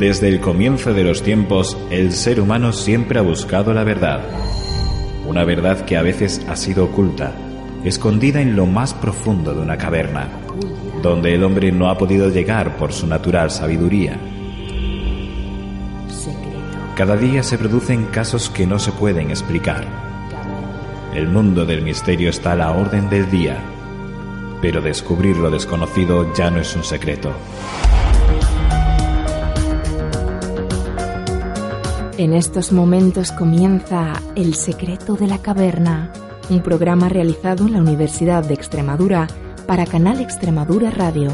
Desde el comienzo de los tiempos, el ser humano siempre ha buscado la verdad. Una verdad que a veces ha sido oculta, escondida en lo más profundo de una caverna, donde el hombre no ha podido llegar por su natural sabiduría. Cada día se producen casos que no se pueden explicar. El mundo del misterio está a la orden del día, pero descubrir lo desconocido ya no es un secreto. En estos momentos comienza El secreto de la caverna, un programa realizado en la Universidad de Extremadura para Canal Extremadura Radio.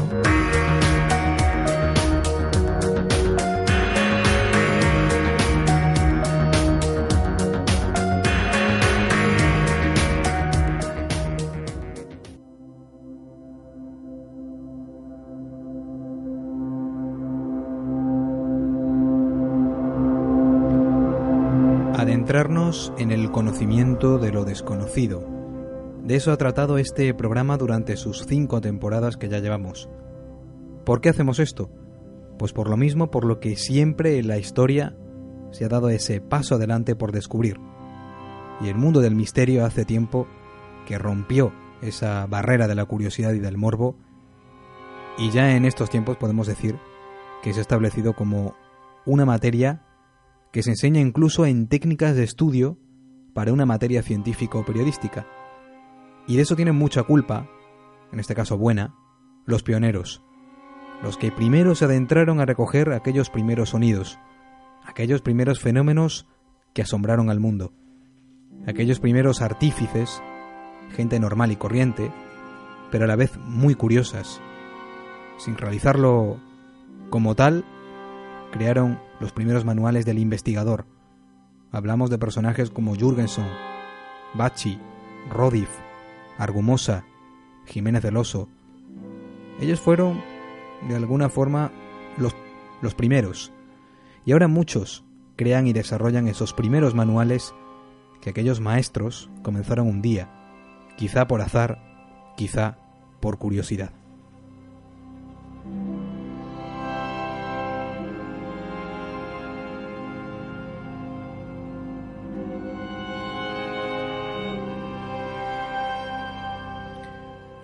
En el conocimiento de lo desconocido. De eso ha tratado este programa durante sus cinco temporadas que ya llevamos. ¿Por qué hacemos esto? Pues por lo mismo por lo que siempre en la historia se ha dado ese paso adelante por descubrir. Y el mundo del misterio hace tiempo que rompió esa barrera de la curiosidad y del morbo y ya en estos tiempos podemos decir que se ha establecido como una materia que se enseña incluso en técnicas de estudio para una materia científica o periodística. Y de eso tienen mucha culpa, en este caso buena, los pioneros, los que primero se adentraron a recoger aquellos primeros sonidos, aquellos primeros fenómenos que asombraron al mundo, aquellos primeros artífices, gente normal y corriente, pero a la vez muy curiosas. Sin realizarlo como tal, crearon los primeros manuales del investigador. Hablamos de personajes como Jürgenson, Bachi, Rodif, Argumosa, Jiménez del Oso. Ellos fueron, de alguna forma, los, los primeros. Y ahora muchos crean y desarrollan esos primeros manuales que aquellos maestros comenzaron un día, quizá por azar, quizá por curiosidad.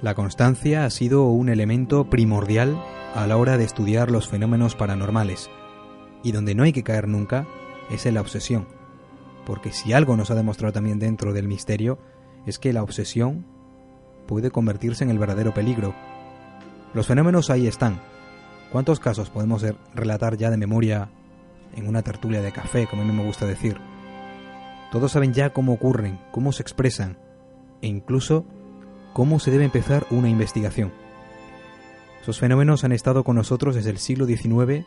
La constancia ha sido un elemento primordial a la hora de estudiar los fenómenos paranormales, y donde no hay que caer nunca es en la obsesión, porque si algo nos ha demostrado también dentro del misterio es que la obsesión puede convertirse en el verdadero peligro. Los fenómenos ahí están. ¿Cuántos casos podemos relatar ya de memoria en una tertulia de café, como a mí me gusta decir? Todos saben ya cómo ocurren, cómo se expresan, e incluso cómo se debe empezar una investigación. Esos fenómenos han estado con nosotros desde el siglo XIX,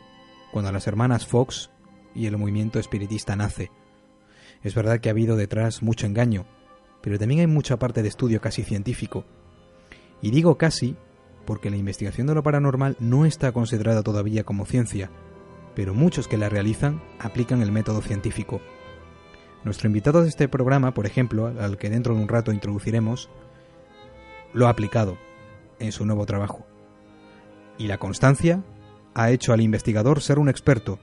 cuando las hermanas Fox y el movimiento espiritista nace. Es verdad que ha habido detrás mucho engaño, pero también hay mucha parte de estudio casi científico. Y digo casi porque la investigación de lo paranormal no está considerada todavía como ciencia, pero muchos que la realizan aplican el método científico. Nuestro invitado de este programa, por ejemplo, al que dentro de un rato introduciremos, lo ha aplicado en su nuevo trabajo. Y la constancia ha hecho al investigador ser un experto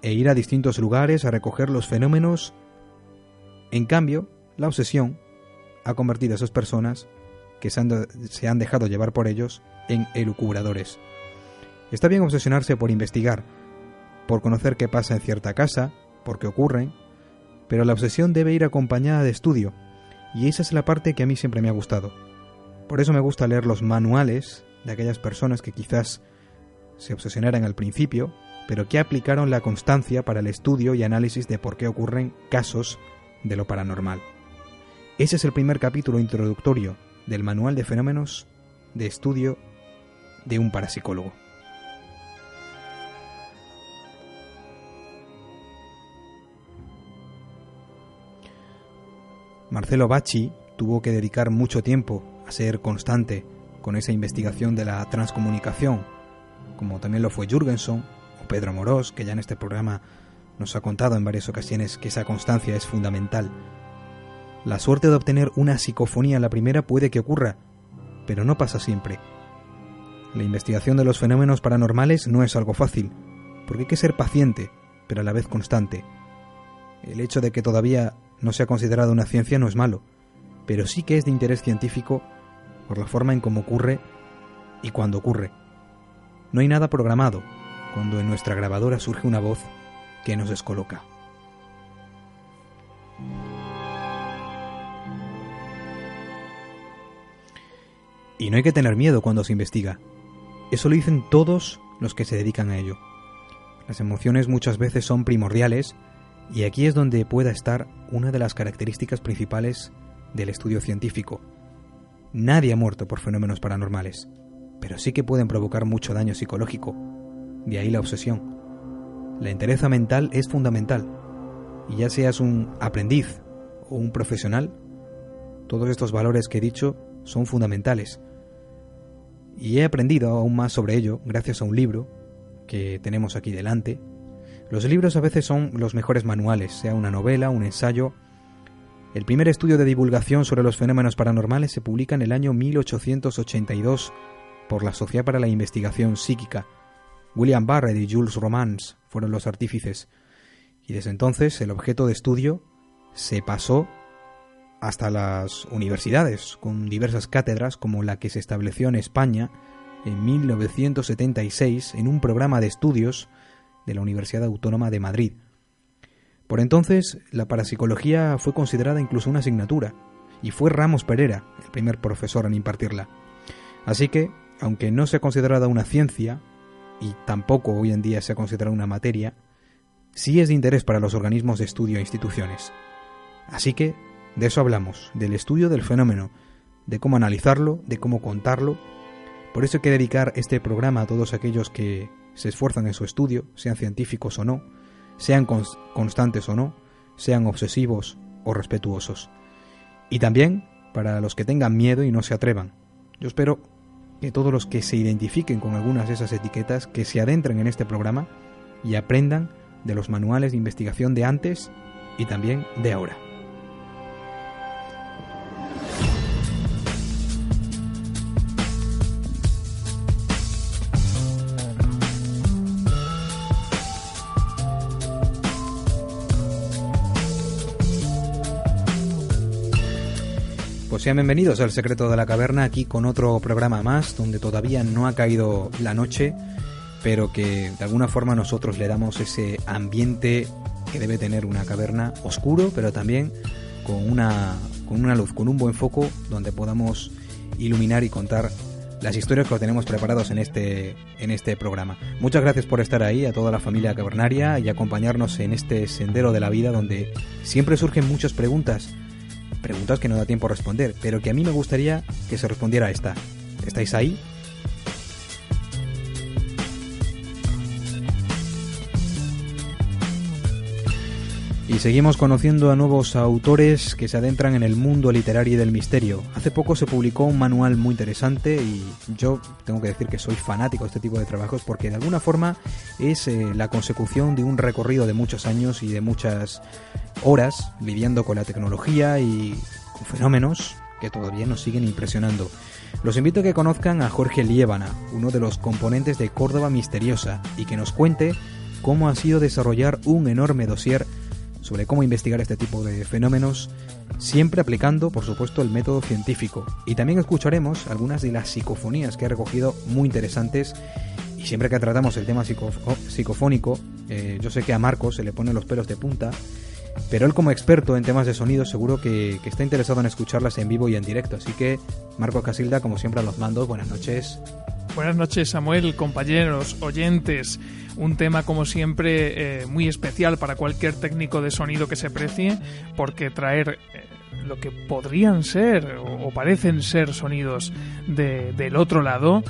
e ir a distintos lugares a recoger los fenómenos. En cambio, la obsesión ha convertido a esas personas que se han, dejado llevar por ellos en elucubradores. Está bien obsesionarse por investigar, por conocer qué pasa en cierta casa, por qué ocurren, pero la obsesión debe ir acompañada de estudio, y esa es la parte que a mí siempre me ha gustado. Por eso me gusta leer los manuales de aquellas personas que quizás se obsesionaran al principio, pero que aplicaron la constancia para el estudio y análisis de por qué ocurren casos de lo paranormal. Ese es el primer capítulo introductorio del Manual de Fenómenos de Estudio de un Parapsicólogo. Marcelo Bacci tuvo que dedicar mucho tiempo a ser constante con esa investigación de la transcomunicación, como también lo fue Jürgenson o Pedro Morós, que ya en este programa nos ha contado en varias ocasiones que esa constancia es fundamental. La suerte de obtener una psicofonía en la primera puede que ocurra, pero no pasa siempre. La investigación de los fenómenos paranormales no es algo fácil, porque hay que ser paciente, pero a la vez constante. El hecho de que todavía no sea considerado una ciencia no es malo, pero sí que es de interés científico por la forma en cómo ocurre y cuándo ocurre. No hay nada programado cuando en nuestra grabadora surge una voz que nos descoloca. Y no hay que tener miedo cuando se investiga. Eso lo dicen todos los que se dedican a ello. Las emociones muchas veces son primordiales y aquí es donde pueda estar una de las características principales del estudio científico. Nadie ha muerto por fenómenos paranormales, pero sí que pueden provocar mucho daño psicológico. De ahí la obsesión. La entereza mental es fundamental. Y ya seas un aprendiz o un profesional, todos estos valores que he dicho son fundamentales. Y he aprendido aún más sobre ello gracias a un libro que tenemos aquí delante. Los libros a veces son los mejores manuales, sea una novela, un ensayo. El primer estudio de divulgación sobre los fenómenos paranormales se publica en el año 1882 por la Sociedad para la Investigación Psíquica. William Barrett y Jules Romans fueron los artífices. Y desde entonces el objeto de estudio se pasó hasta las universidades, con diversas cátedras como la que se estableció en España en 1976 en un programa de estudios de la Universidad Autónoma de Madrid. Por entonces, la parapsicología fue considerada incluso una asignatura, y fue Ramos Pereira el primer profesor en impartirla. Así que, aunque no sea considerada una ciencia, y tampoco hoy en día sea considerada una materia, sí es de interés para los organismos de estudio e instituciones. Así que de eso hablamos, del estudio del fenómeno, de cómo analizarlo, de cómo contarlo. Por eso hay que dedicar este programa a todos aquellos que se esfuerzan en su estudio, sean científicos o no, sean constantes o no, sean obsesivos o respetuosos. Y también para los que tengan miedo y no se atrevan. Yo espero que todos los que se identifiquen con algunas de esas etiquetas, que se adentren en este programa y aprendan de los manuales de investigación de antes y también de ahora. Sean bienvenidos al Secreto de la Caverna, aquí con otro programa más, donde todavía no ha caído la noche, pero que de alguna forma nosotros le damos ese ambiente que debe tener una caverna oscuro, pero también con una, con una luz, con un buen foco, donde podamos iluminar y contar las historias que tenemos preparados en este, en este programa. Muchas gracias por estar ahí, a toda la familia cavernaria y acompañarnos en este sendero de la vida donde siempre surgen muchas preguntas preguntas que no da tiempo a responder, pero que a mí me gustaría que se respondiera esta. ¿Estáis ahí? Y seguimos conociendo a nuevos autores que se adentran en el mundo literario y del misterio. Hace poco se publicó un manual muy interesante y yo tengo que decir que soy fanático de este tipo de trabajos porque de alguna forma es eh, la consecución de un recorrido de muchos años y de muchas horas lidiando con la tecnología y fenómenos que todavía nos siguen impresionando. Los invito a que conozcan a Jorge Liébana, uno de los componentes de Córdoba Misteriosa, y que nos cuente cómo ha sido desarrollar un enorme dossier sobre cómo investigar este tipo de fenómenos, siempre aplicando, por supuesto, el método científico. Y también escucharemos algunas de las psicofonías que ha recogido muy interesantes. Y siempre que tratamos el tema psicofónico, eh, yo sé que a Marcos se le ponen los pelos de punta pero él como experto en temas de sonido seguro que, está interesado en escucharlas en vivo y en directo. Así que Marco Casilda, como siempre a los mandos, buenas noches. Buenas noches Samuel, compañeros, oyentes. Un tema como siempre eh, muy especial para cualquier técnico de sonido que se precie, porque traer eh, lo que podrían ser o, parecen ser sonidos del otro lado,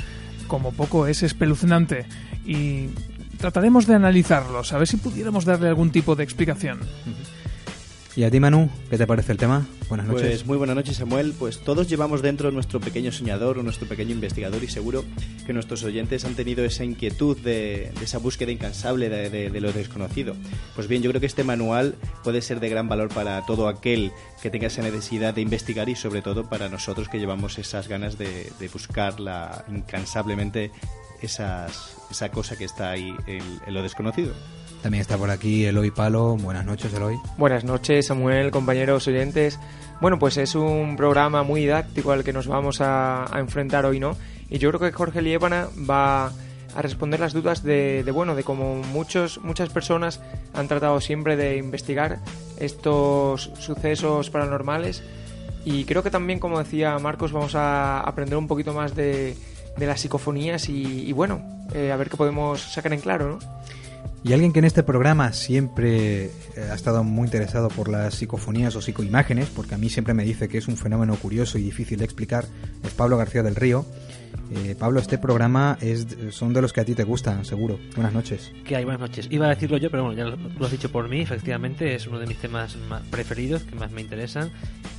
como poco es espeluznante. Y trataremos de analizarlos, a ver si pudiéramos darle algún tipo de explicación. ¿Y a ti, Manu, qué te parece el tema? Buenas noches. Pues muy buenas noches, Samuel. Pues todos llevamos dentro nuestro pequeño soñador o nuestro pequeño investigador y seguro que nuestros oyentes han tenido esa inquietud de, esa búsqueda incansable de, lo desconocido. Pues bien, yo creo que este manual puede ser de gran valor para todo aquel que tenga esa necesidad de investigar y sobre todo para nosotros que llevamos esas ganas de, buscarla incansablemente esas, esa cosa que está ahí en, lo desconocido. También está por aquí Eloy Palo. Buenas noches, Eloy. Buenas noches, Samuel, compañeros oyentes. Bueno, pues es un programa muy didáctico al que nos vamos a, enfrentar hoy, ¿no? Y yo creo que Jorge Liébana va a responder las dudas de, de, bueno, de cómo muchos, muchas personas han tratado siempre de investigar estos sucesos paranormales y creo que también, como decía Marcos, vamos a aprender un poquito más de, de las psicofonías y, bueno, eh, a ver qué podemos sacar en claro, ¿no? Y alguien que en este programa siempre eh, ha estado muy interesado por las psicofonías o psicoimágenes, porque a mí siempre me dice que es un fenómeno curioso y difícil de explicar, es Pablo García del Río. Eh, Pablo, este programa es, son de los que a ti te gustan, seguro. Buenas noches. ¿Qué hay? Buenas noches. Iba a decirlo yo, pero bueno, ya lo, has dicho por mí. Efectivamente, es uno de mis temas más preferidos, que más me interesan.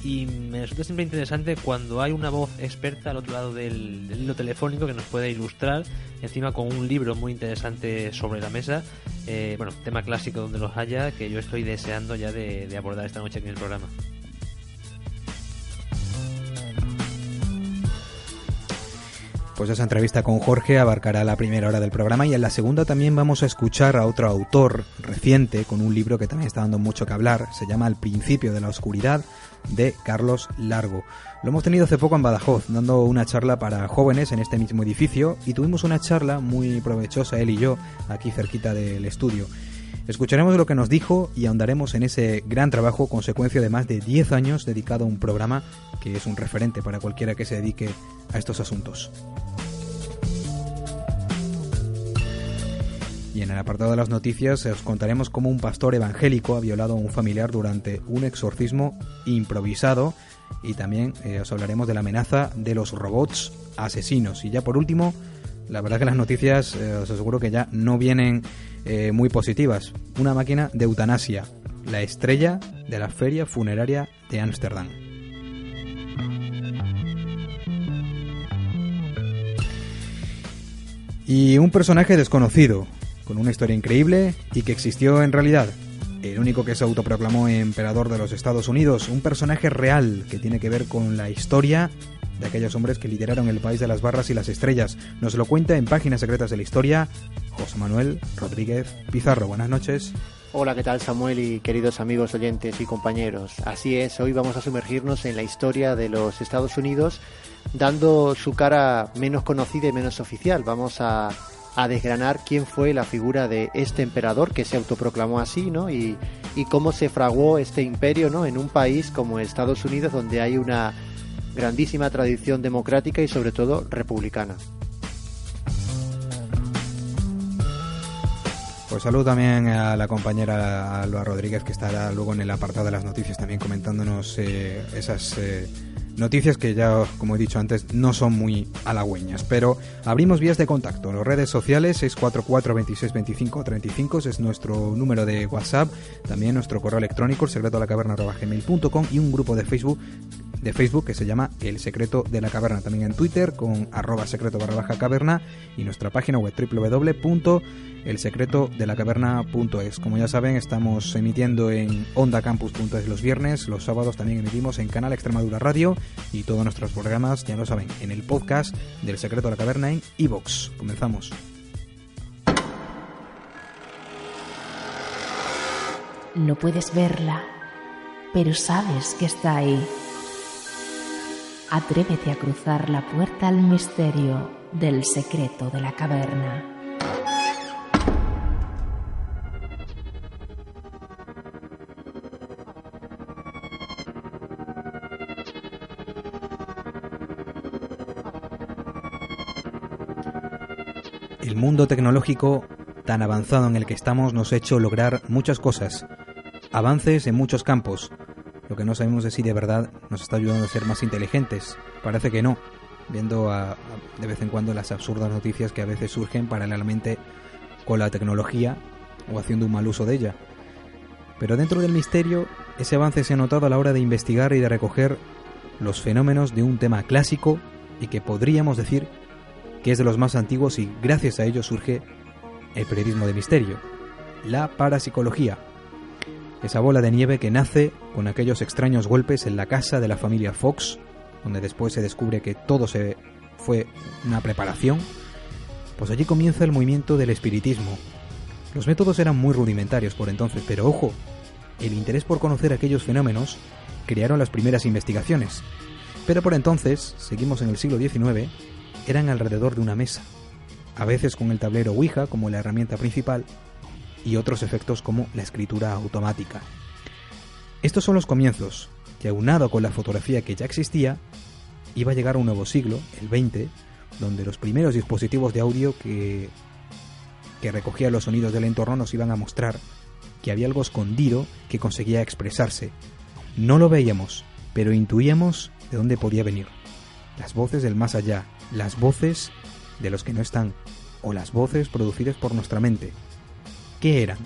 Y me resulta siempre interesante cuando hay una voz experta al otro lado del, hilo telefónico que nos puede ilustrar, encima con un libro muy interesante sobre la mesa. Eh, bueno, tema clásico donde los haya, que yo estoy deseando ya de abordar esta noche aquí en el programa. Pues esa entrevista con Jorge abarcará la primera hora del programa y en la segunda también vamos a escuchar a otro autor reciente con un libro que también está dando mucho que hablar. Se llama El principio de la oscuridad de Carlos Largo. Lo hemos tenido hace poco en Badajoz, dando una charla para jóvenes en este mismo edificio y tuvimos una charla muy provechosa él y yo aquí cerquita del estudio. Escucharemos lo que nos dijo y ahondaremos en ese gran trabajo, consecuencia de más de 10 años dedicado a un programa que es un referente para cualquiera que se dedique a estos asuntos. Y en el apartado de las noticias os contaremos cómo un pastor evangélico ha violado a un familiar durante un exorcismo improvisado y también eh, os hablaremos de la amenaza de los robots asesinos. Y ya por último, la verdad que las noticias eh, os aseguro que ya no vienen eh, muy positivas. Una máquina de eutanasia, la estrella de la feria funeraria de Ámsterdam. Y un personaje desconocido, con una historia increíble y que existió en realidad. El único que se autoproclamó emperador de los Estados Unidos, un personaje real que tiene que ver con la historia de aquellos hombres que lideraron el país de las barras y las estrellas. Nos lo cuenta en Páginas Secretas de la Historia José Manuel Rodríguez Pizarro. Buenas noches. Hola, ¿qué tal Samuel y queridos amigos oyentes y compañeros? Así es, hoy vamos a sumergirnos en la historia de los Estados Unidos dando su cara menos conocida y menos oficial. Vamos a a desgranar quién fue la figura de este emperador que se autoproclamó así, ¿no? Y, cómo se fraguó este imperio, ¿no? En un país como Estados Unidos donde hay una grandísima tradición democrática y sobre todo republicana. Pues saludo también a la compañera Alba Rodríguez que estará luego en el apartado de las noticias también comentándonos eh, esas eh, Noticias que ya, como he dicho antes, no son muy halagüeñas, pero abrimos vías de contacto. Las redes sociales es 44262535, es nuestro número de WhatsApp, también nuestro correo electrónico, el y un grupo de Facebook de Facebook que se llama El Secreto de la Caverna. También en Twitter con arroba secreto barra baja caverna y nuestra página web www.elsecretodelacaverna.es. Como ya saben, estamos emitiendo en ondacampus.es los viernes, los sábados también emitimos en Canal Extremadura Radio y todos nuestros programas, ya lo saben, en el podcast del Secreto de la Caverna en iVox. Comenzamos. No puedes verla, pero sabes que está ahí Atrévete a cruzar la puerta al misterio del secreto de la caverna. El mundo tecnológico tan avanzado en el que estamos nos ha hecho lograr muchas cosas, avances en muchos campos, lo que no sabemos es si de verdad nos está ayudando a ser más inteligentes. Parece que no, viendo de vez en cuando las absurdas noticias que a veces surgen paralelamente con la tecnología o haciendo un mal uso de ella. Pero dentro del misterio, ese avance se ha notado a la hora de investigar y de recoger los fenómenos de un tema clásico y que podríamos decir que es de los más antiguos y gracias a ello surge el periodismo de misterio, la parapsicología, esa bola de nieve que nace con aquellos extraños golpes en la casa de la familia Fox, donde después se descubre que todo se fue una preparación, Pues allí comienza el movimiento del espiritismo. Los métodos eran muy rudimentarios por entonces, pero ojo, el interés por conocer aquellos fenómenos crearon las primeras investigaciones. Pero por entonces, seguimos en el siglo XIX, eran alrededor de una mesa, a veces con el tablero Ouija como la herramienta principal y otros efectos como la escritura automática. Estos son los comienzos, que aunado con la fotografía que ya existía, iba a llegar un nuevo siglo, el 20, donde los primeros dispositivos de audio que, que recogían los sonidos del entorno nos iban a mostrar que había algo escondido que conseguía expresarse. No lo veíamos, pero intuíamos de dónde podía venir. Las voces del más allá, las voces de los que no están, o las voces producidas por nuestra mente. ¿Qué eran?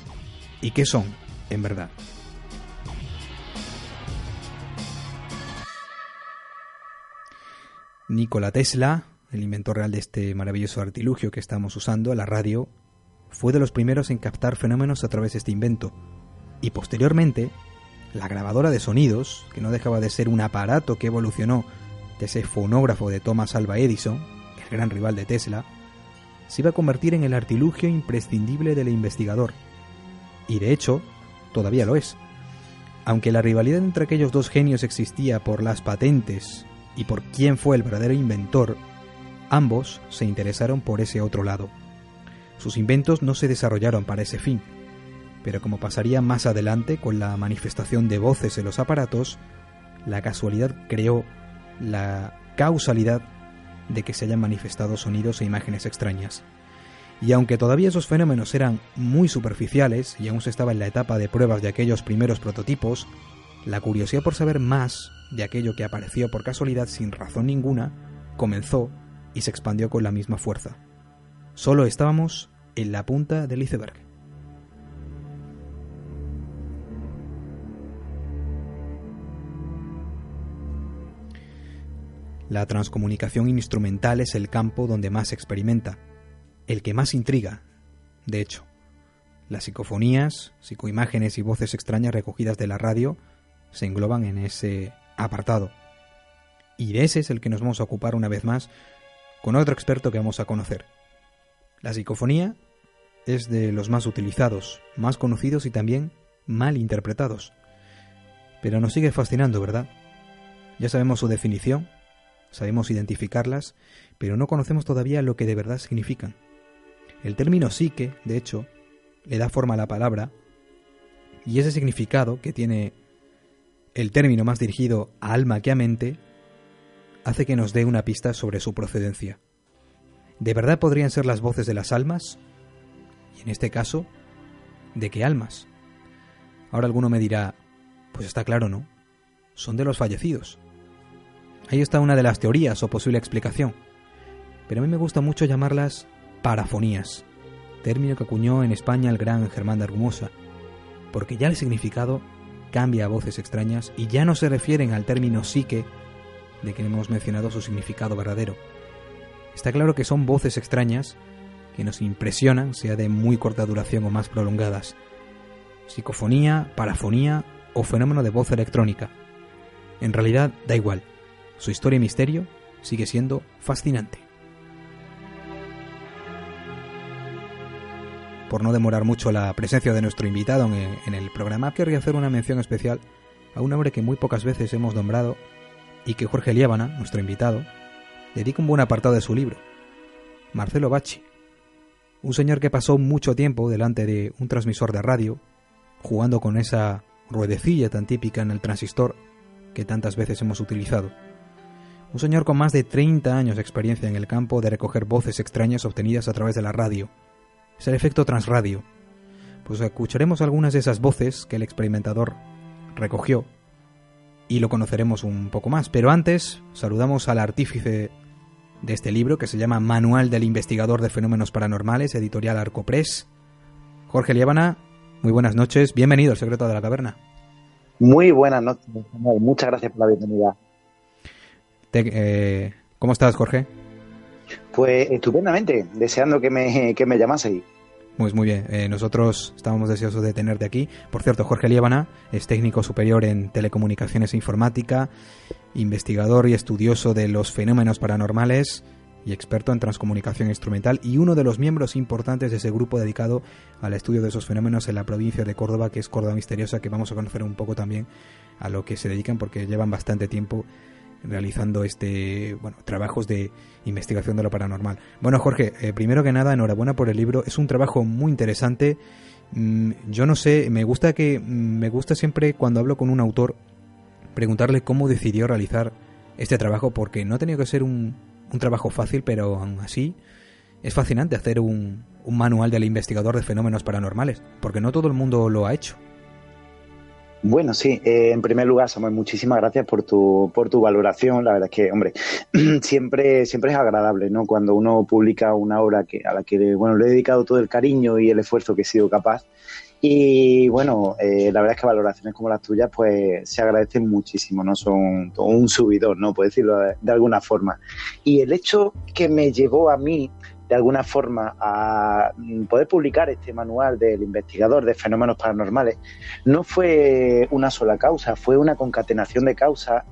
¿Y qué son, en verdad? Nikola Tesla, el inventor real de este maravilloso artilugio que estamos usando, la radio, fue de los primeros en captar fenómenos a través de este invento. Y posteriormente, la grabadora de sonidos, que no dejaba de ser un aparato que evolucionó de ese fonógrafo de Thomas Alva Edison, el gran rival de Tesla, se iba a convertir en el artilugio imprescindible del investigador. Y de hecho, todavía lo es. Aunque la rivalidad entre aquellos dos genios existía por las patentes y por quién fue el verdadero inventor, ambos se interesaron por ese otro lado. Sus inventos no se desarrollaron para ese fin, pero como pasaría más adelante con la manifestación de voces en los aparatos, la casualidad creó la causalidad de que se hayan manifestado sonidos e imágenes extrañas. Y aunque todavía esos fenómenos eran muy superficiales y aún se estaba en la etapa de pruebas de aquellos primeros prototipos, la curiosidad por saber más de aquello que apareció por casualidad sin razón ninguna comenzó y se expandió con la misma fuerza. Solo estábamos en la punta del iceberg. La transcomunicación instrumental es el campo donde más se experimenta, el que más intriga, de hecho. Las psicofonías, psicoimágenes y voces extrañas recogidas de la radio se engloban en ese apartado. Y de ese es el que nos vamos a ocupar una vez más con otro experto que vamos a conocer. La psicofonía es de los más utilizados, más conocidos y también mal interpretados. Pero nos sigue fascinando, ¿verdad? Ya sabemos su definición, sabemos identificarlas, pero no conocemos todavía lo que de verdad significan. El término psique, de hecho, le da forma a la palabra, y ese significado que tiene el término más dirigido a alma que a mente, hace que nos dé una pista sobre su procedencia. ¿De verdad podrían ser las voces de las almas? Y en este caso, ¿de qué almas? Ahora alguno me dirá, pues está claro, ¿no? Son de los fallecidos. Ahí está una de las teorías o posible explicación. Pero a mí me gusta mucho llamarlas parafonías, término que acuñó en España el gran Germán de Argumosa, porque ya el significado cambia a voces extrañas y ya no se refieren al término psique de que hemos mencionado su significado verdadero. Está claro que son voces extrañas que nos impresionan, sea de muy corta duración o más prolongadas. Psicofonía, parafonía o fenómeno de voz electrónica. En realidad da igual. Su historia y misterio sigue siendo fascinante. Por no demorar mucho la presencia de nuestro invitado en el programa, querría hacer una mención especial a un hombre que muy pocas veces hemos nombrado y que Jorge Liébana, nuestro invitado, dedica un buen apartado de su libro, Marcelo Bacci, un señor que pasó mucho tiempo delante de un transmisor de radio, jugando con esa ruedecilla tan típica en el transistor que tantas veces hemos utilizado. Un señor con más de 30 años de experiencia en el campo de recoger voces extrañas obtenidas a través de la radio. Es el efecto transradio. Pues escucharemos algunas de esas voces que el experimentador recogió y lo conoceremos un poco más. Pero antes saludamos al artífice de este libro que se llama Manual del Investigador de Fenómenos Paranormales, editorial Arcopress. Jorge Liébana, muy buenas noches, bienvenido al Secreto de la Caverna. Muy buenas noches, muchas gracias por la bienvenida. Eh, ¿Cómo estás, Jorge? Pues estupendamente, deseando que me, que me llamaseis. Pues muy bien, eh, nosotros estábamos deseosos de tenerte aquí. Por cierto, Jorge Liébana es técnico superior en telecomunicaciones e informática, investigador y estudioso de los fenómenos paranormales y experto en transcomunicación instrumental y uno de los miembros importantes de ese grupo dedicado al estudio de esos fenómenos en la provincia de Córdoba, que es Córdoba Misteriosa, que vamos a conocer un poco también a lo que se dedican porque llevan bastante tiempo realizando este bueno trabajos de investigación de lo paranormal. Bueno, Jorge, eh, primero que nada, enhorabuena por el libro. Es un trabajo muy interesante. Mm, yo no sé, me gusta que mm, me gusta siempre cuando hablo con un autor preguntarle cómo decidió realizar este trabajo porque no ha tenido que ser un, un trabajo fácil, pero aún así es fascinante hacer un, un manual del investigador de fenómenos paranormales, porque no todo el mundo lo ha hecho. Bueno, sí, eh, en primer lugar, Samuel, muchísimas gracias por tu, por tu valoración. La verdad es que, hombre, siempre, siempre es agradable, ¿no? Cuando uno publica una obra que, a la que, bueno, le he dedicado todo el cariño y el esfuerzo que he sido capaz. Y bueno, eh, la verdad es que valoraciones como las tuyas, pues se agradecen muchísimo, ¿no? Son un subidor, ¿no? Por decirlo de, alguna forma. Y el hecho que me llevó a mí de alguna forma a poder publicar este manual del investigador de fenómenos paranormales no fue una sola causa, fue una concatenación de causas.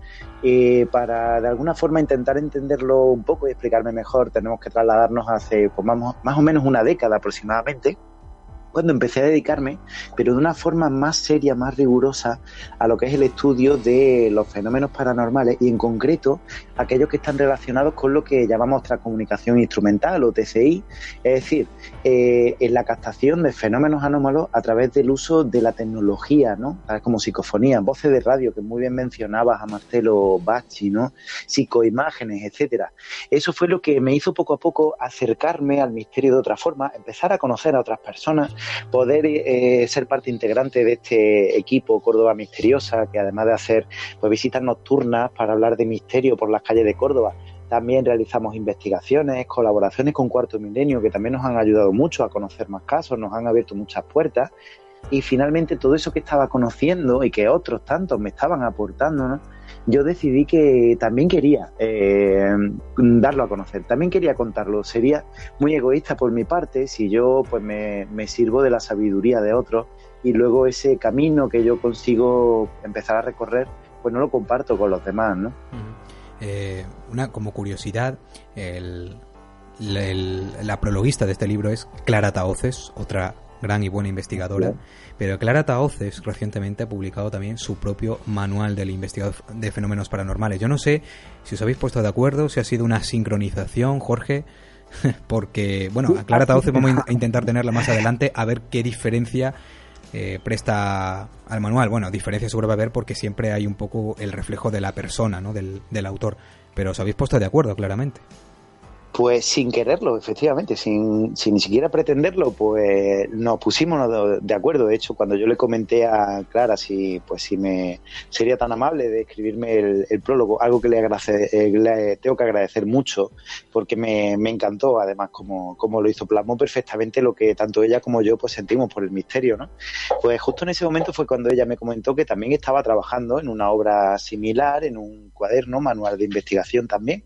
Para de alguna forma intentar entenderlo un poco y explicarme mejor, tenemos que trasladarnos hace pues, más, más o menos una década aproximadamente cuando empecé a dedicarme, pero de una forma más seria, más rigurosa, a lo que es el estudio de los fenómenos paranormales y en concreto aquellos que están relacionados con lo que llamamos transcomunicación instrumental o TCI, es decir, eh, en la captación de fenómenos anómalos a través del uso de la tecnología, ¿no? Como psicofonía, voces de radio, que muy bien mencionabas a Marcelo Bacci, ¿no? Psicoimágenes, etcétera. Eso fue lo que me hizo poco a poco acercarme al misterio de otra forma, empezar a conocer a otras personas poder eh, ser parte integrante de este equipo Córdoba Misteriosa, que además de hacer pues, visitas nocturnas para hablar de misterio por las calles de Córdoba, también realizamos investigaciones, colaboraciones con Cuarto Milenio, que también nos han ayudado mucho a conocer más casos, nos han abierto muchas puertas. Y finalmente todo eso que estaba conociendo y que otros tantos me estaban aportando, yo decidí que también quería eh, darlo a conocer, también quería contarlo. Sería muy egoísta por mi parte si yo pues me, me sirvo de la sabiduría de otros y luego ese camino que yo consigo empezar a recorrer, pues no lo comparto con los demás, ¿no? Eh, una como curiosidad, el, el, la prologuista de este libro es Clara Taoces, otra gran y buena investigadora. Pero Clara Taoces recientemente ha publicado también su propio manual del investigador de fenómenos paranormales. Yo no sé si os habéis puesto de acuerdo, si ha sido una sincronización, Jorge, porque, bueno, a Clara Taoces vamos a intentar tenerla más adelante a ver qué diferencia eh, presta al manual. Bueno, diferencia seguro va a haber porque siempre hay un poco el reflejo de la persona, ¿no? Del, del autor. Pero os habéis puesto de acuerdo, claramente. Pues sin quererlo, efectivamente, sin, sin ni siquiera pretenderlo, pues nos pusimos de acuerdo. De hecho, cuando yo le comenté a Clara si, pues si me sería tan amable de escribirme el, prólogo, algo que le, agradece, eh, le tengo que agradecer mucho, porque me, me encantó, además, como, como lo hizo, plasmó perfectamente lo que tanto ella como yo pues sentimos por el misterio, ¿no? Pues justo en ese momento fue cuando ella me comentó que también estaba trabajando en una obra similar, en un cuaderno, manual de investigación también,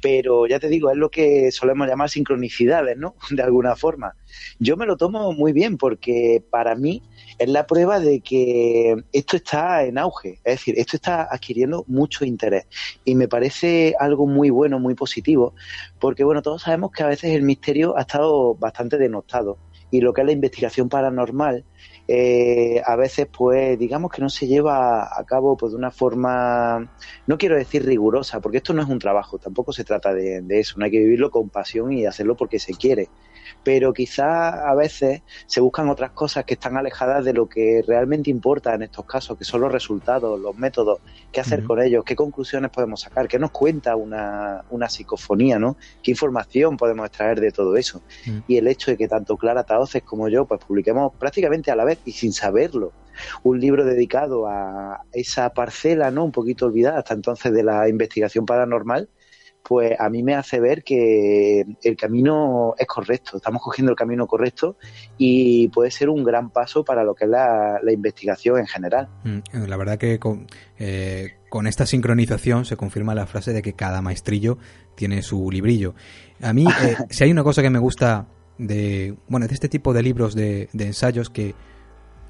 pero ya te digo, es lo que solemos llamar sincronicidades, ¿no? De alguna forma. Yo me lo tomo muy bien porque para mí es la prueba de que esto está en auge, es decir, esto está adquiriendo mucho interés y me parece algo muy bueno, muy positivo, porque bueno, todos sabemos que a veces el misterio ha estado bastante denostado y lo que es la investigación paranormal eh, a veces pues digamos que no se lleva a cabo pues de una forma no quiero decir rigurosa porque esto no es un trabajo tampoco se trata de, de eso no hay que vivirlo con pasión y hacerlo porque se quiere pero quizá a veces se buscan otras cosas que están alejadas de lo que realmente importa en estos casos, que son los resultados, los métodos, qué hacer con ellos, qué conclusiones podemos sacar, qué nos cuenta una, una psicofonía, ¿no? ¿Qué información podemos extraer de todo eso? Y el hecho de que tanto Clara Taoces como yo pues publiquemos prácticamente a la vez y sin saberlo un libro dedicado a esa parcela, ¿no? Un poquito olvidada hasta entonces de la investigación paranormal, pues a mí me hace ver que el camino es correcto, estamos cogiendo el camino correcto y puede ser un gran paso para lo que es la, investigación en general. Mm, la verdad que con, eh, con, esta sincronización se confirma la frase de que cada maestrillo tiene su librillo. A mí, eh, si hay una cosa que me gusta de, bueno, de este tipo de libros de, de ensayos que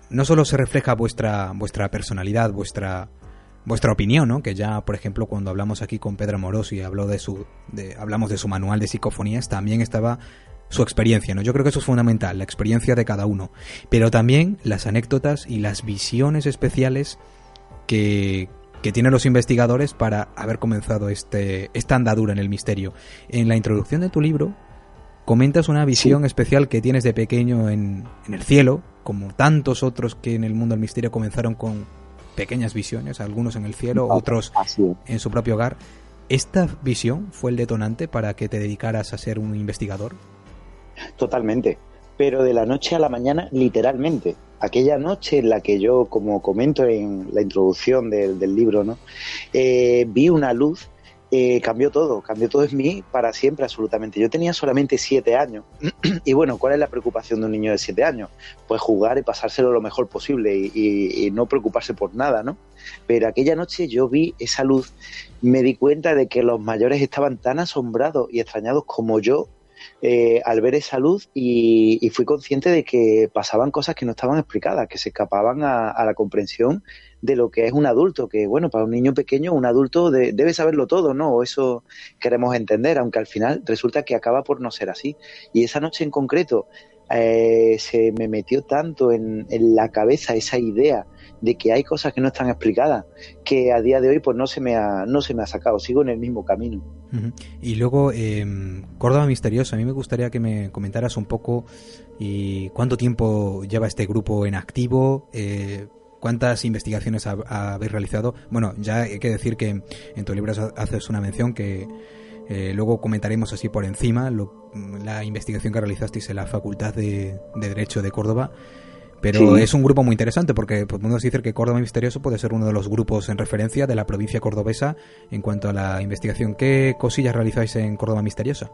no solo se refleja vuestra, vuestra personalidad, vuestra vuestra opinión, ¿no? Que ya, por ejemplo, cuando hablamos aquí con Pedro Morosi, habló de su, de, hablamos de su manual de psicofonías, también estaba su experiencia, ¿no? Yo creo que eso es fundamental, la experiencia de cada uno, pero también las anécdotas y las visiones especiales que, que tienen los investigadores para haber comenzado este, esta andadura en el misterio. En la introducción de tu libro comentas una visión especial que tienes de pequeño en, en el cielo, como tantos otros que en el mundo del misterio comenzaron con pequeñas visiones, algunos en el cielo, otros en su propio hogar. ¿Esta visión fue el detonante para que te dedicaras a ser un investigador? Totalmente, pero de la noche a la mañana, literalmente. Aquella noche en la que yo, como comento en la introducción del, libro, ¿no? Eh, vi una luz eh, cambió todo, cambió todo en mí para siempre, absolutamente. Yo tenía solamente siete años. y bueno, ¿cuál es la preocupación de un niño de siete años? Pues jugar y pasárselo lo mejor posible y, no preocuparse por nada, ¿no? Pero aquella noche yo vi esa luz, me di cuenta de que los mayores estaban tan asombrados y extrañados como yo eh, al ver esa luz y, fui consciente de que pasaban cosas que no estaban explicadas, que se escapaban a la comprensión de lo que es un adulto, que bueno, para un niño pequeño un adulto debe saberlo todo, ¿no? Eso queremos entender, aunque al final resulta que acaba por no ser así. Y esa noche en concreto eh, se me metió tanto en, la cabeza esa idea de que hay cosas que no están explicadas, que a día de hoy pues no se me ha, no se me ha sacado, sigo en el mismo camino. Y luego, eh, Córdoba Misteriosa, a mí me gustaría que me comentaras un poco y cuánto tiempo lleva este grupo en activo, eh, ¿Cuántas investigaciones habéis realizado? Bueno, ya hay que decir que en tu libro haces una mención que eh, luego comentaremos así por encima la investigación que realizasteis en la Facultad de, Derecho de Córdoba. Pero es un grupo muy interesante porque podemos decir que Córdoba Misterioso puede ser uno de los grupos en referencia de la provincia cordobesa en cuanto a la investigación. ¿Qué cosillas realizáis en Córdoba Misteriosa?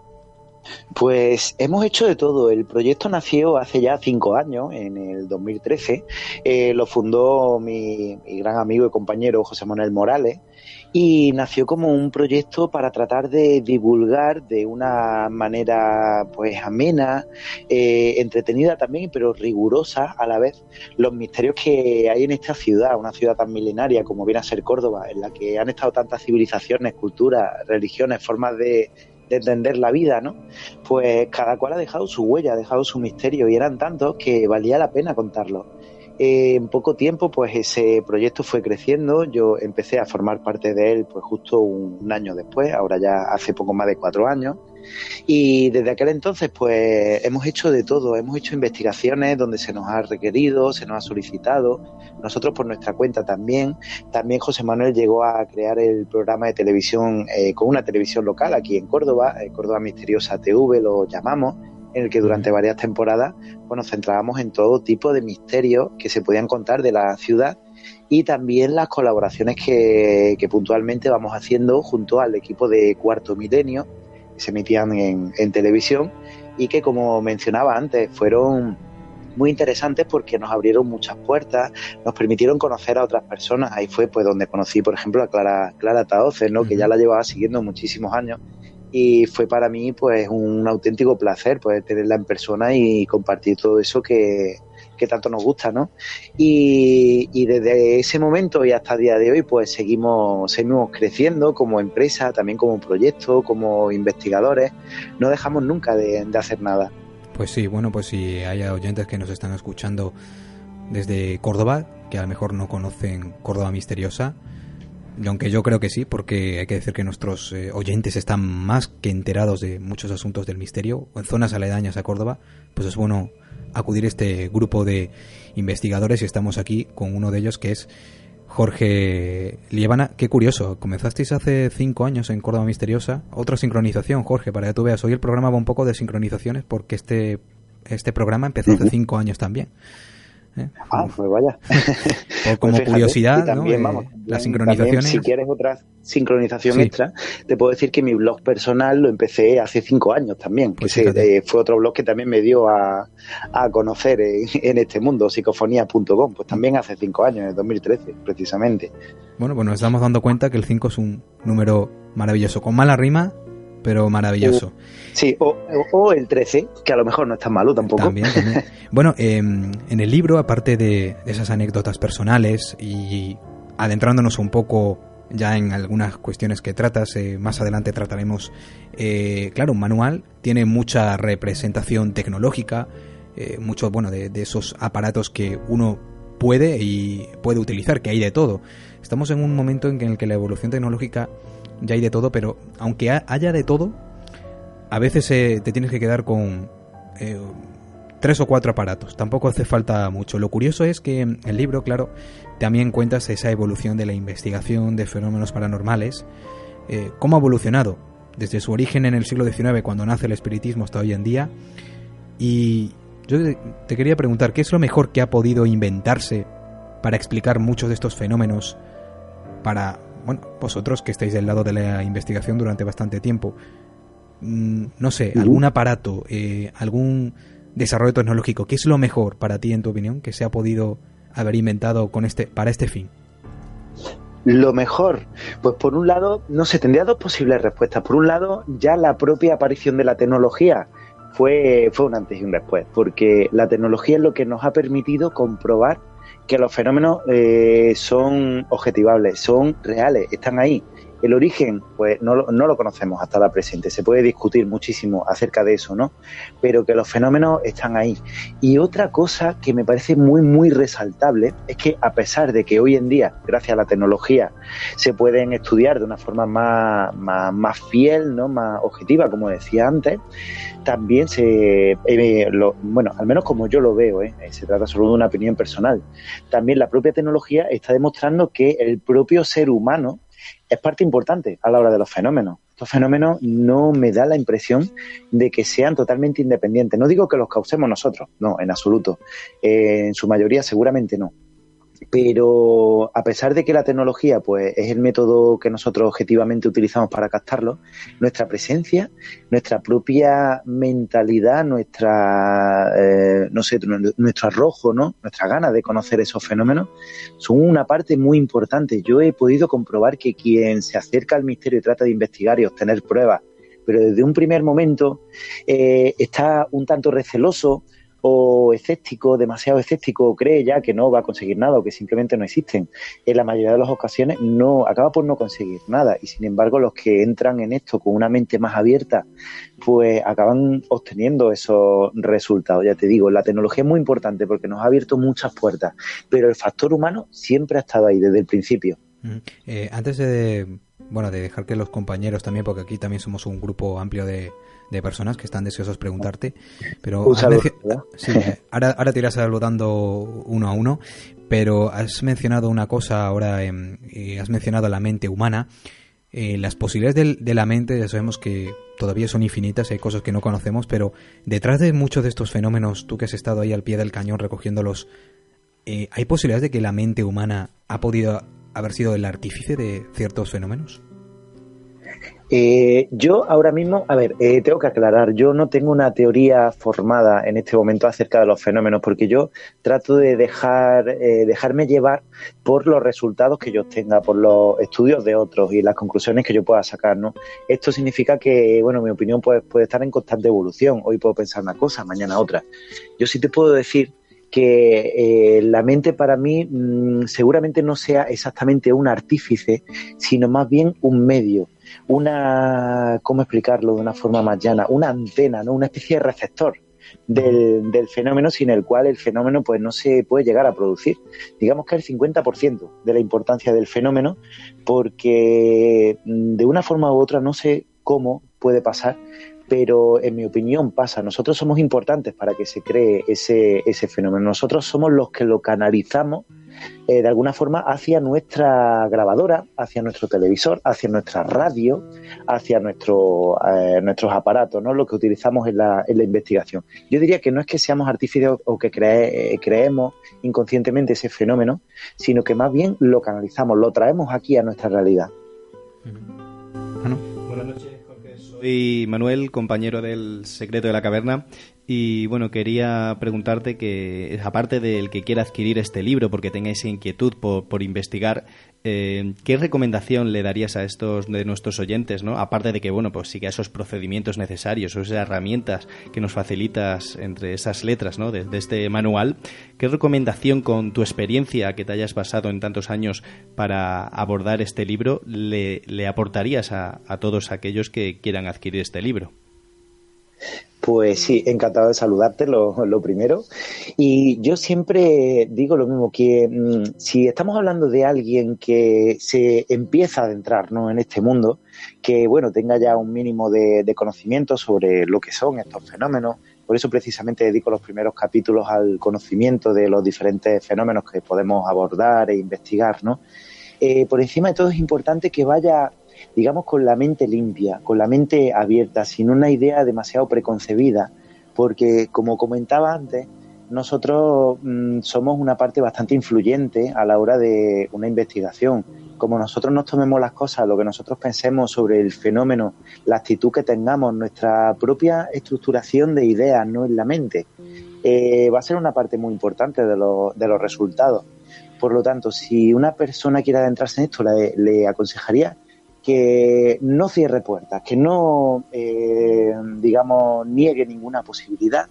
Pues hemos hecho de todo. El proyecto nació hace ya cinco años, en el 2013. Eh, lo fundó mi, gran amigo y compañero José Manuel Morales y nació como un proyecto para tratar de divulgar de una manera pues amena, eh, entretenida también, pero rigurosa a la vez, los misterios que hay en esta ciudad, una ciudad tan milenaria como viene a ser Córdoba, en la que han estado tantas civilizaciones, culturas, religiones, formas de de entender la vida, ¿no? Pues cada cual ha dejado su huella, ha dejado su misterio y eran tantos que valía la pena contarlos. Eh, en poco tiempo, pues ese proyecto fue creciendo. Yo empecé a formar parte de él, pues justo un, año después, ahora ya hace poco más de cuatro años. Y desde aquel entonces, pues hemos hecho de todo. Hemos hecho investigaciones donde se nos ha requerido, se nos ha solicitado. Nosotros por nuestra cuenta también. También José Manuel llegó a crear el programa de televisión eh, con una televisión local aquí en Córdoba, eh, Córdoba Misteriosa TV, lo llamamos en el que durante varias temporadas pues, nos centrábamos en todo tipo de misterios que se podían contar de la ciudad y también las colaboraciones que, puntualmente vamos haciendo junto al equipo de Cuarto Milenio, que se emitían en, en televisión y que, como mencionaba antes, fueron muy interesantes porque nos abrieron muchas puertas, nos permitieron conocer a otras personas. Ahí fue pues donde conocí, por ejemplo, a Clara, Clara Taoces, ¿no? que ya la llevaba siguiendo muchísimos años y fue para mí pues un auténtico placer poder tenerla en persona y compartir todo eso que, tanto nos gusta, ¿no? Y, desde ese momento y hasta el día de hoy pues seguimos, seguimos creciendo como empresa, también como proyecto, como investigadores, no dejamos nunca de, de hacer nada. Pues sí, bueno, pues si hay oyentes que nos están escuchando desde Córdoba, que a lo mejor no conocen Córdoba Misteriosa, aunque yo creo que sí, porque hay que decir que nuestros eh, oyentes están más que enterados de muchos asuntos del misterio, en zonas aledañas a Córdoba, pues es bueno acudir a este grupo de investigadores y estamos aquí con uno de ellos que es Jorge Lievana. Qué curioso, comenzasteis hace cinco años en Córdoba Misteriosa. Otra sincronización, Jorge, para que tú veas. Hoy el programa va un poco de sincronizaciones porque este, este programa empezó hace cinco años también. ¿eh? Ah, pues vaya. como pues curiosidad, también, ¿no? las sincronizaciones. si quieres otra sincronización extra, te puedo decir que mi blog personal lo empecé hace cinco años también. Pues eh, fue otro blog que también me dio a, conocer en, este mundo, psicofonía.com. Pues también hace cinco años, en 2013, precisamente. Bueno, pues nos estamos dando cuenta que el 5 es un número maravilloso. Con mala rima, pero maravilloso. Sí, o, el 13, que a lo mejor no es tan malo tampoco. También, Bueno, em, en el libro, aparte de esas anécdotas personales y adentrándonos un poco ya en algunas cuestiones que tratas, eh, más adelante trataremos, eh, claro, un manual tiene mucha representación tecnológica, eh, mucho, bueno, de, esos aparatos que uno puede y puede utilizar, que hay de todo. Estamos en un momento en el que la evolución tecnológica ya hay de todo, pero aunque haya de todo, a veces te tienes que quedar con tres o cuatro aparatos. Tampoco hace falta mucho. Lo curioso es que el libro, claro, también cuentas esa evolución de la investigación de fenómenos paranormales. Eh, ¿Cómo ha evolucionado? Desde su origen en el siglo XIX, cuando nace el espiritismo, hasta hoy en día. Y yo te quería preguntar, ¿qué es lo mejor que ha podido inventarse para explicar muchos de estos fenómenos para, bueno, vosotros que estáis del lado de la investigación durante bastante tiempo? Mm, no sé, algún aparato, eh, algún desarrollo tecnológico, ¿qué es lo mejor para ti, en tu opinión, que se ha podido haber inventado con este, para este fin? Lo mejor, pues por un lado, no se tendría dos posibles respuestas. Por un lado, ya la propia aparición de la tecnología fue, fue un antes y un después, porque la tecnología es lo que nos ha permitido comprobar que los fenómenos eh, son objetivables, son reales, están ahí. El origen, pues no, no, lo conocemos hasta la presente. Se puede discutir muchísimo acerca de eso, ¿no? Pero que los fenómenos están ahí. Y otra cosa que me parece muy, muy resaltable es que a pesar de que hoy en día, gracias a la tecnología, se pueden estudiar de una forma más, más, fiel, ¿no? Más objetiva, como decía antes, también se, eh, bueno, al menos como yo lo veo, ¿eh? se trata solo de una opinión personal, también la propia tecnología está demostrando que el propio ser humano es parte importante a la hora de los fenómenos. Estos fenómenos no me da la impresión de que sean totalmente independientes. No digo que los causemos nosotros, no, en absoluto. Eh, en su mayoría seguramente no pero a pesar de que la tecnología pues es el método que nosotros objetivamente utilizamos para captarlo, nuestra presencia, nuestra propia mentalidad, nuestra eh, no sé, nuestro arrojo, ¿no? Nuestra gana de conocer esos fenómenos son una parte muy importante. Yo he podido comprobar que quien se acerca al misterio y trata de investigar y obtener pruebas, pero desde un primer momento eh, está un tanto receloso o escéptico, demasiado escéptico, cree ya que no va a conseguir nada o que simplemente no existen, en la mayoría de las ocasiones no acaba por no conseguir nada. Y sin embargo, los que entran en esto con una mente más abierta, pues acaban obteniendo esos resultados. Ya te digo, la tecnología es muy importante porque nos ha abierto muchas puertas, pero el factor humano siempre ha estado ahí desde el principio. Eh, antes de, bueno, de dejar que los compañeros también, porque aquí también somos un grupo amplio de, de personas que están deseosos de preguntarte. Pero ahora, ahora te irás saludando uno a uno, pero has mencionado una cosa ahora, eh, has mencionado la mente humana. Eh, las posibilidades de, la mente ya sabemos que todavía son infinitas, hay cosas que no conocemos, pero detrás de muchos de estos fenómenos, tú que has estado ahí al pie del cañón recogiéndolos, eh, ¿hay posibilidades de que la mente humana ha podido haber sido el artífice de ciertos fenómenos? Eh, yo ahora mismo, a ver, eh, tengo que aclarar, yo no tengo una teoría formada en este momento acerca de los fenómenos, porque yo trato de dejar, eh, dejarme llevar por los resultados que yo tenga, por los estudios de otros y las conclusiones que yo pueda sacar, ¿no? Esto significa que, bueno, mi opinión puede, puede estar en constante evolución. Hoy puedo pensar una cosa, mañana otra. Yo sí te puedo decir que eh, la mente para mí mm, seguramente no sea exactamente un artífice, sino más bien un medio, una, ¿cómo explicarlo de una forma más llana? Una antena, ¿no? Una especie de receptor. Del, del, fenómeno sin el cual el fenómeno pues no se puede llegar a producir. Digamos que el 50% de la importancia del fenómeno porque mm, de una forma u otra no sé cómo puede pasar, pero en mi opinión pasa. Nosotros somos importantes para que se cree ese, ese fenómeno. Nosotros somos los que lo canalizamos eh, de alguna forma hacia nuestra grabadora, hacia nuestro televisor, hacia nuestra radio, hacia nuestro, eh, nuestros aparatos, ¿no? lo que utilizamos en la, en la investigación. Yo diría que no es que seamos artífices o que cree, eh, creemos inconscientemente ese fenómeno, sino que más bien lo canalizamos, lo traemos aquí a nuestra realidad. Buenas noches. Soy Manuel, compañero del Secreto de la Caverna. Y bueno, quería preguntarte que, aparte del que quiera adquirir este libro porque tenga esa inquietud por, por investigar, eh, ¿qué recomendación le darías a estos de nuestros oyentes, ¿no? Aparte de que, bueno, pues siga esos procedimientos necesarios, esas herramientas que nos facilitas entre esas letras, ¿no? De, este manual, ¿qué recomendación con tu experiencia que te hayas basado en tantos años para abordar este libro le, aportarías a todos aquellos que quieran adquirir este libro? Pues sí, encantado de saludarte, lo, primero. Y yo siempre digo lo mismo, que mm, si estamos hablando de alguien que se empieza a adentrar ¿no? en este mundo, que bueno, tenga ya un mínimo de, conocimiento sobre lo que son estos fenómenos, por eso precisamente dedico los primeros capítulos al conocimiento de los diferentes fenómenos que podemos abordar e investigar, ¿no? Eh, por encima de todo es importante que vaya digamos, con la mente limpia, con la mente abierta, sin una idea demasiado preconcebida, porque, como comentaba antes, nosotros mm, somos una parte bastante influyente a la hora de una investigación. Como nosotros nos tomemos las cosas, lo que nosotros pensemos sobre el fenómeno, la actitud que tengamos, nuestra propia estructuración de ideas, no en la mente, eh, va a ser una parte muy importante de, de los resultados. Por lo tanto, si una persona quiere adentrarse en esto, le aconsejaría que no cierre puertas, que no, eh, digamos, niegue ninguna posibilidad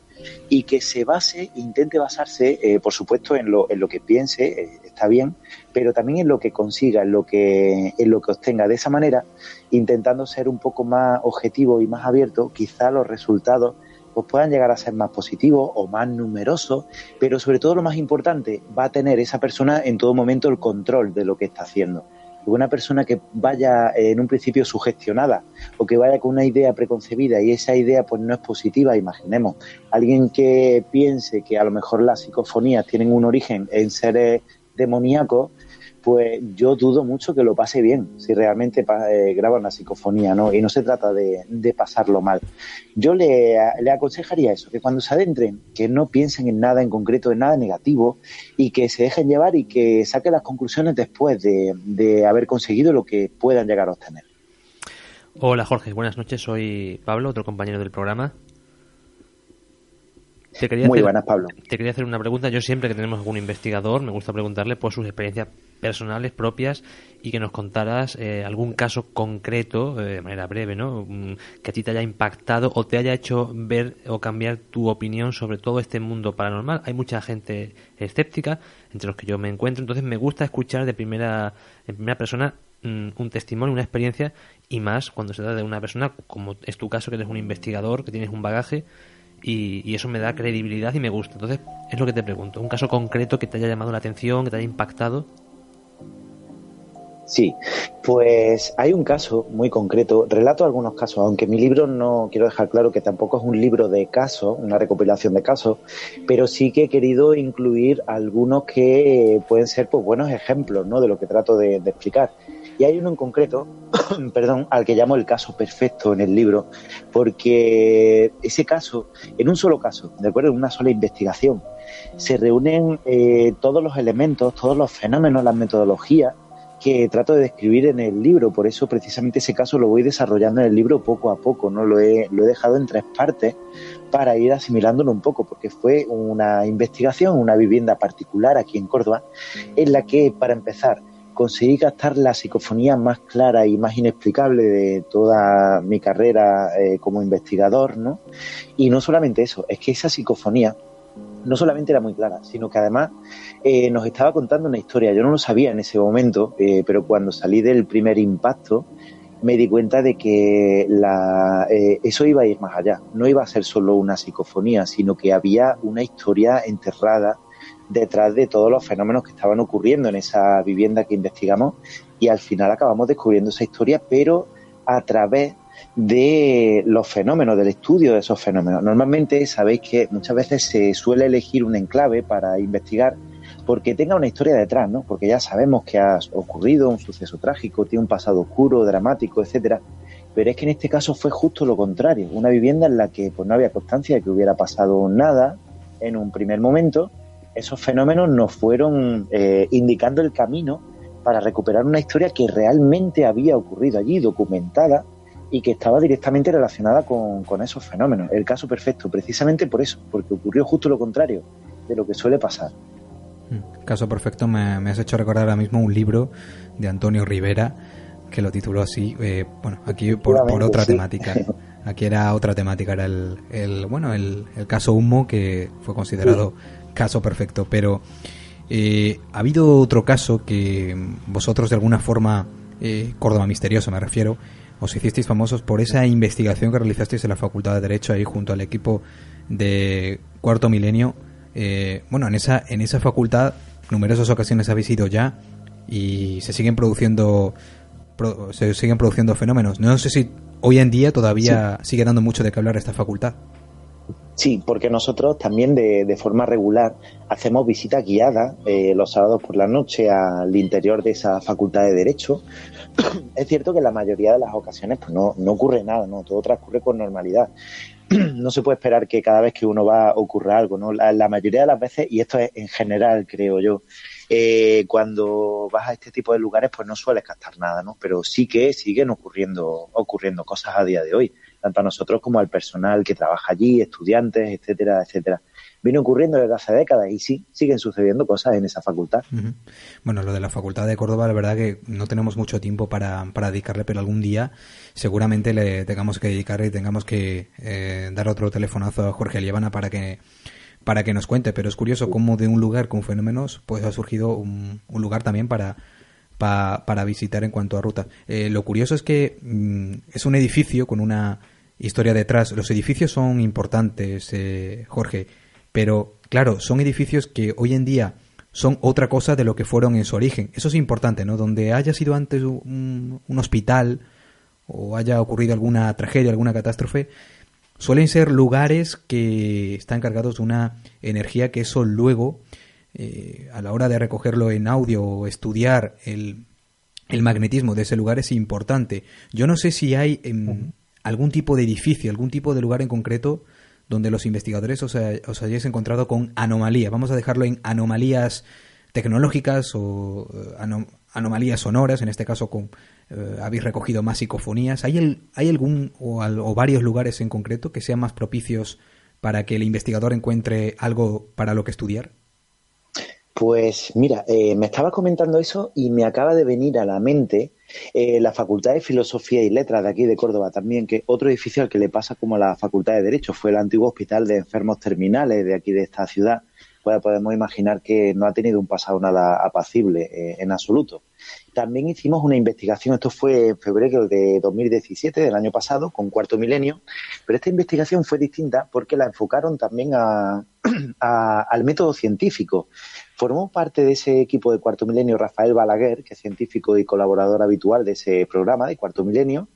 y que se base, intente basarse, eh, por supuesto, en lo, en lo que piense, eh, está bien, pero también en lo que consiga, en lo que, en lo que obtenga. De esa manera, intentando ser un poco más objetivo y más abierto, quizá los resultados pues puedan llegar a ser más positivos o más numerosos, pero sobre todo lo más importante, va a tener esa persona en todo momento el control de lo que está haciendo una persona que vaya eh, en un principio sugestionada o que vaya con una idea preconcebida y esa idea pues no es positiva, imaginemos, alguien que piense que a lo mejor las psicofonías tienen un origen en seres demoníacos, pues yo dudo mucho que lo pase bien si realmente eh, graba una psicofonía, ¿no? Y no se trata de, pasarlo mal. Yo le, aconsejaría eso, que cuando se adentren, que no piensen en nada en concreto, en nada negativo, y que se dejen llevar y que saquen las conclusiones después de, de haber conseguido lo que puedan llegar a obtener. Hola Jorge, buenas noches, soy Pablo, otro compañero del programa. Muy buenas, Pablo. Te quería hacer una pregunta. Yo siempre que tenemos algún investigador me gusta preguntarle por sus experiencias personales propias y que nos contaras eh, algún caso concreto, eh, de manera breve, ¿no? Mm, que a ti te haya impactado o te haya hecho ver o cambiar tu opinión sobre todo este mundo paranormal. Hay mucha gente escéptica, entre los que yo me encuentro, entonces me gusta escuchar de primera, en primera persona mm, un testimonio, una experiencia y más cuando se trata de una persona como es tu caso, que eres un investigador, que tienes un bagaje y, eso me da credibilidad y me gusta. Entonces, es lo que te pregunto. Un caso concreto que te haya llamado la atención, que te haya impactado. Sí, pues hay un caso muy concreto, relato algunos casos, aunque mi libro no quiero dejar claro que tampoco es un libro de casos, una recopilación de casos, pero sí que he querido incluir algunos que pueden ser pues buenos ejemplos ¿no? de lo que trato de explicar. Y hay uno en concreto, perdón, al que llamo el caso perfecto en el libro, porque ese caso, en un solo caso, de acuerdo, en una sola investigación, se reúnen eh, todos los elementos, todos los fenómenos, las metodologías que trato de describir en el libro. Por eso, precisamente, ese caso lo voy desarrollando en el libro poco a poco, ¿no? Lo he, lo he dejado en tres partes para ir asimilándolo un poco, porque fue una investigación, una vivienda particular aquí en Córdoba, en la que, para empezar, conseguí captar la psicofonía más clara y más inexplicable de toda mi carrera eh, como investigador, ¿no? Y no solamente eso, es que esa psicofonía no solamente era muy clara, sino que además eh, nos estaba contando una historia. Yo no lo sabía en ese momento, eh, pero cuando salí del primer impacto, me di cuenta de que la, eso iba a ir más allá. No iba a ser solo una psicofonía, sino que había una historia enterrada detrás de todos los fenómenos que estaban ocurriendo en esa vivienda que investigamos y al final acabamos descubriendo esa historia, pero a través de los fenómenos, del estudio de esos fenómenos. Normalmente sabéis que muchas veces se suele elegir un enclave para investigar porque tenga una historia detrás, ¿no? Porque ya sabemos que ha ocurrido un suceso trágico, tiene un pasado oscuro, dramático, etcétera. Pero es que en este caso fue justo lo contrario, una vivienda en la que pues no había constancia de que hubiera pasado nada en un primer momento esos fenómenos nos fueron eh, indicando el camino para recuperar una historia que realmente había ocurrido allí, documentada, y que estaba directamente relacionada con, con esos fenómenos. El caso perfecto, precisamente por eso, porque ocurrió justo lo contrario de lo que suele pasar. Mm, caso perfecto, me, me has hecho recordar ahora mismo un libro de Antonio Rivera que lo tituló así, eh, bueno, aquí por, por otra temática. Aquí era otra temática, era el, el bueno, el, el, caso Humo, que fue considerado caso perfecto, pero eh, ha habido otro caso que vosotros de alguna forma, eh, Córdoba Misterioso me refiero, os hicisteis famosos por esa investigación que realizasteis en la Facultad de Derecho ahí junto al equipo de Cuarto Milenio. Eh, bueno, en esa, en esa facultad numerosas ocasiones habéis ido ya y se siguen produciendo se siguen produciendo fenómenos. No sé si hoy en día todavía sigue dando mucho de qué hablar esta facultad. Sí, porque nosotros también de, de forma regular hacemos visitas guiadas eh, los sábados por la noche al interior de esa facultad de Derecho. es cierto que en la mayoría de las ocasiones pues no, no ocurre nada, ¿no? todo transcurre con normalidad. no se puede esperar que cada vez que uno va ocurra algo, ¿no? La, la mayoría de las veces, y esto es en general, creo yo, eh, cuando vas a este tipo de lugares pues no sueles captar nada, ¿no? Pero sí que siguen ocurriendo, ocurriendo cosas a día de hoy, tanto a nosotros como al personal que trabaja allí, estudiantes, etcétera, etcétera. Viene ocurriendo desde hace décadas y sí, siguen sucediendo cosas en esa facultad. Uh -huh. Bueno, lo de la facultad de Córdoba, la verdad que no tenemos mucho tiempo para, para dedicarle, pero algún día seguramente le tengamos que dedicarle y tengamos que eh, dar otro telefonazo a Jorge Lievana para que para que nos cuente, pero es curioso cómo de un lugar con fenómenos pues ha surgido un, un lugar también para, pa, para visitar en cuanto a ruta. Eh, lo curioso es que mmm, es un edificio con una historia detrás. Los edificios son importantes, eh, Jorge, pero claro, son edificios que hoy en día son otra cosa de lo que fueron en su origen. Eso es importante, ¿no? Donde haya sido antes un, hospital o haya ocurrido alguna tragedia, alguna catástrofe, suelen ser lugares que están cargados de una energía que eso luego, eh, a la hora de recogerlo en audio o estudiar el, el, magnetismo de ese lugar es importante. Yo no sé si hay eh, algún tipo de edificio, algún tipo de lugar en concreto donde los investigadores os, os hayáis encontrado con anomalías. Vamos a dejarlo en anomalías tecnológicas o anom anomalías sonoras, en este caso con eh, habéis recogido más psicofonías. ¿Hay, el, hay algún o, al, o, varios lugares en concreto que sean más propicios para que el investigador encuentre algo para lo que estudiar? Pues mira, eh, me estaba comentando eso y me acaba de venir a la mente eh, la Facultad de Filosofía y Letras de aquí de Córdoba también, que otro edificio al que le pasa como la Facultad de Derecho fue el antiguo Hospital de Enfermos Terminales de aquí de esta ciudad. Pues podemos imaginar que no ha tenido un pasado nada apacible eh, en absoluto. También hicimos una investigación, esto fue en febrero de 2017, del año pasado, con Cuarto Milenio, pero esta investigación fue distinta porque la enfocaron también a, al método científico. Formó parte de ese equipo de Cuarto Milenio Rafael Balaguer, que es científico y colaborador habitual de ese programa de Cuarto Milenio,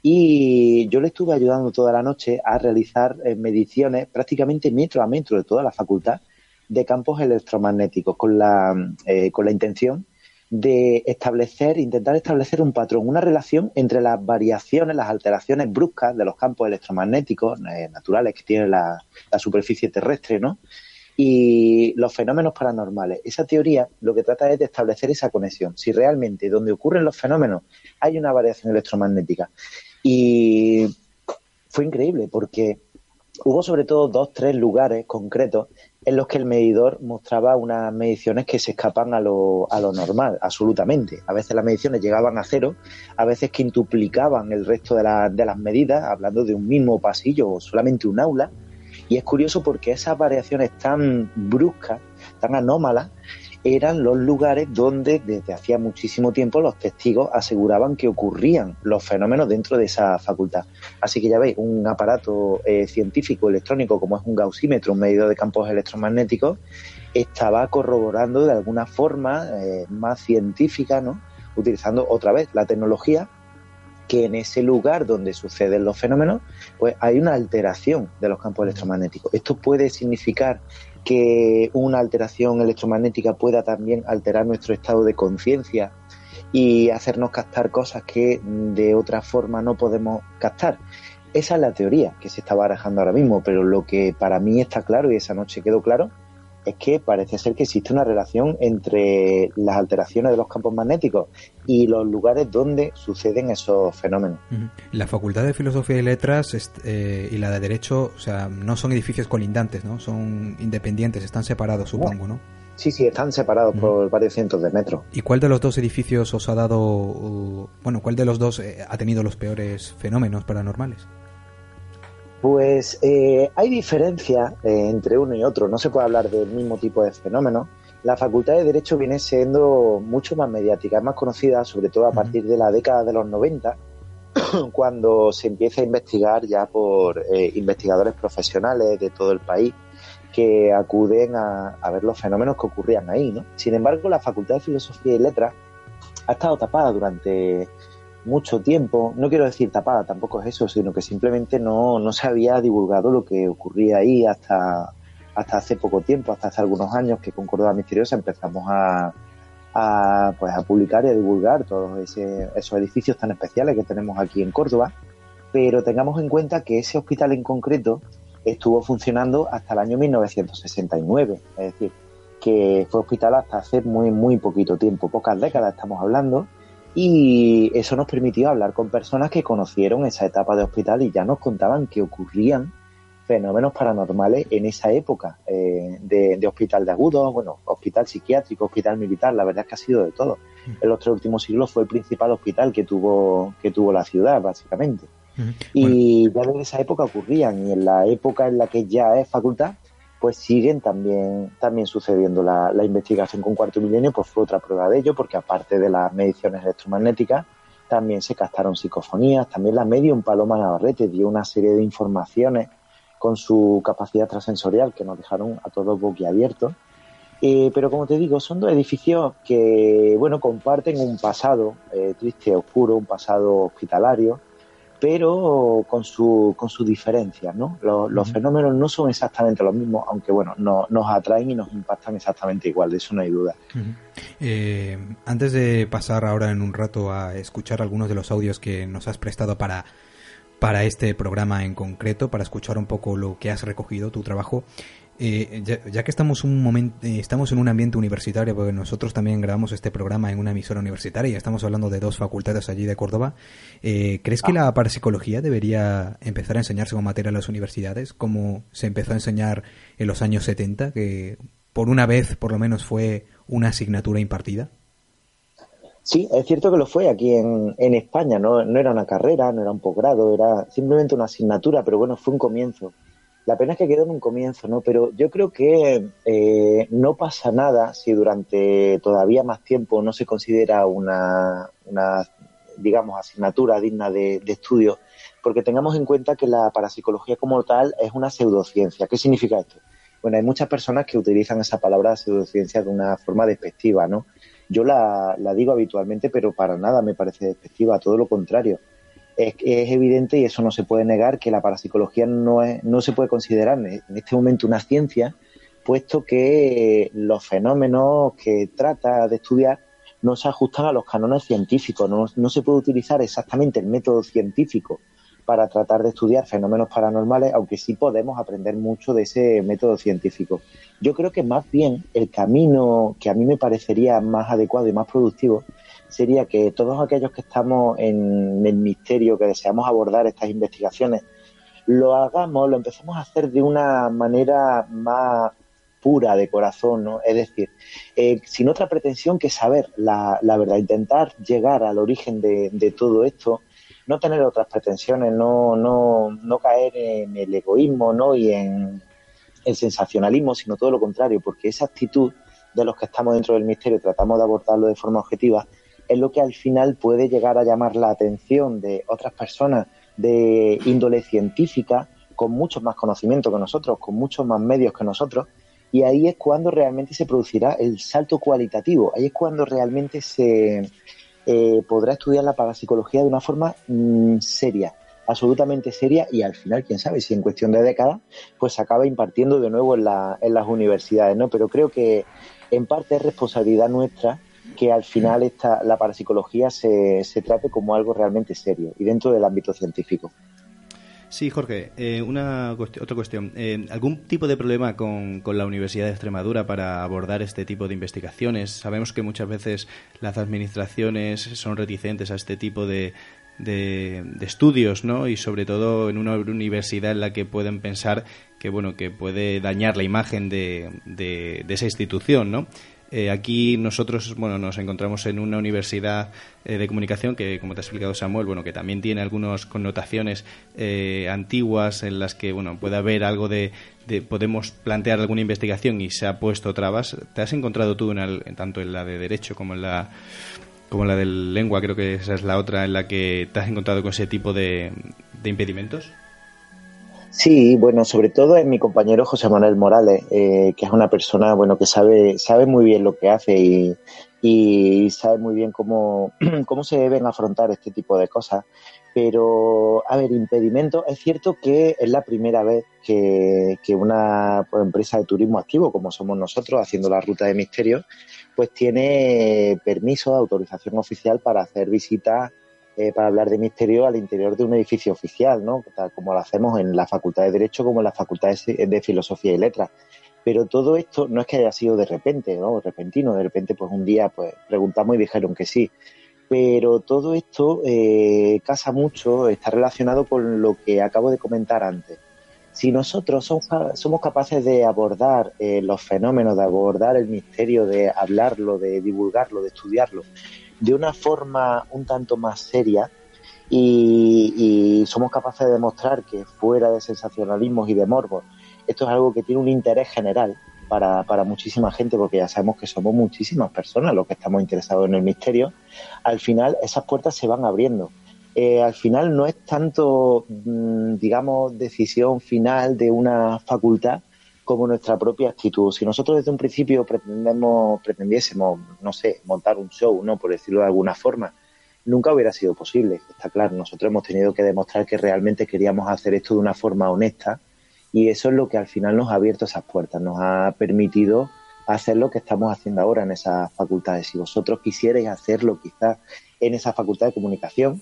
y yo le estuve ayudando toda la noche a realizar eh, mediciones prácticamente metro a metro de toda la facultad de campos electromagnéticos con la, eh, con la intención de establecer, intentar establecer un patrón, una relación entre las variaciones, las alteraciones bruscas de los campos electromagnéticos eh, naturales que tiene la, la, superficie terrestre, ¿no? Y los fenómenos paranormales. Esa teoría lo que trata es de establecer esa conexión. Si realmente donde ocurren los fenómenos hay una variación electromagnética. Y fue increíble porque hubo sobre todo dos, tres lugares concretos en los que el medidor mostraba unas mediciones que se escapan a lo, a lo normal, absolutamente. A veces las mediciones llegaban a cero, a veces quintuplicaban el resto de, la, de las medidas, hablando de un mismo pasillo o solamente un aula. Y es curioso porque esas variaciones tan bruscas, tan anómalas, eran los lugares donde desde hacía muchísimo tiempo los testigos aseguraban que ocurrían los fenómenos dentro de esa facultad. Así que ya veis, un aparato eh, científico electrónico como es un gaussímetro, un medidor de campos electromagnéticos, estaba corroborando de alguna forma eh, más científica, ¿no? utilizando otra vez la tecnología que en ese lugar donde suceden los fenómenos, pues hay una alteración de los campos electromagnéticos. Esto puede significar que una alteración electromagnética pueda también alterar nuestro estado de conciencia y hacernos captar cosas que de otra forma no podemos captar. Esa es la teoría que se está barajando ahora mismo, pero lo que para mí está claro y esa noche quedó claro es que parece ser que existe una relación entre las alteraciones de los campos magnéticos y los lugares donde suceden esos fenómenos. La Facultad de Filosofía y Letras eh, y la de Derecho, o sea, no son edificios colindantes, ¿no? Son independientes, están separados, supongo, ¿no? Sí, sí, están separados por varios cientos de metros. ¿Y cuál de los dos edificios os ha dado, bueno, cuál de los dos eh, ha tenido los peores fenómenos paranormales? Pues eh, hay diferencia eh, entre uno y otro, no se puede hablar del mismo tipo de fenómeno. La Facultad de Derecho viene siendo mucho más mediática, es más conocida, sobre todo a partir de la década de los 90, cuando se empieza a investigar ya por eh, investigadores profesionales de todo el país que acuden a, a, ver los fenómenos que ocurrían ahí. ¿no? Sin embargo, la Facultad de Filosofía y Letras ha estado tapada durante mucho tiempo, no quiero decir tapada, tampoco es eso, sino que simplemente no, no se había divulgado lo que ocurría ahí hasta, hasta hace poco tiempo, hasta hace algunos años que con Córdoba Misteriosa empezamos a, a, pues a publicar y a divulgar todos ese, esos edificios tan especiales que tenemos aquí en Córdoba, pero tengamos en cuenta que ese hospital en concreto estuvo funcionando hasta el año 1969, es decir, que fue hospital hasta hace muy, muy poquito tiempo, pocas décadas estamos hablando, y eso nos permitió hablar con personas que conocieron esa etapa de hospital y ya nos contaban que ocurrían fenómenos paranormales en esa época eh, de, hospital de agudos, bueno, hospital psiquiátrico, hospital militar, la verdad es que ha sido de todo. En los tres últimos siglos fue el principal hospital que tuvo, que tuvo la ciudad, básicamente. Y ya desde esa época ocurrían, y en la época en la que ya es facultad, pues siguen también, también sucediendo. La, investigación con cuarto milenio pues fue otra prueba de ello, porque aparte de las mediciones electromagnéticas, también se captaron psicofonías, también la medium Paloma Navarrete dio una serie de informaciones con su capacidad transensorial que nos dejaron a todos boquiabiertos. Eh, pero como te digo, son dos edificios que, bueno, comparten un pasado eh, triste, oscuro, un pasado hospitalario, pero con su, con su diferencia, ¿no? Los, fenómenos no son exactamente los mismos, aunque bueno, nos atraen y nos impactan exactamente igual, de eso no hay duda. Eh, antes de pasar ahora en un rato a escuchar algunos de los audios que nos has prestado para, para este programa en concreto, para escuchar un poco lo que has recogido, tu trabajo, eh, ya, que estamos un momento, eh, estamos en un ambiente universitario, porque nosotros también grabamos este programa en una emisora universitaria y estamos hablando de dos facultades allí de Córdoba, eh, ¿crees que la parapsicología debería empezar a enseñarse como materia en las universidades, como se empezó a enseñar en los años 70, que por una vez por lo menos fue una asignatura impartida? Sí, es cierto que lo fue aquí en, en España, ¿no? no era una carrera, no era un posgrado, era simplemente una asignatura, pero bueno, fue un comienzo. La pena es que quedó en un comienzo, ¿no? Pero yo creo que eh, no pasa nada si durante todavía más tiempo no se considera una, digamos, asignatura digna de, estudio, porque tengamos en cuenta que la parapsicología como tal es una pseudociencia. ¿Qué significa esto? Bueno, hay muchas personas que utilizan esa palabra pseudociencia de una forma despectiva, ¿no? Yo la, la digo habitualmente, pero para nada me parece despectiva, todo lo contrario es, evidente y eso no se puede negar que la parapsicología no, es, no se puede considerar en este momento una ciencia, puesto que los fenómenos que trata de estudiar no se ajustan a los cánones científicos, no, no se puede utilizar exactamente el método científico para tratar de estudiar fenómenos paranormales, aunque sí podemos aprender mucho de ese método científico. Yo creo que más bien el camino que a mí me parecería más adecuado y más productivo sería que todos aquellos que estamos en el misterio, que deseamos abordar estas investigaciones, lo hagamos, lo empecemos a hacer de una manera más pura de corazón, ¿no? Es decir, eh, sin otra pretensión que saber la, la verdad, intentar llegar al origen de, de, todo esto, no tener otras pretensiones, no, no, no caer en el egoísmo, ¿no? Y en el sensacionalismo, sino todo lo contrario, porque esa actitud de los que estamos dentro del misterio tratamos de abordarlo de forma objetiva, es lo que al final puede llegar a llamar la atención de otras personas de índole científica con mucho más conocimiento que nosotros, con muchos más medios que nosotros, y ahí es cuando realmente se producirá el salto cualitativo, ahí es cuando realmente se eh, podrá estudiar la parapsicología de una forma mm, seria, absolutamente seria, y al final, quién sabe, si en cuestión de décadas, pues se acaba impartiendo de nuevo en, en las universidades, ¿no? Pero creo que en parte es responsabilidad nuestra que al final esta, la parapsicología se, se trate como algo realmente serio y dentro del ámbito científico. Sí, Jorge, eh, una otra cuestión. Eh, ¿Algún tipo de problema con, con, la Universidad de Extremadura para abordar este tipo de investigaciones? Sabemos que muchas veces las administraciones son reticentes a este tipo de, de, estudios, ¿no? Y sobre todo en una universidad en la que pueden pensar que, bueno, que puede dañar la imagen de, de, esa institución, ¿no? Eh, aquí nosotros, bueno, nos encontramos en una universidad eh, de comunicación que, como te ha explicado Samuel, bueno, que también tiene algunas connotaciones eh, antiguas en las que, bueno, puede haber algo de, podemos plantear alguna investigación y se ha puesto trabas. ¿Te has encontrado tú en tanto en la de derecho como en la como la de lengua, creo que esa es la otra en la que te has encontrado con ese tipo de, impedimentos. Sí, bueno, sobre todo en mi compañero José Manuel Morales, eh, que es una persona, bueno, que sabe, sabe muy bien lo que hace y, sabe muy bien cómo, cómo se deben afrontar este tipo de cosas. Pero, a ver, impedimento, es cierto que es la primera vez que, que una empresa de turismo activo, como somos nosotros, haciendo la ruta de misterio, pues tiene permiso, autorización oficial para hacer visitas eh, para hablar de misterio al interior de un edificio oficial, ¿no? Tal como lo hacemos en la Facultad de Derecho como en la Facultad de Filosofía y Letras. Pero todo esto no es que haya sido de repente, ¿no? Repentino, de repente pues un día pues preguntamos y dijeron que sí. Pero todo esto eh, casa mucho, está relacionado con lo que acabo de comentar antes. Si nosotros somos, capaces de abordar eh, los fenómenos, de abordar el misterio, de hablarlo, de divulgarlo, de estudiarlo, de una forma un tanto más seria, y, somos capaces de demostrar que fuera de sensacionalismos y de morbos esto es algo que tiene un interés general para, para muchísima gente, porque ya sabemos que somos muchísimas personas los que estamos interesados en el misterio, al final esas puertas se van abriendo. Eh, al final no es tanto, mm, digamos, decisión final de una facultad como nuestra propia actitud. Si nosotros desde un principio pretendemos, pretendiésemos, no sé, montar un show, ¿no? Por decirlo de alguna forma, nunca hubiera sido posible. Está claro, nosotros hemos tenido que demostrar que realmente queríamos hacer esto de una forma honesta y eso es lo que al final nos ha abierto esas puertas, nos ha permitido hacer lo que estamos haciendo ahora en esas facultades. Si vosotros quisierais hacerlo quizás en esa facultad de comunicación,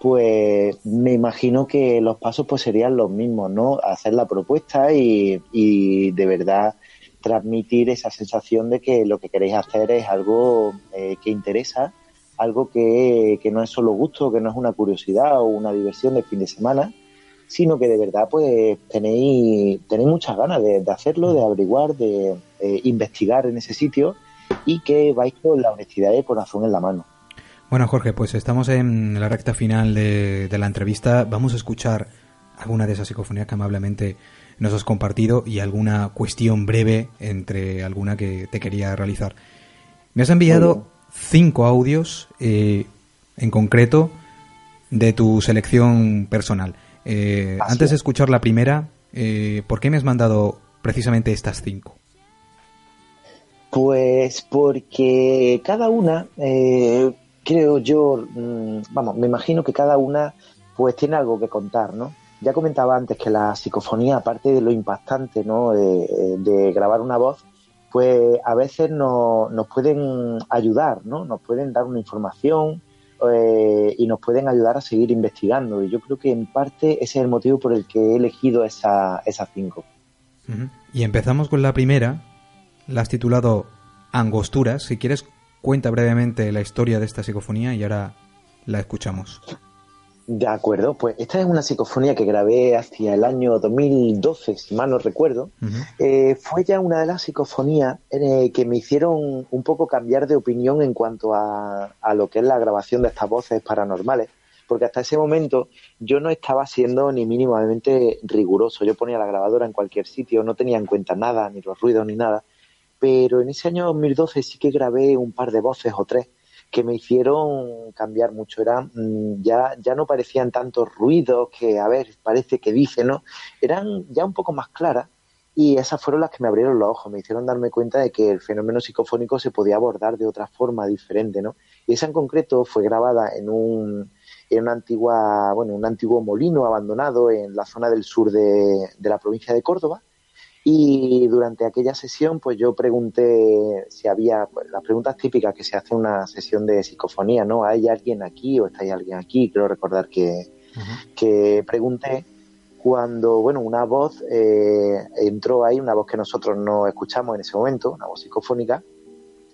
pues me imagino que los pasos pues serían los mismos, ¿no? Hacer la propuesta y, y de verdad transmitir esa sensación de que lo que queréis hacer es algo eh, que interesa, algo que, que no es solo gusto, que no es una curiosidad o una diversión de fin de semana, sino que de verdad pues tenéis, tenéis muchas ganas de, hacerlo, de averiguar, de, investigar en ese sitio y que vais con la honestidad y el corazón en la mano. Bueno, Jorge, pues estamos en la recta final de, la entrevista. Vamos a escuchar alguna de esas psicofonías que amablemente nos has compartido y alguna cuestión breve entre alguna que te quería realizar. Me has enviado cinco audios eh, en concreto de tu selección personal. Eh, antes de escuchar la primera, eh, ¿por qué me has mandado precisamente estas cinco? Pues porque cada una, eh, creo yo, mm, vamos, me imagino que cada una pues tiene algo que contar, ¿no? Ya comentaba antes que la psicofonía, aparte de lo impactante, ¿no? de grabar una voz, pues a veces no, nos pueden ayudar, ¿no? Nos pueden dar una información, eh, y nos pueden ayudar a seguir investigando. Y yo creo que en parte ese es el motivo por el que he elegido esa, esas cinco. Y empezamos con la primera, la has titulado Angosturas. Si quieres, cuenta brevemente la historia de esta psicofonía y ahora la escuchamos. De acuerdo, pues esta es una psicofonía que grabé hacia el año 2012, si mal no recuerdo. Eh, fue ya una de las psicofonías eh, que me hicieron un poco cambiar de opinión en cuanto a, a, lo que es la grabación de estas voces paranormales, porque hasta ese momento yo no estaba siendo ni mínimamente riguroso. Yo ponía la grabadora en cualquier sitio, no tenía en cuenta nada, ni los ruidos ni nada. Pero en ese año 2012 sí que grabé un par de voces o tres que me hicieron cambiar mucho. Eran, mm, ya, ya no parecían tantos ruidos que, a ver, parece que dice, ¿no? Eran ya un poco más claras y esas fueron las que me abrieron los ojos, me hicieron darme cuenta de que el fenómeno psicofónico se podía abordar de otra forma diferente, ¿no? Y esa en concreto fue grabada en un, en una antigua, bueno, un antiguo molino abandonado en la zona del sur de, de la provincia de Córdoba y durante aquella sesión, pues yo pregunté si había, pues, las preguntas típicas que se hace en una sesión de psicofonía, ¿no? ¿Hay alguien aquí o está alguien aquí? Quiero recordar que, que pregunté cuando, bueno, una voz eh, entró ahí, una voz que nosotros no escuchamos en ese momento, una voz psicofónica,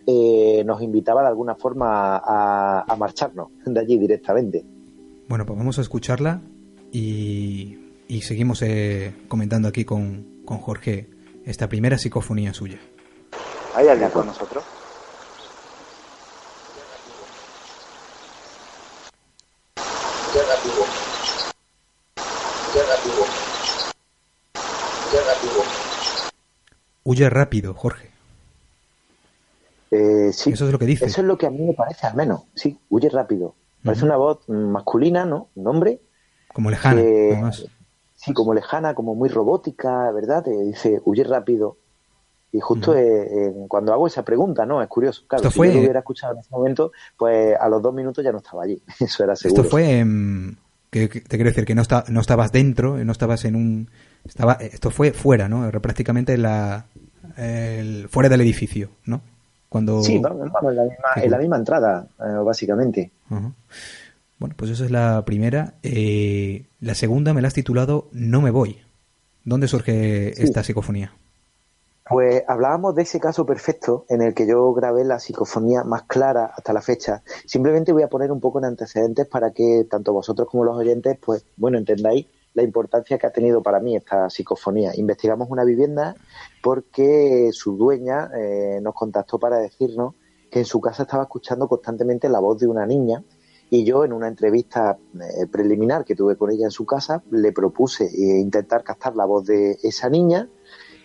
eh, nos invitaba de alguna forma a, marcharnos de allí directamente. Bueno, pues vamos a escucharla y, seguimos eh, comentando aquí con, con Jorge esta primera psicofonía suya. ¿Hay alguien con nosotros? Huye rápido, Jorge. Eh, sí. Eso es lo que dice. Eso es lo que a mí me parece, al menos. Sí, huye rápido. Parece una voz masculina, ¿no? Un hombre. Como lejana. Sí, como lejana, como muy robótica, ¿verdad? Te dice, huye rápido. Y justo eh, cuando hago esa pregunta, ¿no? Es curioso. Claro, si yo lo hubiera escuchado en ese momento, pues a los dos minutos ya no estaba allí. Eso era seguro. Esto fue que, te quiero decir que no, está, no estabas dentro, no estabas en un... estaba Esto fue fuera, ¿no? Prácticamente la, fuera del edificio, ¿no? Cuando... Sí, vamos, en, la misma, en la misma entrada, eh, básicamente. Bueno, pues esa es la primera. Eh, la segunda me la has titulado No me voy. ¿Dónde surge esta psicofonía? Pues hablábamos de ese caso perfecto en el que yo grabé la psicofonía más clara hasta la fecha. Simplemente voy a poner un poco en antecedentes para que tanto vosotros como los oyentes, pues bueno, entendáis la importancia que ha tenido para mí esta psicofonía. Investigamos una vivienda porque su dueña eh, nos contactó para decirnos que en su casa estaba escuchando constantemente la voz de una niña y yo en una entrevista eh, preliminar que tuve con ella en su casa le propuse eh, intentar captar la voz de esa niña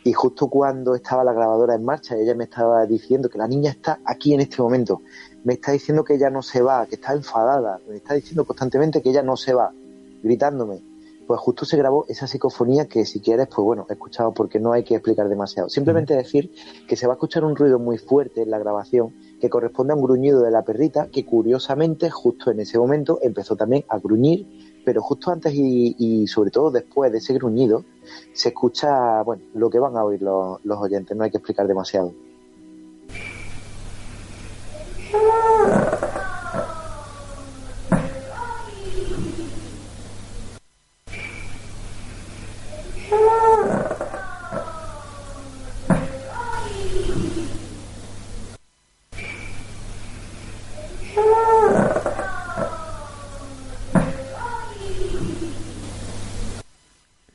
y justo cuando estaba la grabadora en marcha, ella me estaba diciendo que la niña está aquí en este momento, me está diciendo que ella no se va, que está enfadada, me está diciendo constantemente que ella no se va, gritándome. Pues justo se grabó esa psicofonía que si quieres, pues bueno, he escuchado porque no hay que explicar demasiado. Simplemente decir que se va a escuchar un ruido muy fuerte en la grabación que corresponde a un gruñido de la perrita que curiosamente justo en ese momento empezó también a gruñir pero justo antes y, sobre todo después de ese gruñido se escucha, bueno, lo que van a oír los, los oyentes, no hay que explicar demasiado.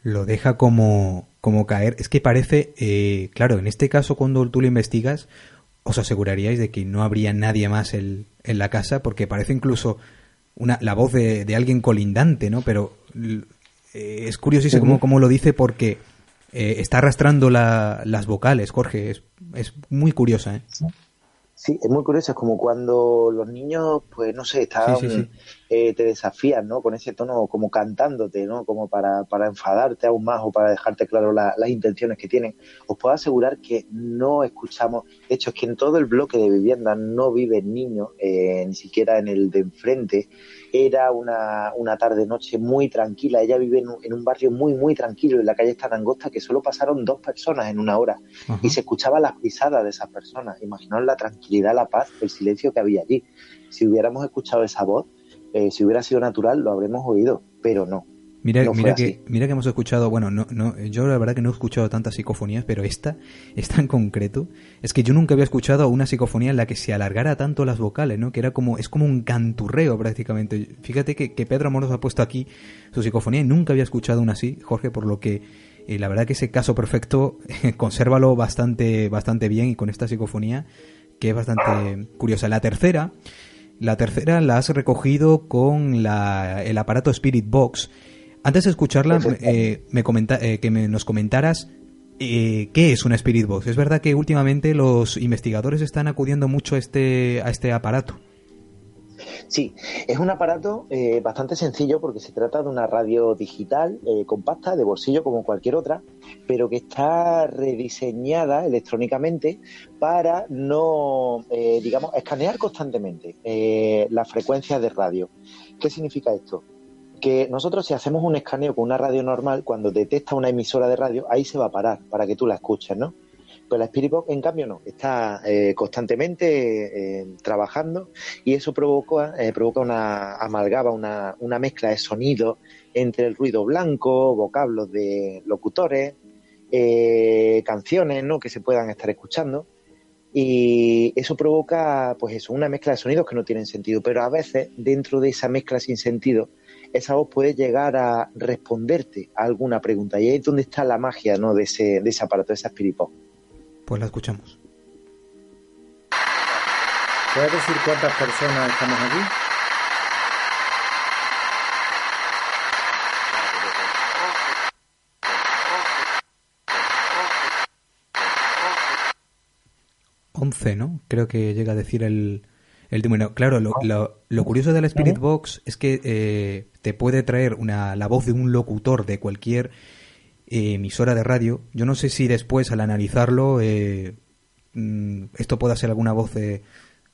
Lo deja como, como caer. Es que parece, eh, claro, en este caso cuando tú lo investigas, os aseguraríais de que no habría nadie más en, en la casa, porque parece incluso una, la voz de, de alguien colindante, ¿no? Pero eh, es curiosísimo cómo, lo dice porque eh, está arrastrando la, las vocales, Jorge. Es, es muy curiosa, ¿eh? Sí, es muy curioso, es como cuando los niños, pues no sé, están, eh, te desafían, ¿no? Con ese tono como cantándote, ¿no? Como para, para enfadarte aún más o para dejarte claro las intenciones que tienen. Os puedo asegurar que no escuchamos, de hecho es que en todo el bloque de vivienda no viven niños, eh, ni siquiera en el de enfrente, era una, una tarde-noche muy tranquila. Ella vive en un, barrio muy, muy tranquilo, en la calle tan angosta, que solo pasaron dos personas en una hora y se escuchaba las pisadas de esas personas. Imaginaos la tranquilidad, la paz, el silencio que había allí. Si hubiéramos escuchado esa voz, eh, si hubiera sido natural, lo habremos oído, pero no. Mira, mira, que, mira que hemos escuchado, bueno, no, no, yo la verdad que no he escuchado tantas psicofonías, pero esta, esta en concreto, es que yo nunca había escuchado una psicofonía en la que se alargara tanto las vocales, ¿no? Que era como, es como un canturreo prácticamente. Fíjate que, que Pedro Amoros ha puesto aquí su psicofonía y nunca había escuchado una así, Jorge, por lo que eh, la verdad que ese caso perfecto, consérvalo bastante, bastante bien y con esta psicofonía, que es bastante curiosa. La tercera, la tercera la has recogido con la, el aparato Spirit Box, antes de escucharla, eh, me comenta, eh, que me, nos comentaras eh, qué es una Spirit Box. Es verdad que últimamente los investigadores están acudiendo mucho a este, a este aparato. Sí, es un aparato bastante sencillo porque se trata de una radio digital compacta, de bolsillo como cualquier otra, pero que está rediseñada electrónicamente para no, digamos, escanear constantemente las frecuencias de radio. ¿Qué significa esto? Que nosotros si hacemos un escaneo con una radio normal, cuando detecta una emisora de radio, ahí se va a parar para que tú la escuches, ¿no? Pues la Spirit Box, en cambio, no. Está eh, constantemente eh, trabajando y eso provoca, eh, provoca una amalgama, una, una mezcla de sonidos entre el ruido blanco, vocablos de locutores, canciones ¿no? que se puedan estar escuchando y eso provoca pues eso, una mezcla de sonidos que no tienen sentido, pero a veces dentro de esa mezcla sin sentido esa voz puede llegar a responderte a alguna pregunta y ahí es donde está la magia ¿no? de, ese, de ese aparato, de esa espiripop. Pues la escuchamos. ¿Puedes decir cuántas personas estamos aquí? Once, ¿no? Creo que llega a decir el, el número. Claro, lo, lo, curioso de la Spirit Box es que eh, te puede traer una, la voz de un locutor de cualquier eh, emisora de radio. Yo no sé si después, al analizarlo, eh, mm, esto pueda ser alguna voz de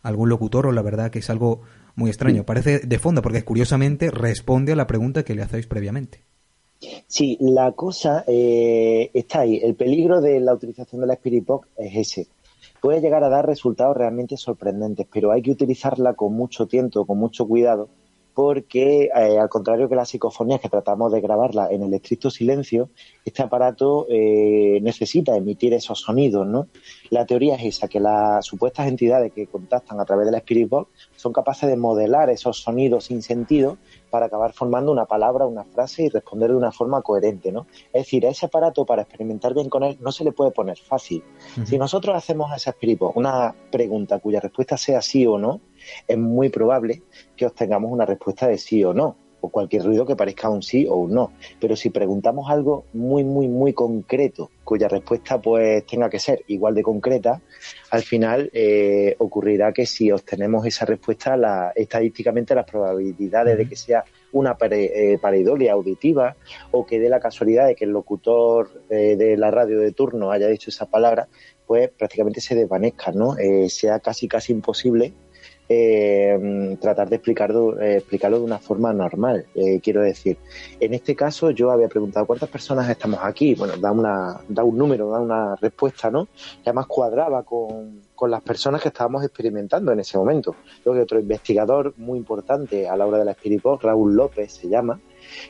algún locutor o la verdad que es algo muy extraño. Parece de fondo porque curiosamente responde a la pregunta que le hacéis previamente. Sí, la cosa está ahí. El peligro de la utilización de la Spirit Box es ese puede llegar a dar resultados realmente sorprendentes, pero hay que utilizarla con mucho tiempo, con mucho cuidado, porque eh, al contrario que las psicofonías que tratamos de grabarla en el estricto silencio, este aparato eh, necesita emitir esos sonidos, ¿no? La teoría es esa, que las supuestas entidades que contactan a través de la Spirit Box son capaces de modelar esos sonidos sin sentido para acabar formando una palabra, una frase y responder de una forma coherente, ¿no? Es decir, a ese aparato para experimentar bien con él no se le puede poner fácil. Si nosotros hacemos a ese Spirit una pregunta cuya respuesta sea sí o no, es muy probable que obtengamos una respuesta de sí o no o cualquier ruido que parezca un sí o un no. Pero si preguntamos algo muy, muy, muy concreto, cuya respuesta pues tenga que ser igual de concreta, al final eh, ocurrirá que si obtenemos esa respuesta, la, estadísticamente las probabilidades de que sea una pare, eh, pareidolia auditiva o que dé la casualidad de que el locutor eh, de la radio de turno haya dicho esa palabra, pues prácticamente se desvanezca, ¿no? sea casi casi imposible eh, tratar de explicarlo, eh, explicarlo de una forma normal. Eh, quiero decir, en este caso yo había preguntado cuántas personas estamos aquí. Bueno, da, una, da un número, da una respuesta, ¿no? Y además cuadraba con, con las personas que estábamos experimentando en ese momento. Creo que otro investigador muy importante a la hora de la Spirit Raúl López se llama,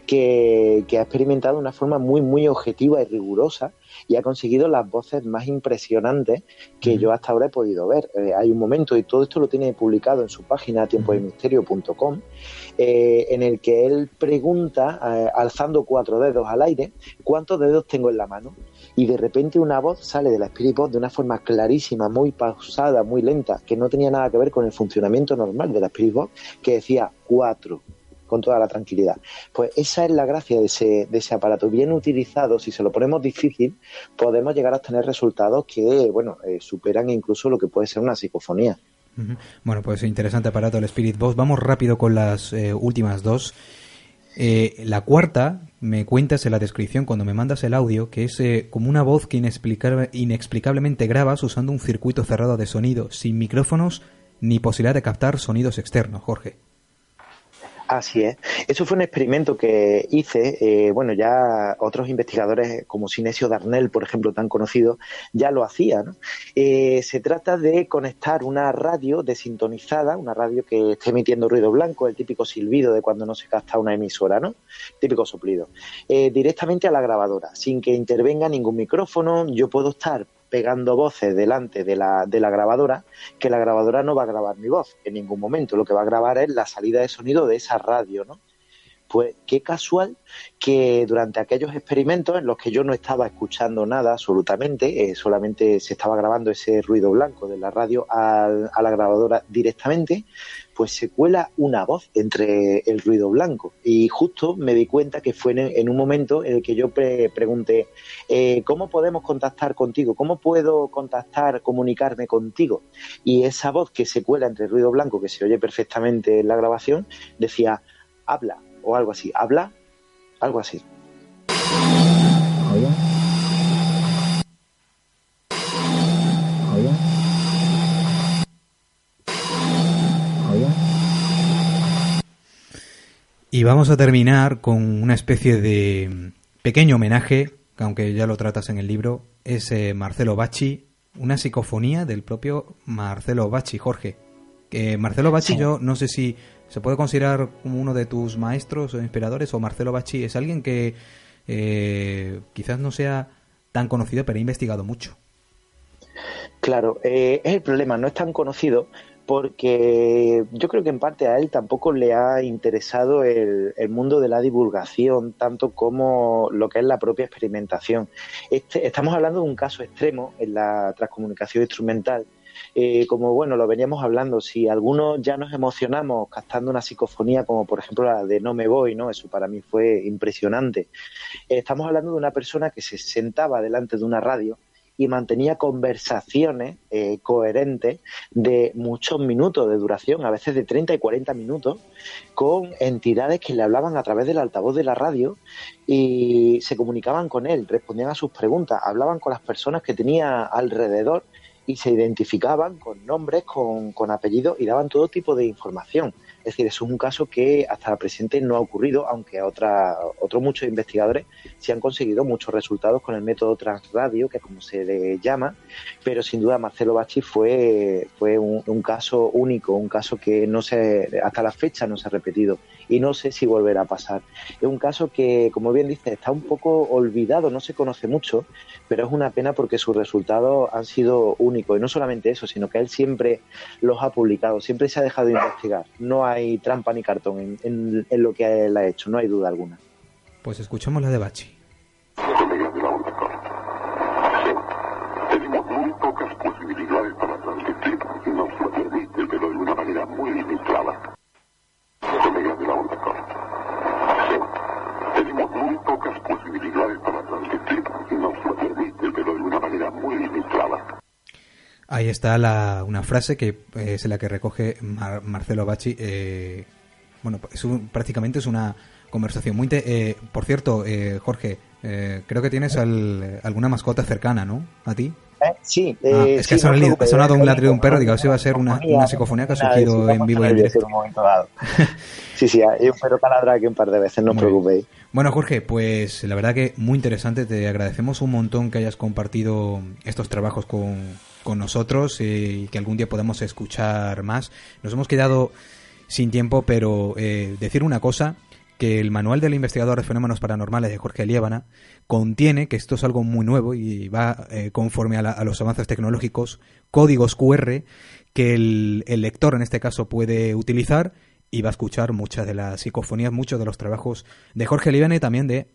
que, que ha experimentado de una forma muy, muy objetiva y rigurosa y ha conseguido las voces más impresionantes que yo hasta ahora he podido ver. Eh, hay un momento, y todo esto lo tiene publicado en su página tiempoymisterio.com, eh, en el que él pregunta, eh, alzando cuatro dedos al aire, ¿cuántos dedos tengo en la mano? Y de repente una voz sale de la Spirit Box de una forma clarísima, muy pausada, muy lenta, que no tenía nada que ver con el funcionamiento normal de la Spirit Box, que decía cuatro con toda la tranquilidad. Pues esa es la gracia de ese, de ese aparato. Bien utilizado, si se lo ponemos difícil, podemos llegar a tener resultados que, bueno, eh, superan incluso lo que puede ser una psicofonía. Bueno, pues interesante aparato el Spirit Box. Vamos rápido con las eh, últimas dos. Eh, la cuarta, me cuentas en la descripción cuando me mandas el audio, que es como una voz que inexplicablemente grabas usando un circuito cerrado de sonido, sin micrófonos ni posibilidad de captar sonidos externos, Jorge. Así es. Eso fue un experimento que hice. Eh, bueno, ya otros investigadores como Sinesio Darnell, por ejemplo, tan conocido, ya lo hacían. Eh, se trata de conectar una radio desintonizada, una radio que esté emitiendo ruido blanco, el típico silbido de cuando no se capta una emisora, ¿no? Típico soplido. Eh, directamente a la grabadora, sin que intervenga ningún micrófono. Yo puedo estar pegando voces delante de la, de la grabadora, que la grabadora no va a grabar mi voz en ningún momento, lo que va a grabar es la salida de sonido de esa radio, ¿no? Pues qué casual que durante aquellos experimentos en los que yo no estaba escuchando nada absolutamente, eh, solamente se estaba grabando ese ruido blanco de la radio a, la grabadora directamente, pues se cuela una voz entre el ruido blanco. Y justo me di cuenta que fue en, un momento en el que yo pregunté, eh, ¿cómo podemos contactar contigo? ¿Cómo puedo contactar, comunicarme contigo? Y esa voz que se cuela entre el ruido blanco, que se oye perfectamente en la grabación, decía, habla, o algo así. ¿Habla? Algo así. Y vamos a terminar con una especie de pequeño homenaje, aunque ya lo tratas en el libro, es eh, Marcelo Bacci una psicofonía del propio Marcelo Bacci, Jorge. Que Marcelo Bacci, yo no sé si se puede considerar como uno de tus maestros o inspiradores, o Marcelo Bacci es alguien que eh, quizás no sea tan conocido, pero ha investigado mucho. Claro, eh, es el problema, no es tan conocido porque yo creo que en parte a él tampoco le ha interesado el, mundo de la divulgación tanto como lo que es la propia experimentación. Este, estamos hablando de un caso extremo en la transcomunicación instrumental. Eh, como bueno, lo veníamos hablando, si algunos ya nos emocionamos captando una psicofonía como por ejemplo la de No me voy, ¿no? Eso para mí fue impresionante. Estamos hablando de una persona que se sentaba delante de una radio y mantenía conversaciones eh, coherentes de muchos minutos de duración, a veces de 30 y 40 minutos, con entidades que le hablaban a través del altavoz de la radio y se comunicaban con él, respondían a sus preguntas, hablaban con las personas que tenía alrededor y se identificaban con nombres, con, con apellidos y daban todo tipo de información. Es decir, eso es un caso que hasta presente no ha ocurrido, aunque otra, otros muchos investigadores sí han conseguido muchos resultados con el método transradio, que es como se le llama, pero sin duda Marcelo Bachi fue, fue un, caso único, un caso que no se, hasta la fecha no se ha repetido y no sé si volverá a pasar. Es un caso que, como bien dice, está un poco olvidado, no se conoce mucho, pero es una pena porque sus resultados han sido únicos y no solamente eso, sino que él siempre los ha publicado, siempre se ha dejado de investigar. No hay trampa ni cartón en, lo que él ha hecho, no hay duda alguna. Pues escuchamos la de Bachi. Tenemos muy pocas posibilidades para transmitir, nos lo permite, pero de una manera muy limitada. De la onda Sí. Tenemos muy pocas Ahí está la, una frase que eh, es la que recoge Marcelo Bacci. Eh, bueno, es prácticamente es una conversación muy... Eh, por cierto, Jorge, creo que tienes alguna mascota cercana, ¿no? ¿A ti? Sí. Ah, es que ha, sonado, un ladrido de un perro, digo, si va a ser una, una psicofonía que ha surgido en vivo y en directo. sí, sí, hay un perro que ladra aquí un par de veces, no os preocupéis. Bueno, Jorge, pues la verdad que muy interesante, te agradecemos un montón que hayas compartido estos trabajos con, con nosotros eh, y que algún día podamos escuchar más. Nos hemos quedado sin tiempo, pero eh, decir una cosa, que el manual del investigador de fenómenos paranormales de Jorge Liébana contiene, que esto es algo muy nuevo y va eh, conforme a, los avances tecnológicos, códigos QR que el, lector en este caso puede utilizar y va a escuchar muchas de las psicofonías, muchos de los trabajos de Jorge Liébana y también de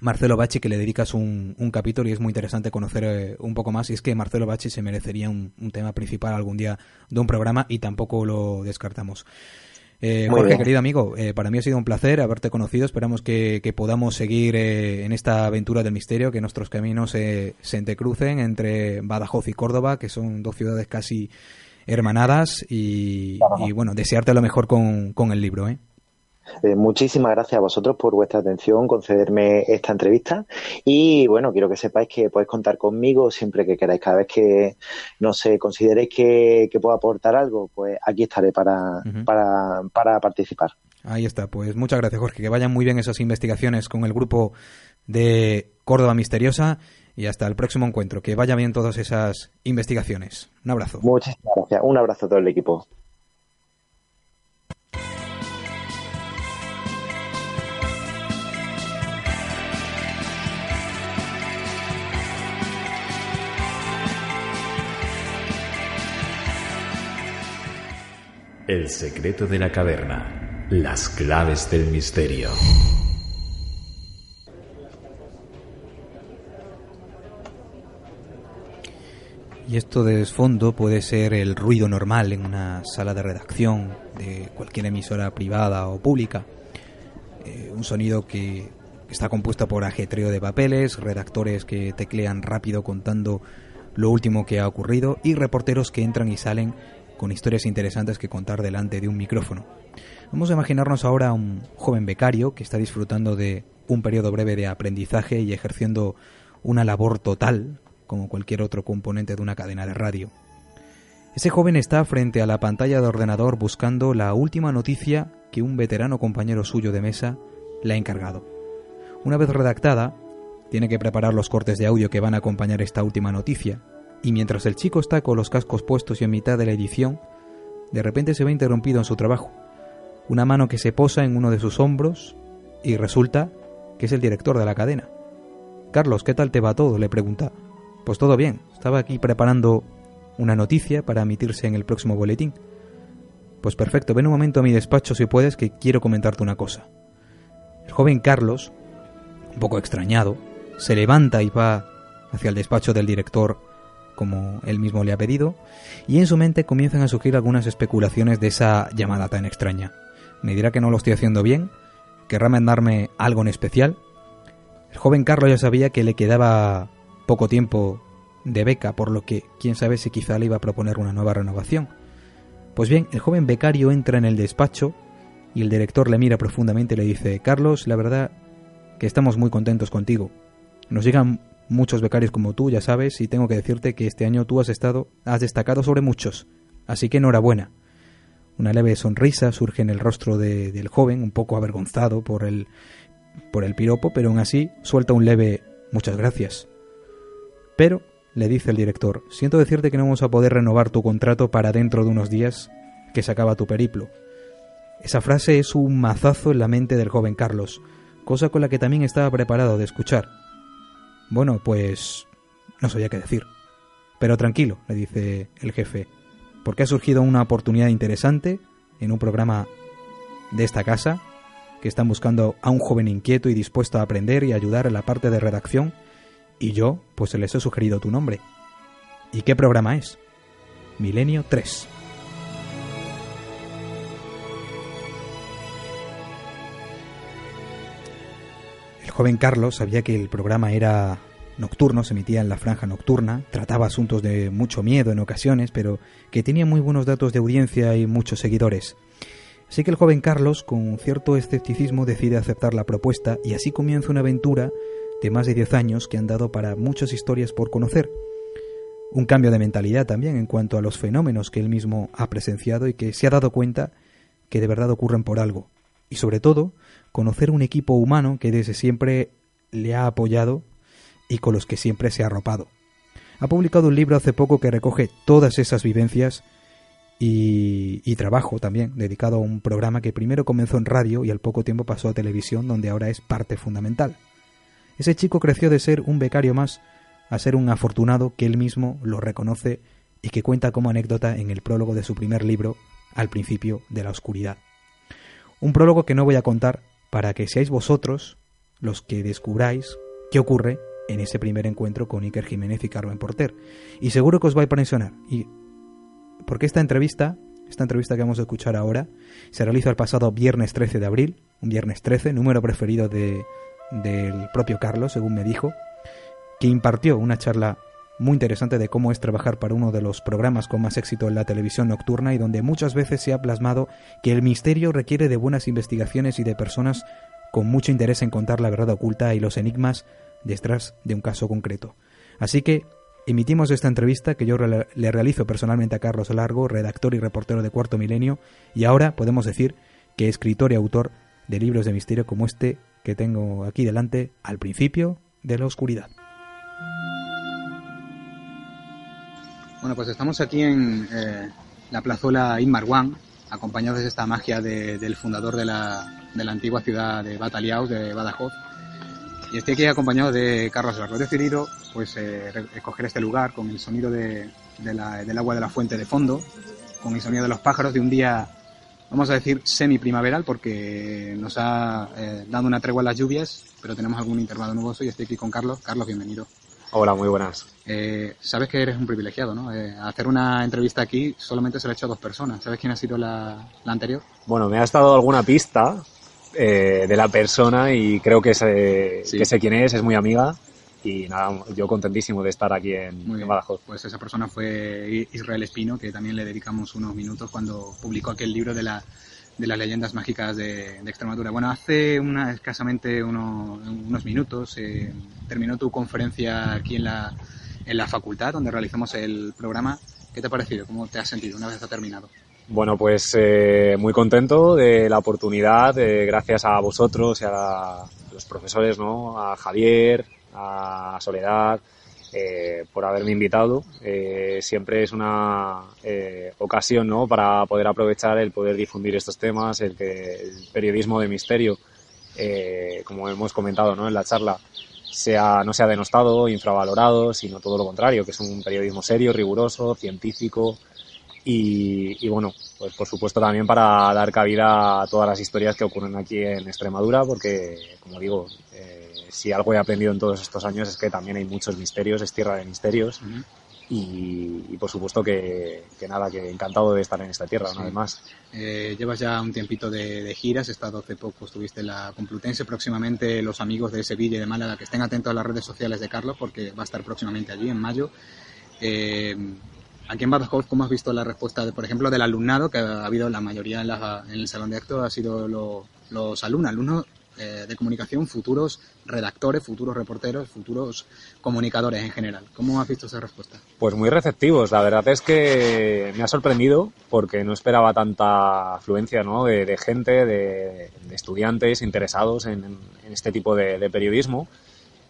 Marcelo Bacci, que le dedicas un, capítulo y es muy interesante conocer eh, un poco más. Y es que Marcelo Bacci se merecería un, tema principal algún día de un programa y tampoco lo descartamos. Eh, Jorge, querido amigo, eh, para mí ha sido un placer haberte conocido. Esperamos que, podamos seguir en esta aventura del misterio, que nuestros caminos se entrecrucen entre Badajoz y Córdoba, que son dos ciudades casi hermanadas. Y, y bueno, desearte lo mejor con, con el libro. ¿eh? Eh, muchísimas gracias a vosotros por vuestra atención, concederme esta entrevista y bueno, quiero que sepáis que podéis contar conmigo siempre que queráis, cada vez que no sé, consideréis que, que puedo aportar algo, pues aquí estaré para, para, para participar. Ahí está, pues muchas gracias Jorge, que vayan muy bien esas investigaciones con el grupo de Córdoba Misteriosa y hasta el próximo encuentro, que vaya bien todas esas investigaciones. Un abrazo. Muchísimas gracias, un abrazo a todo el equipo. El secreto de la caverna. Las claves del misterio. Y esto de fondo puede ser el ruido normal en una sala de redacción de cualquier emisora privada o pública. Eh, un sonido que está compuesto por ajetreo de papeles, redactores que teclean rápido contando lo último que ha ocurrido y reporteros que entran y salen con historias interesantes que contar delante de un micrófono. Vamos a imaginarnos ahora a un joven becario que está disfrutando de un periodo breve de aprendizaje y ejerciendo una labor total, como cualquier otro componente de una cadena de radio. Ese joven está frente a la pantalla de ordenador buscando la última noticia que un veterano compañero suyo de mesa le ha encargado. Una vez redactada, tiene que preparar los cortes de audio que van a acompañar esta última noticia, Y mientras el chico está con los cascos puestos y en mitad de la edición, de repente se ve interrumpido en su trabajo. Una mano que se posa en uno de sus hombros y resulta que es el director de la cadena. Carlos, ¿qué tal te va todo? le pregunta. Pues todo bien, estaba aquí preparando una noticia para emitirse en el próximo boletín. Pues perfecto, ven un momento a mi despacho si puedes que quiero comentarte una cosa. El joven Carlos, un poco extrañado, se levanta y va hacia el despacho del director como él mismo le ha pedido, y en su mente comienzan a surgir algunas especulaciones de esa llamada tan extraña. Me dirá que no lo estoy haciendo bien, querrá mandarme algo en especial. El joven Carlos ya sabía que le quedaba poco tiempo de beca, por lo que quién sabe si quizá le iba a proponer una nueva renovación. Pues bien, el joven becario entra en el despacho y el director le mira profundamente y le dice, Carlos, la verdad que estamos muy contentos contigo. Nos llegan muchos becarios como tú, ya sabes, y tengo que decirte que este año tú has estado, has destacado sobre muchos. Así que enhorabuena. Una leve sonrisa surge en el rostro del joven, un poco avergonzado por el, por el piropo, pero aún así suelta un leve muchas gracias. Pero, le dice el director, siento decirte que no vamos a poder renovar tu contrato para dentro de unos días que se acaba tu periplo. Esa frase es un mazazo en la mente del joven Carlos, cosa con la que también estaba preparado de escuchar. Bueno, pues no sabía qué decir. Pero tranquilo, le dice el jefe, porque ha surgido una oportunidad interesante en un programa de esta casa, que están buscando a un joven inquieto y dispuesto a aprender y ayudar en la parte de redacción, y yo, pues les he sugerido tu nombre. ¿Y qué programa es? Milenio 3. El joven Carlos sabía que el programa era nocturno, se emitía en la franja nocturna, trataba asuntos de mucho miedo en ocasiones, pero que tenía muy buenos datos de audiencia y muchos seguidores. Así que el joven Carlos, con cierto escepticismo, decide aceptar la propuesta y así comienza una aventura de más de 10 años que han dado para muchas historias por conocer. Un cambio de mentalidad también en cuanto a los fenómenos que él mismo ha presenciado y que se ha dado cuenta que de verdad ocurren por algo. Y sobre todo, conocer un equipo humano que desde siempre le ha apoyado y con los que siempre se ha arropado. Ha publicado un libro hace poco que recoge todas esas vivencias y, y, trabajo también, dedicado a un programa que primero comenzó en radio y al poco tiempo pasó a televisión, donde ahora es parte fundamental. Ese chico creció de ser un becario más a ser un afortunado que él mismo lo reconoce y que cuenta como anécdota en el prólogo de su primer libro, Al principio de la oscuridad. Un prólogo que no voy a contar para que seáis vosotros los que descubráis qué ocurre en ese primer encuentro con Iker Jiménez y Carmen Porter. Y seguro que os va a impresionar. Y porque esta entrevista, esta entrevista que vamos a escuchar ahora, se realiza el pasado viernes 13 de abril, un viernes 13, número preferido de, del propio Carlos, según me dijo, que impartió una charla muy interesante de cómo es trabajar para uno de los programas con más éxito en la televisión nocturna y donde muchas veces se ha plasmado que el misterio requiere de buenas investigaciones y de personas con mucho interés en contar la verdad oculta y los enigmas detrás de un caso concreto. Así que emitimos esta entrevista que yo le realizo personalmente a Carlos Largo, redactor y reportero de Cuarto Milenio, y ahora podemos decir que escritor y autor de libros de misterio como este que tengo aquí delante al principio de la oscuridad. Bueno, pues estamos aquí en eh, la plazuela Inmarwan, acompañados de esta magia de, del fundador de la, de la, antigua ciudad de Bataliaus, de Badajoz. Y estoy aquí acompañado de Carlos Largo. He decidido pues, eh, escoger este lugar con el sonido de, la, del agua de la fuente de fondo, con el sonido de los pájaros de un día, vamos a decir, semi-primaveral, porque nos ha eh, dado una tregua en las lluvias, pero tenemos algún intervalo nuboso y estoy aquí con Carlos. Carlos, bienvenido. Hola, muy buenas. Eh, sabes que eres un privilegiado, ¿no? Eh, hacer una entrevista aquí solamente se la ha hecho a dos personas. ¿Sabes quién ha sido la, la anterior? Bueno, me ha estado alguna pista eh, de la persona y creo que sé, sí. que sé quién es, es muy amiga. Y nada, yo contentísimo de estar aquí en, muy en Badajoz. Pues esa persona fue Israel Espino, que también le dedicamos unos minutos cuando publicó aquel libro de la de las leyendas mágicas de, Extremadura. Bueno, hace una, escasamente uno, unos minutos eh, terminó tu conferencia aquí en la, en la facultad donde realizamos el programa. ¿Qué te ha parecido? ¿Cómo te has sentido una vez ha terminado? Bueno, pues eh, muy contento de la oportunidad, eh, gracias a vosotros y a, a, los profesores, ¿no? A Javier, a Soledad eh, por haberme invitado. Eh, siempre es una eh, ocasión ¿no? para poder aprovechar el poder difundir estos temas, el que el periodismo de misterio, como hemos comentado ¿no? en la charla, sea, no sea denostado, infravalorado, sino todo lo contrario, que es un periodismo serio, riguroso, científico, y, y, bueno, pues por supuesto también para dar cabida a todas las historias que ocurren aquí en Extremadura, porque como digo, eh, si algo he aprendido en todos estos años es que también hay muchos misterios, es tierra de misterios. y, y, por supuesto que, que, nada, que encantado de estar en esta tierra, sí. una vez más. Eh, llevas ya un tiempito de, de, giras, estado hace poco, estuviste en la Complutense, próximamente los amigos de Sevilla y de Málaga que estén atentos a las redes sociales de Carlos porque va a estar próximamente allí en mayo. Eh, Aquí en Badajoz, ¿cómo has visto la respuesta, de, por ejemplo, del alumnado, que ha habido la mayoría en, la, en el salón de actos, ha sido lo, los alumnos, alumnos eh, de comunicación, futuros redactores, futuros reporteros, futuros comunicadores en general. ¿Cómo has visto esa respuesta? Pues muy receptivos. La verdad es que me ha sorprendido porque no esperaba tanta afluencia ¿no? de, de gente, de, de, estudiantes interesados en, en este tipo de, de periodismo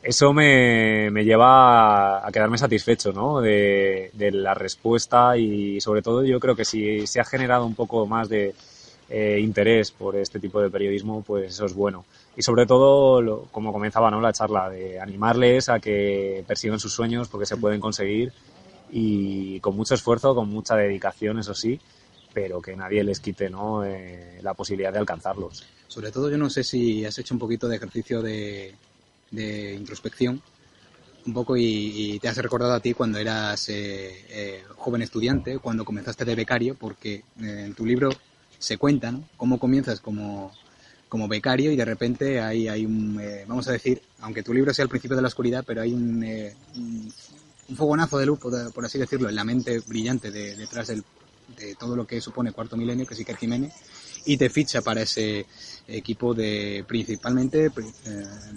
eso me, me, lleva a quedarme satisfecho ¿no? de, de, la respuesta y sobre todo yo creo que si se ha generado un poco más de eh, interés por este tipo de periodismo, pues eso es bueno. Y sobre todo, lo, como comenzaba ¿no? la charla, de animarles a que persigan sus sueños porque se pueden conseguir y con mucho esfuerzo, con mucha dedicación, eso sí, pero que nadie les quite ¿no? Eh, la posibilidad de alcanzarlos. Sobre todo yo no sé si has hecho un poquito de ejercicio de de introspección un poco y, y, te has recordado a ti cuando eras eh, eh, joven estudiante, cuando comenzaste de becario, porque eh, en tu libro se cuenta ¿no? cómo comienzas como, como becario y de repente hay, hay un, eh, vamos a decir, aunque tu libro sea el principio de la oscuridad, pero hay un, eh, un, fogonazo de luz, por, por, así decirlo, en la mente brillante de, detrás del, de todo lo que supone Cuarto Milenio, que es Iker Jiménez, y te ficha para ese equipo de principalmente, eh,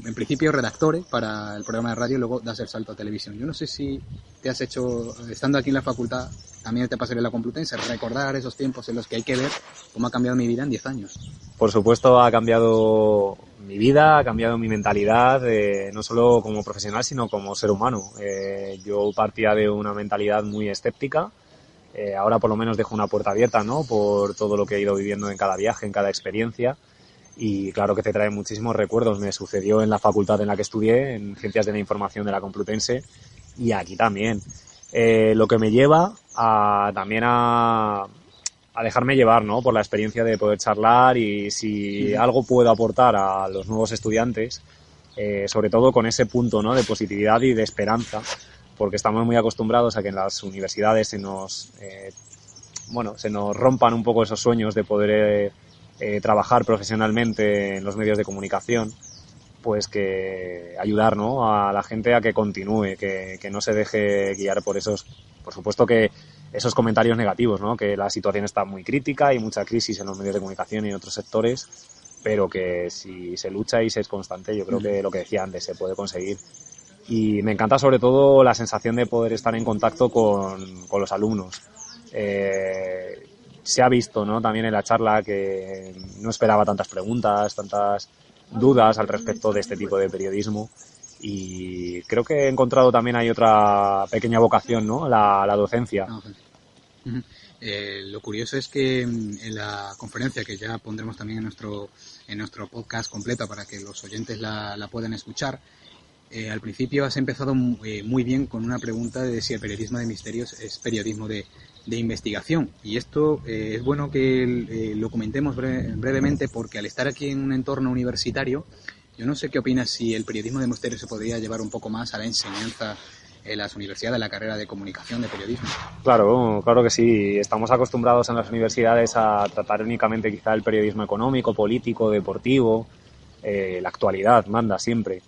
en principio redactores para el programa de radio y luego das el salto a televisión. Yo no sé si te has hecho, estando aquí en la facultad, también te pasaré la Complutense, recordar esos tiempos en los que hay que ver cómo ha cambiado mi vida en 10 años. Por supuesto ha cambiado mi vida, ha cambiado mi mentalidad, eh, no solo como profesional, sino como ser humano. Eh, yo partía de una mentalidad muy escéptica, eh, ahora por lo menos dejo una puerta abierta, ¿no? Por todo lo que he ido viviendo en cada viaje, en cada experiencia. Y claro que te trae muchísimos recuerdos. Me sucedió en la facultad en la que estudié, en Ciencias de la Información de la Complutense, y aquí también. Eh, lo que me lleva a, también a, a dejarme llevar, ¿no? Por la experiencia de poder charlar y si sí. algo puedo aportar a los nuevos estudiantes, eh, sobre todo con ese punto, ¿no? De positividad y de esperanza, porque estamos muy acostumbrados a que en las universidades se nos, eh, bueno, se nos rompan un poco esos sueños de poder eh, eh, trabajar profesionalmente en los medios de comunicación, pues que ayudar ¿no? a la gente a que continúe, que, que no se deje guiar por esos, por supuesto que esos comentarios negativos, ¿no? que la situación está muy crítica, hay mucha crisis en los medios de comunicación y en otros sectores, pero que si se lucha y se es constante, yo creo que lo que decía antes se puede conseguir y me encanta sobre todo la sensación de poder estar en contacto con, con los alumnos. Eh, se ha visto ¿no? también en la charla que no esperaba tantas preguntas, tantas dudas al respecto de este tipo de periodismo y creo que he encontrado también hay otra pequeña vocación, ¿no? La, la docencia. Eh, lo curioso es que en la conferencia que ya pondremos también en nuestro en nuestro podcast completo para que los oyentes la, la puedan escuchar, eh, al principio has empezado eh, muy bien con una pregunta de si el periodismo de misterios es periodismo de, investigación. Y esto eh, es bueno que lo comentemos breve, brevemente porque al estar aquí en un entorno universitario, yo no sé qué opinas si el periodismo de misterios se podría llevar un poco más a la enseñanza en las universidades, a la carrera de comunicación, de periodismo. Claro, claro que sí. Estamos acostumbrados en las universidades a tratar únicamente quizá el periodismo económico, político, deportivo. La actualidad manda siempre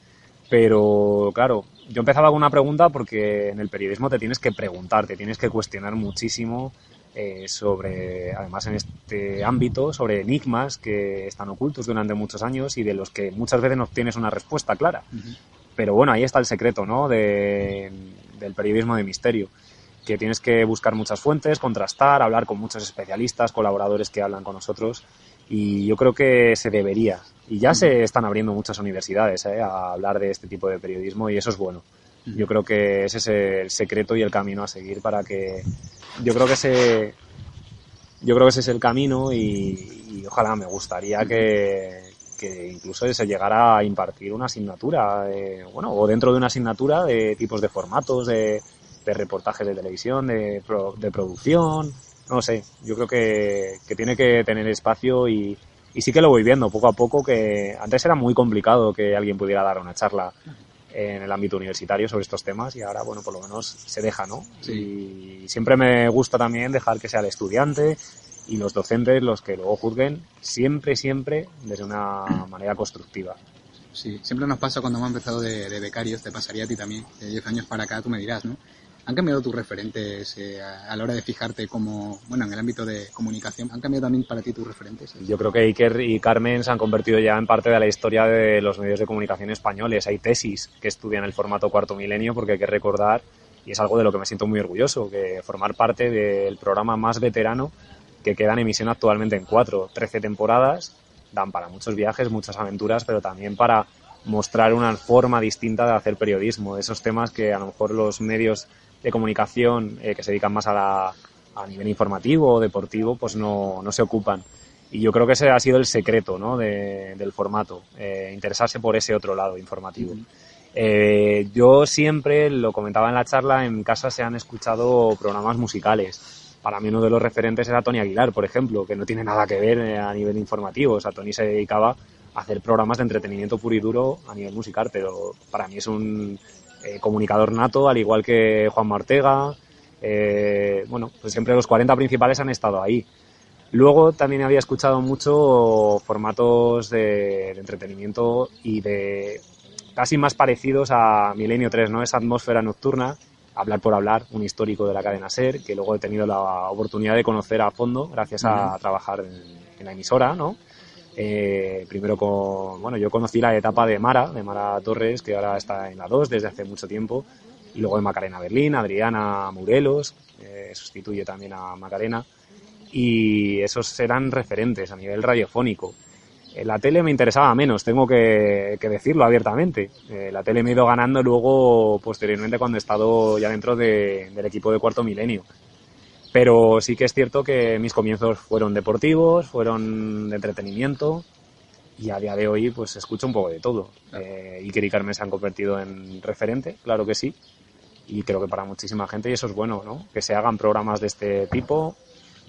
pero claro, yo empezaba con una pregunta porque en el periodismo te tienes que preguntar, te tienes que cuestionar muchísimo eh, sobre, además en este ámbito, sobre enigmas que están ocultos durante muchos años y de los que muchas veces no tienes una respuesta clara. Uh -huh. Pero bueno, ahí está el secreto, ¿no? De, del periodismo de misterio que tienes que buscar muchas fuentes, contrastar, hablar con muchos especialistas, colaboradores que hablan con nosotros y yo creo que se debería. Y ya se están abriendo muchas universidades ¿eh? a hablar de este tipo de periodismo y eso es bueno. Yo creo que ese es el secreto y el camino a seguir para que yo creo que ese yo creo que ese es el camino y, y ojalá me gustaría que, que incluso se llegara a impartir una asignatura, eh, bueno, o dentro de una asignatura de tipos de formatos, de, de reportajes de televisión, de, de producción, no sé, yo creo que, que tiene que tener espacio y, y sí que lo voy viendo poco a poco que antes era muy complicado que alguien pudiera dar una charla en el ámbito universitario sobre estos temas y ahora, bueno, por lo menos se deja, ¿no? Y siempre me gusta también dejar que sea el estudiante y los docentes los que luego juzguen, siempre, siempre desde una manera constructiva. Sí, siempre nos pasa cuando hemos empezado de, de becarios, te pasaría a ti también, de 10 años para acá, tú me dirás, ¿no? ¿Han cambiado tus referentes eh, a, a la hora de fijarte como, bueno, en el ámbito de comunicación? ¿Han cambiado también para ti tus referentes? Yo creo que Iker y Carmen se han convertido ya en parte de la historia de los medios de comunicación españoles. Hay tesis que estudian el formato cuarto milenio porque hay que recordar, y es algo de lo que me siento muy orgulloso, que formar parte del programa más veterano que queda en emisión actualmente en cuatro, 13 temporadas, dan para muchos viajes, muchas aventuras, pero también para mostrar una forma distinta de hacer periodismo, esos temas que a lo mejor los medios de comunicación eh, que se dedican más a, la, a nivel informativo o deportivo, pues no, no se ocupan. Y yo creo que ese ha sido el secreto ¿no? de- del formato, eh, interesarse por ese otro lado informativo. Eh, yo siempre, lo comentaba en la charla, en casa se han escuchado programas musicales. Para mí uno de los referentes era Tony Aguilar, por ejemplo, que no tiene nada que ver eh, a nivel informativo. O sea, Tony se dedicaba a hacer programas de entretenimiento puro y duro a nivel musical, pero para mí es un eh, comunicador nato, al igual que Juan Ortega. Eh, bueno, pues siempre los 40 principales han estado ahí. Luego también había escuchado mucho formatos de, de entretenimiento y de casi más parecidos a Milenio 3, ¿no? Esa atmósfera nocturna, hablar por hablar, un histórico de la cadena SER, que luego he tenido la oportunidad de conocer a fondo gracias a trabajar en, en la emisora, ¿no? Eh, primero con, bueno, yo conocí la etapa de Mara, de Mara Torres, que ahora está en la 2 desde hace mucho tiempo, y luego de Macarena Berlín, Adriana Murelos, eh, sustituye también a Macarena, y esos eran referentes a nivel radiofónico. Eh, La tele me interesaba menos, tengo que, decirlo abiertamente. Eh, la tele me ha ido ganando luego, posteriormente, cuando he estado ya dentro de- del equipo de cuarto milenio. Pero sí que es cierto que mis comienzos fueron deportivos, fueron de entretenimiento y a día de hoy pues escucho un poco de todo. Eh, Iker y Carmen se han convertido en referente, claro que sí, y creo que para muchísima gente y eso es bueno, ¿no? Que se hagan programas de este tipo.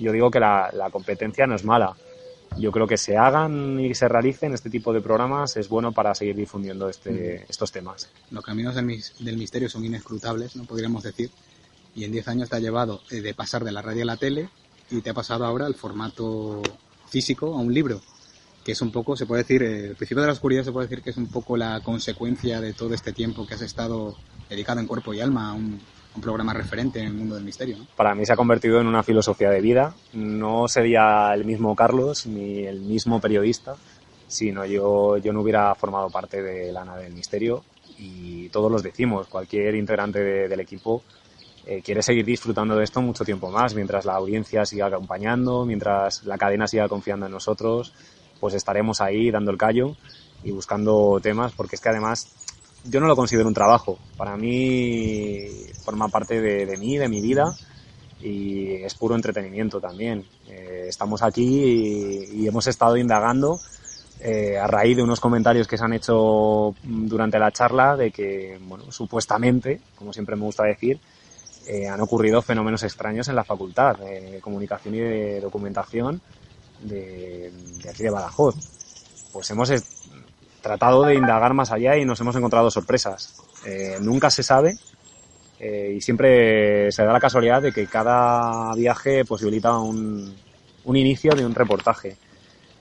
Yo digo que la, la competencia no es mala. Yo creo que se hagan y se realicen este tipo de programas es bueno para seguir difundiendo este, estos temas. Los caminos del, del misterio son inescrutables, ¿no? Podríamos decir. Y en 10 años te ha llevado eh, de pasar de la radio a la tele y te ha pasado ahora al formato físico a un libro, que es un poco, se puede decir, eh, el principio de la oscuridad se puede decir que es un poco la consecuencia de todo este tiempo que has estado dedicado en cuerpo y alma a un, un programa referente en el mundo del misterio, ¿no? para mí se ha convertido en una filosofía de vida. No sería el mismo Carlos ni el mismo periodista, sino yo, yo no hubiera formado parte de la nave del misterio y todos los decimos, cualquier integrante de- del equipo eh, quiere seguir disfrutando de esto mucho tiempo más, mientras la audiencia siga acompañando, mientras la cadena siga confiando en nosotros, pues estaremos ahí dando el callo y buscando temas, porque es que además yo no lo considero un trabajo. Para mí forma parte de, de mí, de mi vida y es puro entretenimiento también. Eh, estamos aquí y, y hemos estado indagando eh, a raíz de unos comentarios que se han hecho durante la charla de que, bueno, supuestamente, como siempre me gusta decir, eh, han ocurrido fenómenos extraños en la facultad de comunicación y de documentación de, de aquí de Badajoz. Pues hemos eh, tratado de indagar más allá y nos hemos encontrado sorpresas. Eh, nunca se sabe eh, y siempre se da la casualidad de que cada viaje posibilita un, un inicio de un reportaje.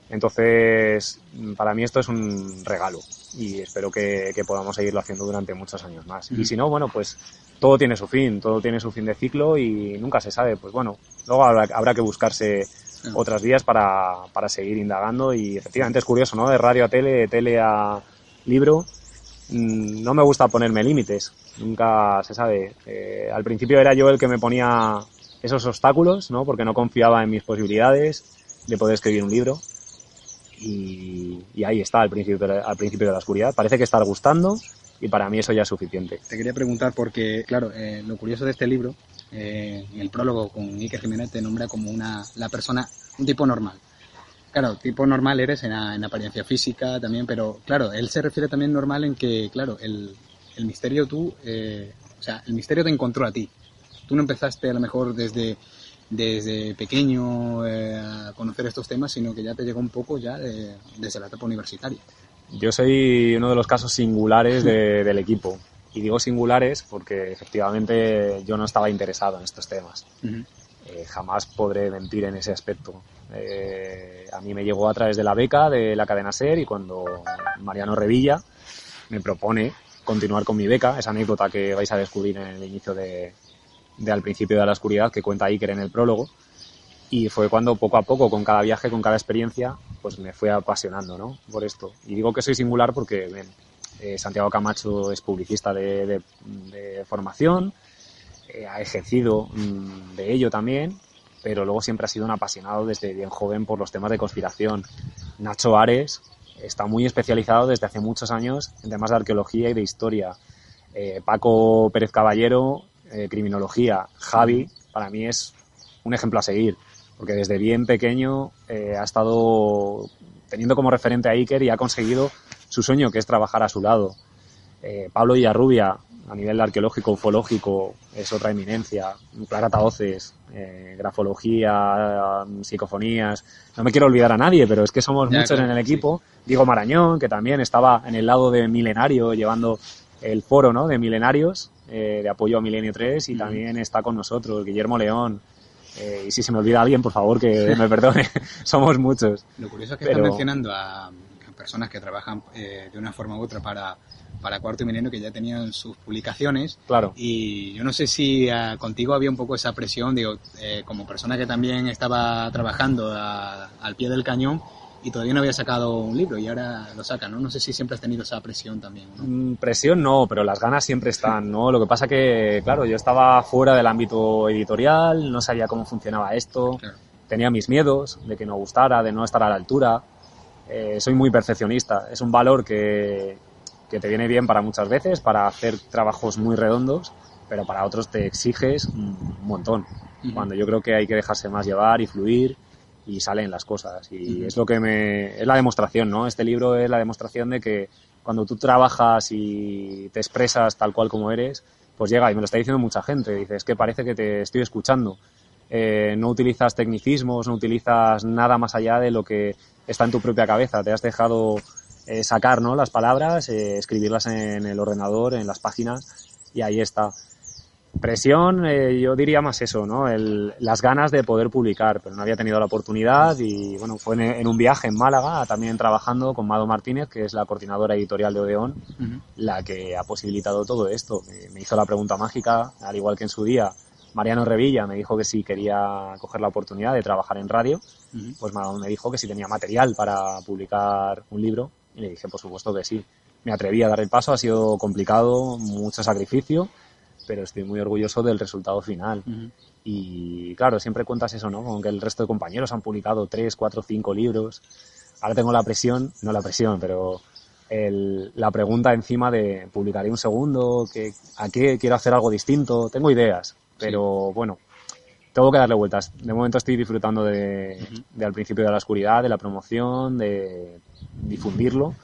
Entonces, para mí esto es un regalo y espero que, que podamos seguirlo haciendo durante muchos años más. Y si no, bueno, pues todo tiene su fin, todo tiene su fin de ciclo y nunca se sabe. Pues bueno, luego habrá, habrá que buscarse otras vías para, para seguir indagando y efectivamente es curioso, ¿no? De radio a tele, de tele a libro. Mm, No me gusta ponerme límites, nunca se sabe. Eh, al principio era yo el que me ponía esos obstáculos, ¿no? Porque no confiaba en mis posibilidades de poder escribir un libro. Y, y ahí está al principio, al principio de la oscuridad. Parece que está gustando y para mí eso ya es suficiente. Te quería preguntar porque, claro, eh, lo curioso de este libro, eh, en el prólogo con Iker Jiménez te nombra como una, la persona, un tipo normal. Claro, tipo normal eres en, en apariencia física también, pero claro, él se refiere también normal en que, claro, el, el misterio tú, eh, o sea, el misterio te encontró a ti. Tú no empezaste a lo mejor desde, desde pequeño eh, a conocer estos temas, sino que ya te llegó un poco ya de- desde la etapa universitaria. Yo soy uno de los casos singulares de- del equipo. Y digo singulares porque efectivamente yo no estaba interesado en estos temas. Eh, jamás podré mentir en ese aspecto. Eh, a mí me llegó a través de la beca de la cadena SER y cuando Mariano Revilla me propone continuar con mi beca, esa anécdota que vais a descubrir en el inicio de, de Al principio de la oscuridad que cuenta Iker en el prólogo. Y fue cuando poco a poco, con cada viaje, con cada experiencia, pues me fui apasionando ¿no? por esto. Y digo que soy singular porque eh, Santiago Camacho es publicista de formación, eh, ha ejercido mm, de ello también, pero luego siempre ha sido un apasionado desde bien joven por los temas de conspiración. Nacho Ares está muy especializado desde hace muchos años en temas de arqueología y de historia. Eh, Paco Pérez Caballero, eh, criminología. Javi, para mí es un ejemplo a seguir, porque desde bien pequeño eh, ha estado teniendo como referente a Iker y ha conseguido su sueño, que es trabajar a su lado. Eh, Pablo Villarrubia, a nivel arqueológico, ufológico, es otra eminencia. Clara Taoces, eh, grafología, psicofonías. No me quiero olvidar a nadie, pero es que somos Ya, muchos claro, en el equipo. Diego Marañón, que también estaba en el lado de Milenario, llevando el foro ¿no? de Milenarios, eh, de apoyo a Milenio 3, y también está con nosotros Guillermo León. Eh, y si se me olvida alguien, por favor, que me perdone. Somos muchos. Lo curioso es que Pero- están mencionando a, personas que trabajan eh, de una forma u otra para, para Cuarto Milenio que ya tenían sus publicaciones. Claro. Y yo no sé si ah, contigo había un poco esa presión, digo, eh, como persona que también estaba trabajando a- al pie del cañón y todavía no había sacado un libro y ahora lo saca, ¿no? No sé si siempre has tenido esa presión también, ¿no? Mm, Presión no, pero las ganas siempre están, ¿no? Lo que pasa que, claro, yo estaba fuera del ámbito editorial, no sabía cómo funcionaba esto, tenía mis miedos de que no gustara, de no estar a la altura. Eh, soy muy perfeccionista, es un valor que, que te viene bien para muchas veces, para hacer trabajos muy redondos, pero para otros te exiges un montón. Cuando yo creo que hay que dejarse más llevar y fluir y salen las cosas. Y es lo que me, es la demostración, ¿no? Este libro es la demostración de que cuando tú trabajas y te expresas tal cual como eres, pues llega, y me lo está diciendo mucha gente, dices que parece que te estoy escuchando. Eh, no utilizas tecnicismos, no utilizas nada más allá de lo que está en tu propia cabeza. Te has dejado eh, sacar ¿no? las palabras, eh, escribirlas en el ordenador, en las páginas, y ahí está. Presión, eh, yo diría más eso, ¿no? El- las ganas de poder publicar, pero no había tenido la oportunidad y bueno, fue en, en un viaje en Málaga, también trabajando con Mado Martínez, que es la coordinadora editorial de Odeón, la que ha posibilitado todo esto. Me, me hizo la pregunta mágica, al igual que en su día Mariano Revilla me dijo que si quería coger la oportunidad de trabajar en radio, pues Mado me dijo que si tenía material para publicar un libro y le dije por supuesto que sí. Me atreví a dar el paso, ha sido complicado, mucho sacrificio, pero estoy muy orgulloso del resultado final. Y claro, siempre cuentas eso, ¿no? Con que el resto de compañeros han publicado tres, cuatro, cinco libros. Ahora tengo la presión, no la presión, pero el- la pregunta encima de publicaré un segundo, que, a qué quiero hacer algo distinto. Tengo ideas, pero bueno, tengo que darle vueltas. De momento estoy disfrutando de, de al principio de la oscuridad, de la promoción, de difundirlo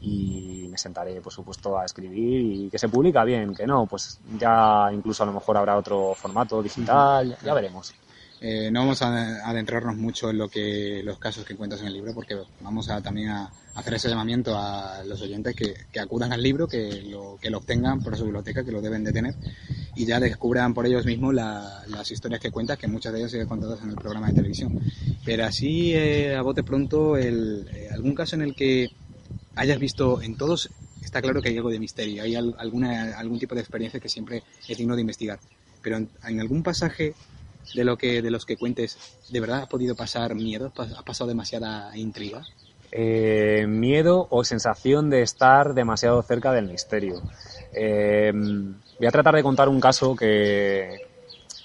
y me sentaré, por supuesto, a escribir y que se publica bien, que no, pues ya incluso a lo mejor habrá otro formato digital, ya veremos. Eh, no vamos a adentrarnos mucho en lo que los casos que cuentas en el libro porque vamos a también a hacer ese llamamiento a los oyentes que, que acudan al libro, que lo, que lo obtengan por su biblioteca, que lo deben de tener y ya descubran por ellos mismos la- las historias que cuentas, que muchas de ellas se han contado en el programa de televisión. Pero así, eh, a bote pronto, el, eh, algún caso en el que hayas visto en todos, está claro que hay algo de misterio, hay al- alguna, algún tipo de experiencia que siempre es digno de investigar. Pero en, en algún pasaje de lo que de los que cuentes, ¿de verdad ha podido pasar miedo? ¿Ha pasado demasiada intriga? Eh, miedo o sensación de estar demasiado cerca del misterio. Eh, voy a tratar de contar un caso que,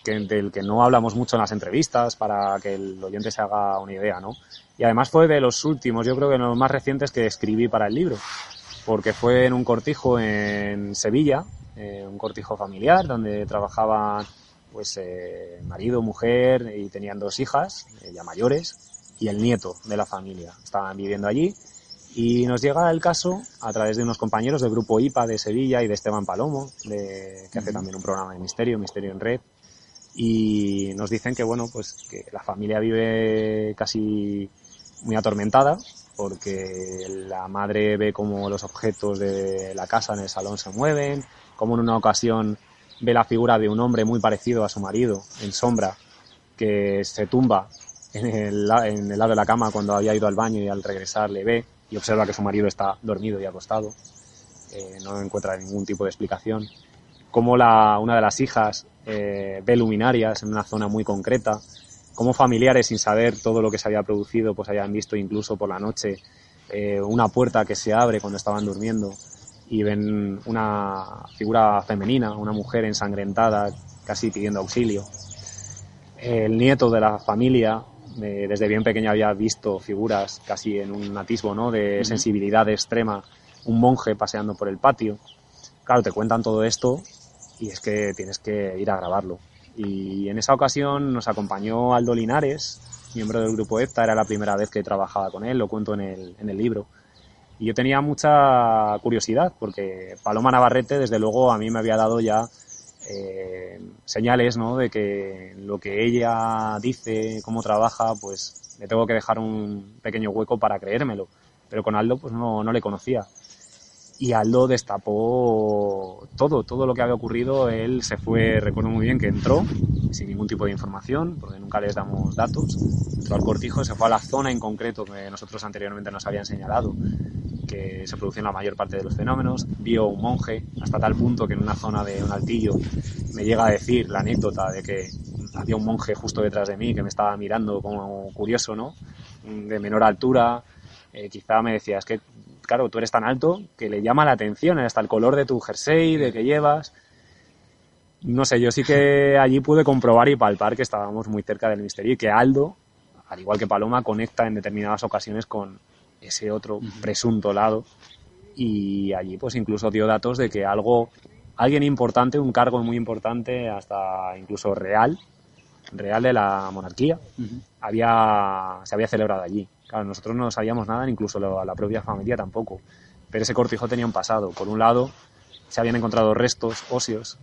que- del que no hablamos mucho en las entrevistas para que el oyente se haga una idea, ¿no? Y además fue de los últimos, yo creo que de los más recientes que escribí para el libro. porque fue en un cortijo en Sevilla, eh, un cortijo familiar donde trabajaban pues eh, marido, mujer y tenían dos hijas eh, ya mayores y el nieto de la familia. Estaban viviendo allí y nos llega el caso a través de unos compañeros del grupo IPA de Sevilla y de Esteban Palomo, de, que hace también un programa de Misterio, Misterio en Red. Y nos dicen que, bueno, pues que la familia vive casi muy atormentada porque la madre ve como los objetos de la casa en el salón se mueven, como en una ocasión ve la figura de un hombre muy parecido a su marido en sombra que se tumba en el, en el lado de la cama cuando había ido al baño y al regresar le ve y observa que su marido está dormido y acostado. Eh, no encuentra ningún tipo de explicación. Como la, una de las hijas eh, ve luminarias en una zona muy concreta. Como familiares, sin saber todo lo que se había producido, pues hayan visto incluso por la noche eh, una puerta que se abre cuando estaban durmiendo y ven una figura femenina, una mujer ensangrentada, casi pidiendo auxilio. El nieto de la familia eh, desde bien pequeño había visto figuras casi en un atisbo ¿no? de sensibilidad extrema, un monje paseando por el patio. Claro, te cuentan todo esto y es que tienes que ir a grabarlo. Y en esa ocasión nos acompañó Aldo Linares, miembro del grupo EFTA, era la primera vez que trabajaba con él, lo cuento en el, libro. Y yo tenía mucha curiosidad porque Paloma Navarrete, desde luego, a mí me había dado ya eh, señales ¿no? de que lo que ella dice, cómo trabaja, pues le tengo que dejar un pequeño hueco para creérmelo. Pero con Aldo pues no, no le conocía. Y Aldo destapó todo, todo lo que había ocurrido. Él se fue, recuerdo muy bien que entró sin ningún tipo de información, porque nunca les damos datos. Entró al cortijo, se fue a la zona en concreto que nosotros anteriormente nos habían señalado que se producen la mayor parte de los fenómenos. Vio un monje hasta tal punto que en una zona de un altillo me llega a decir la anécdota de que había un monje justo detrás de mí que me estaba mirando como curioso, ¿no? De menor altura. Eh, quizá me decía, es que, claro, tú eres tan alto que le llama la atención hasta el color de tu jersey, de que llevas. No sé, yo sí que allí pude comprobar y palpar que estábamos muy cerca del misterio y que Aldo, al igual que Paloma, conecta en determinadas ocasiones con, ese otro presunto lado y allí pues incluso dio datos de que algo, alguien importante, un cargo muy importante, hasta incluso real, real de la monarquía, había, se había celebrado allí. Claro, nosotros no sabíamos nada, incluso la, la propia familia tampoco. Pero ese cortijo tenía un pasado. Por un lado, se habían encontrado restos óseos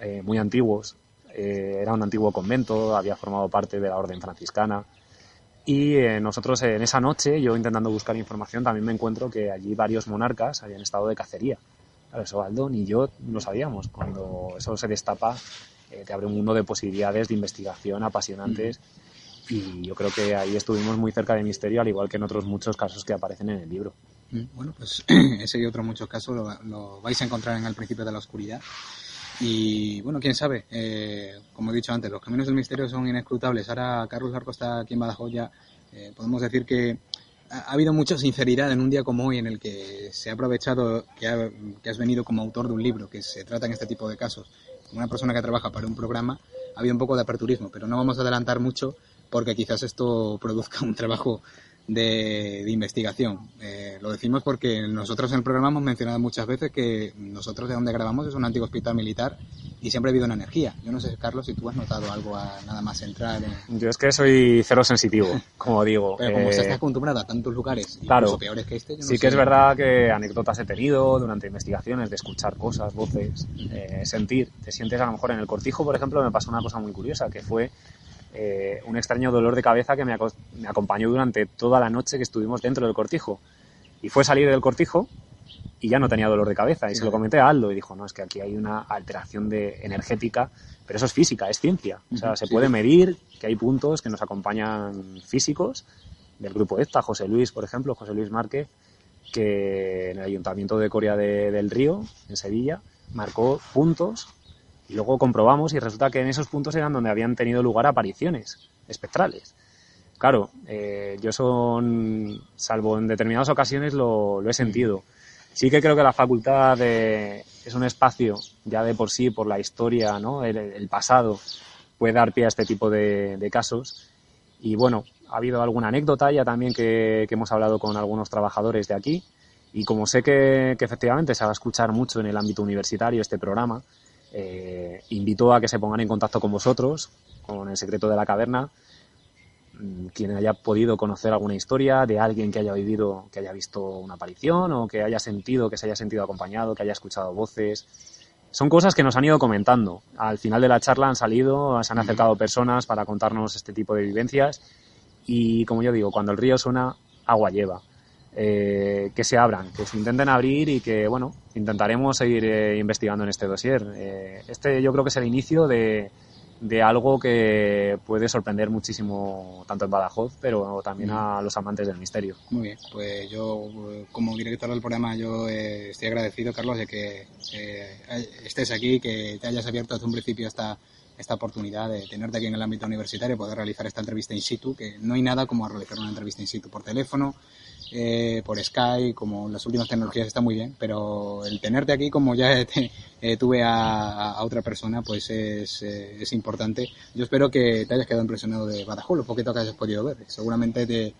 eh, muy antiguos. Eh, era un antiguo convento, había formado parte de la orden franciscana. Y eh, nosotros en esa noche, yo intentando buscar información, también me encuentro que allí varios monarcas habían estado de cacería. Claro, eso Aldo ni yo lo sabíamos. Cuando eso se destapa, eh, te abre un mundo de posibilidades de investigación apasionantes. Y yo creo que ahí estuvimos muy cerca de misterio, al igual que en otros muchos casos que aparecen en el libro. Bueno, pues ese y otros muchos casos lo, lo vais a encontrar en El Principio de la Oscuridad. Y bueno, quién sabe, eh, como he dicho antes, los caminos del misterio son inescrutables. Ahora Carlos Larco está aquí en Badajoz ya. Eh, podemos decir que ha, ha habido mucha sinceridad en un día como hoy en el que se ha aprovechado que, ha- que has venido como autor de un libro que se trata en este tipo de casos, como una persona que trabaja para un programa, ha habido un poco de aperturismo, pero no vamos a adelantar mucho porque quizás esto produzca un trabajo de, de investigación. Eh, lo decimos porque nosotros en el programa hemos mencionado muchas veces que nosotros de donde grabamos es un antiguo hospital militar y siempre ha habido una energía. Yo no sé, Carlos, si tú has notado algo a nada más central. En... Yo es que soy cero sensitivo, como digo. Pero como Eh, estás acostumbrado a tantos lugares, Claro. peores que este, yo no Sí sé. que es verdad que anécdotas he tenido durante investigaciones de escuchar cosas, voces, eh, sentir. Te sientes a lo mejor en el cortijo, por ejemplo, me pasó una cosa muy curiosa, que fue eh, un extraño dolor de cabeza que me, aco- me acompañó durante toda la noche que estuvimos dentro del cortijo. Y fue salir del cortijo y ya no tenía dolor de cabeza. Y se lo comenté a Aldo y dijo, no, es que aquí hay una alteración de energética, pero eso es física, es ciencia. O sea, se sí. puede medir que hay puntos que nos acompañan físicos del grupo EFTA, José Luis, por ejemplo, José Luis Márquez, que en el Ayuntamiento de Coria de- del Río, en Sevilla, marcó puntos y luego comprobamos y resulta que en esos puntos eran donde habían tenido lugar apariciones espectrales. Claro, eh, yo son, salvo en determinadas ocasiones, lo, lo he sentido. Sí que creo que la facultad es un espacio ya de por sí, por la historia, ¿no? el, el pasado, puede dar pie a este tipo de, de casos. Y bueno, ha habido alguna anécdota ya también que, que hemos hablado con algunos trabajadores de aquí Y como sé que, que efectivamente se va a escuchar mucho en el ámbito universitario este programa, eh, invito a que se pongan en contacto con vosotros, con el secreto de la caverna, mm, quien haya podido conocer alguna historia de alguien que haya vivido, que haya visto una aparición o que haya sentido, que se haya sentido acompañado, que haya escuchado voces. Son cosas que nos han ido comentando. Al final de la charla han salido, se han acercado personas para contarnos este tipo de vivencias y, como yo digo, cuando el río suena, agua lleva. Eh, que se abran, que se intenten abrir y que, bueno, intentaremos seguir eh, investigando en este dossier. Eh, este yo creo que es el inicio de, de algo que puede sorprender muchísimo tanto en Badajoz, pero también a los amantes del misterio. Muy bien, pues yo como director del programa yo eh, estoy agradecido, Carlos, de que eh, estés aquí, que te hayas abierto desde un principio esta, esta oportunidad de tenerte aquí en el ámbito universitario, poder realizar esta entrevista in situ, que no hay nada como realizar una entrevista in situ por teléfono, eh, por Skype, como las últimas tecnologías está muy bien, pero el tenerte aquí, como ya te- eh, tuve a, a otra persona, pues es, eh, es importante. Yo espero que te hayas quedado impresionado de Badajoz, lo poquito que hayas podido ver. Seguramente te,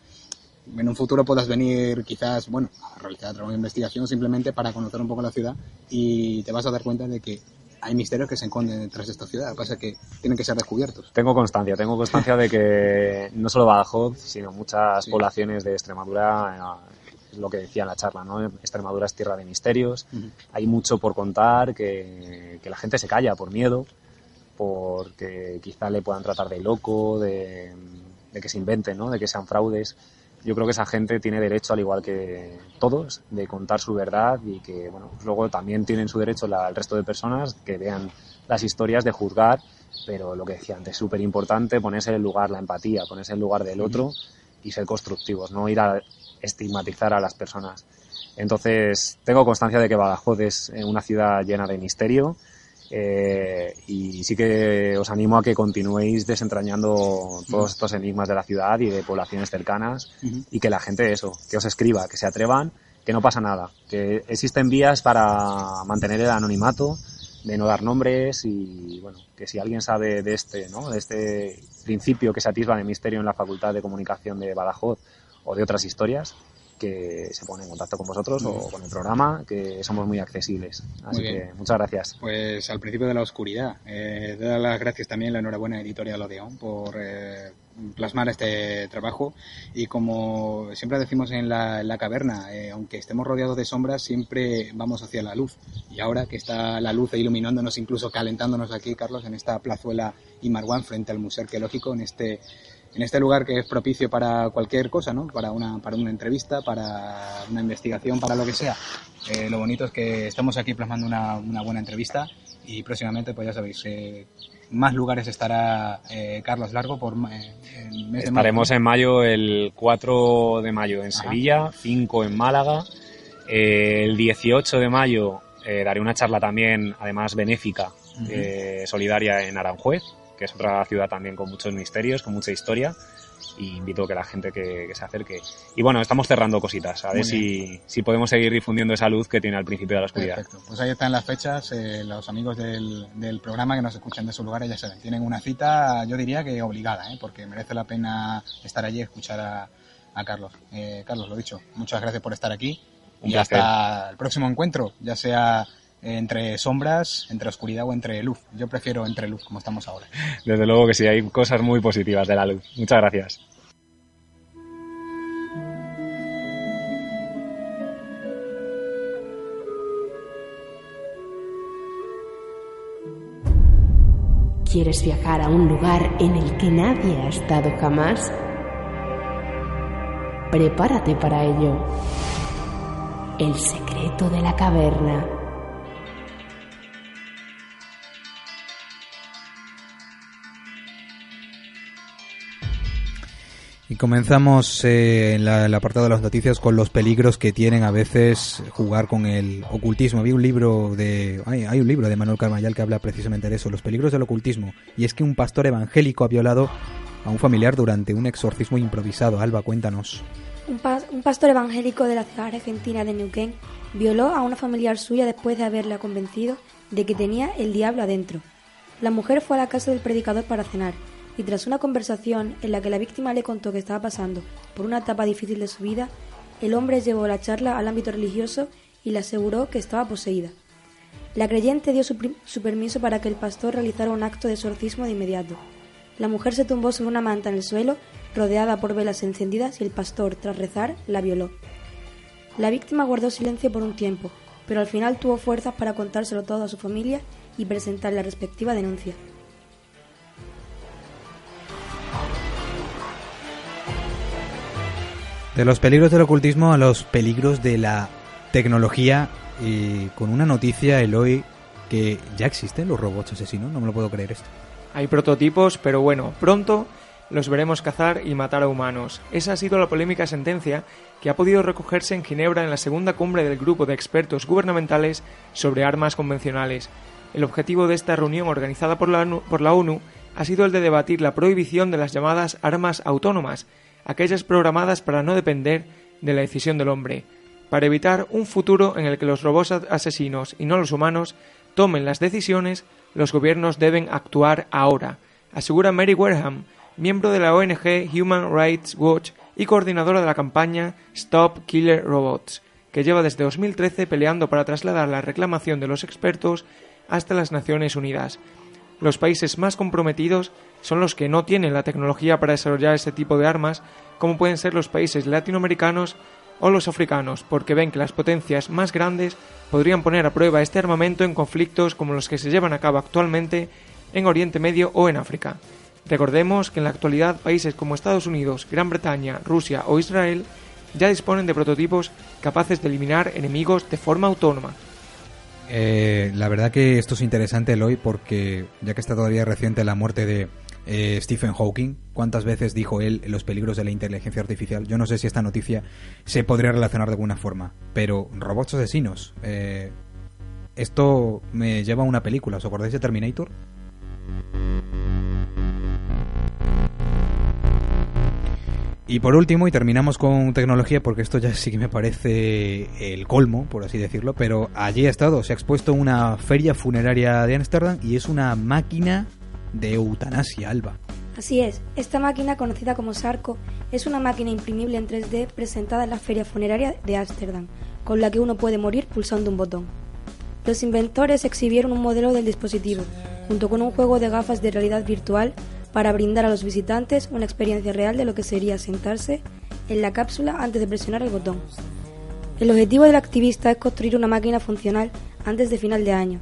en un futuro puedas venir quizás, bueno, a realizar trabajo de investigación simplemente para conocer un poco la ciudad y te vas a dar cuenta de que hay misterios que se esconden detrás de esta ciudad. Lo que pasa es que tienen que ser descubiertos. Tengo constancia, tengo constancia de que no solo Badajoz, sino muchas Sí. poblaciones de Extremadura, eh, es lo que decía en la charla, ¿no? Extremadura es tierra de misterios, hay mucho por contar, que, que la gente se calla por miedo, porque quizá le puedan tratar de loco, de, de que se inventen, ¿no? De que sean fraudes. Yo creo que esa gente tiene derecho, al igual que todos, de contar su verdad y que, bueno, pues luego también tienen su derecho la- el resto de personas que vean las historias de juzgar, pero lo que decía antes, súper importante ponerse en el lugar, la empatía, ponerse en el lugar del otro y ser constructivos, no ir a estigmatizar a las personas. Entonces, tengo constancia de que Badajoz es eh, una ciudad llena de misterio eh, y sí que os animo a que continuéis desentrañando todos estos enigmas de la ciudad y de poblaciones cercanas y que la gente eso, que os escriba, que se atrevan, que no pasa nada, que existen vías para mantener el anonimato, de no dar nombres y bueno, que si alguien sabe de este, ¿no? de este principio que se atisba de misterio en la Facultad de Comunicación de Badajoz o de otras historias, que se pone en contacto con vosotros Muy o con el programa, que somos muy accesibles. Así Muy que muchas gracias. Pues al principio de la oscuridad. Eh, doy las gracias también, la enhorabuena a Editorial Odeón por eh, plasmar este trabajo. Y como siempre decimos en la, en la caverna, eh, aunque estemos rodeados de sombras, siempre vamos hacia la luz. Y ahora que está la luz iluminándonos, incluso calentándonos aquí, Carlos, en esta plazuela Imarguán frente al Museo Arqueológico, en este en este lugar que es propicio para cualquier cosa, ¿no? Para una, para una entrevista, para una investigación, para lo que sea. Eh, lo bonito es que estamos aquí plasmando una, una buena entrevista y próximamente, pues ya sabéis, eh, más lugares estará eh, Carlos Largo por ma- eh, el mes de mayo. Estaremos en mayo, el 4 de mayo en Ajá. Sevilla, 5 en Málaga. Eh, el 18 de mayo eh, daré una charla también, además benéfica, Ujú. eh, solidaria en Aranjuez, que es otra ciudad también con muchos misterios, con mucha historia. Y invito a que la gente que, que se acerque. Y bueno, estamos cerrando cositas, a ver si, si podemos seguir difundiendo esa luz que tiene al principio de la oscuridad. Perfecto. Pues ahí están las fechas. eh, los amigos del, del programa que nos escuchan de sus lugares ya saben. Tienen una cita, yo diría que obligada, ¿eh? porque merece la pena estar allí y escuchar a, a Carlos. Eh, Carlos, lo dicho, muchas gracias por estar aquí. Un y placer. hasta el próximo encuentro, ya sea entre sombras, entre oscuridad o entre luz. Yo prefiero entre luz, como estamos ahora. Desde luego que sí, hay cosas muy positivas de la luz. Muchas gracias. ¿Quieres viajar a un lugar en el que nadie ha estado jamás? Prepárate para ello. El secreto de la caverna. Comenzamos eh, en la- el apartado de las noticias con los peligros que tienen a veces jugar con el ocultismo. Había un libro de hay, un libro de Manuel Carmayal que habla precisamente de eso, los peligros del ocultismo. Y es que un pastor evangélico ha violado a un familiar durante un exorcismo improvisado. Alba, cuéntanos. Un pastor evangélico de la ciudad argentina de Neuquén violó a una familiar suya después de haberla convencido de que tenía el diablo adentro. La mujer fue a la casa del predicador para cenar y tras una conversación en la que la víctima le contó que estaba pasando por una etapa difícil de su vida, el hombre llevó la charla al ámbito religioso y le aseguró que estaba poseída. La creyente dio su, su, permiso para que el pastor realizara un acto de exorcismo de inmediato. La mujer se tumbó sobre una manta en el suelo, rodeada por velas encendidas, y el pastor, tras rezar, la violó. La víctima guardó silencio por un tiempo, pero al final tuvo fuerzas para contárselo todo a su familia y presentar la respectiva denuncia. De los peligros del ocultismo a los peligros de la tecnología y con una noticia, Eloy, que ya existen los robots asesinos, no me lo puedo creer esto. Hay prototipos, pero bueno, pronto los veremos cazar y matar a humanos. Esa ha sido la polémica sentencia que ha podido recogerse en Ginebra en la segunda cumbre del grupo de expertos gubernamentales sobre armas convencionales. El objetivo de esta reunión organizada por la, por la ONU ha sido el de debatir la prohibición de las llamadas armas autónomas, aquellas programadas para no depender de la decisión del hombre, para evitar un futuro en el que los robots asesinos y no los humanos tomen las decisiones, los gobiernos deben actuar ahora, asegura Mary Wareham, miembro de la ONG Human Rights Watch y coordinadora de la campaña Stop Killer Robots, que lleva desde 2013 peleando para trasladar la reclamación de los expertos hasta las Naciones Unidas. Los países más comprometidos son los que no tienen la tecnología para desarrollar este tipo de armas, como pueden ser los países latinoamericanos o los africanos, porque ven que las potencias más grandes podrían poner a prueba este armamento en conflictos como los que se llevan a cabo actualmente en Oriente Medio o en África. Recordemos que en la actualidad países como Estados Unidos, Gran Bretaña, Rusia o Israel ya disponen de prototipos capaces de eliminar enemigos de forma autónoma. Eh, la verdad que esto es interesante, Eloy, porque ya que está todavía reciente la muerte de eh, Stephen Hawking, cuántas veces dijo él los peligros de la inteligencia artificial. Yo no sé si esta noticia se podría relacionar de alguna forma, pero robots asesinos. Eh, esto me lleva a una película. ¿Os acordáis de Terminator? Y por último, y terminamos con tecnología, porque esto ya sí que me parece el colmo, por así decirlo, pero allí ha estado, se ha expuesto una feria funeraria de Ámsterdam y es una máquina de eutanasia, Alba. Así es, esta máquina conocida como Sarco es una máquina imprimible en 3D presentada en la feria funeraria de Ámsterdam, con la que uno puede morir pulsando un botón. Los inventores exhibieron un modelo del dispositivo, junto con un juego de gafas de realidad virtual para brindar a los visitantes una experiencia real de lo que sería sentarse en la cápsula antes de presionar el botón. El objetivo del activista es construir una máquina funcional antes de final de año.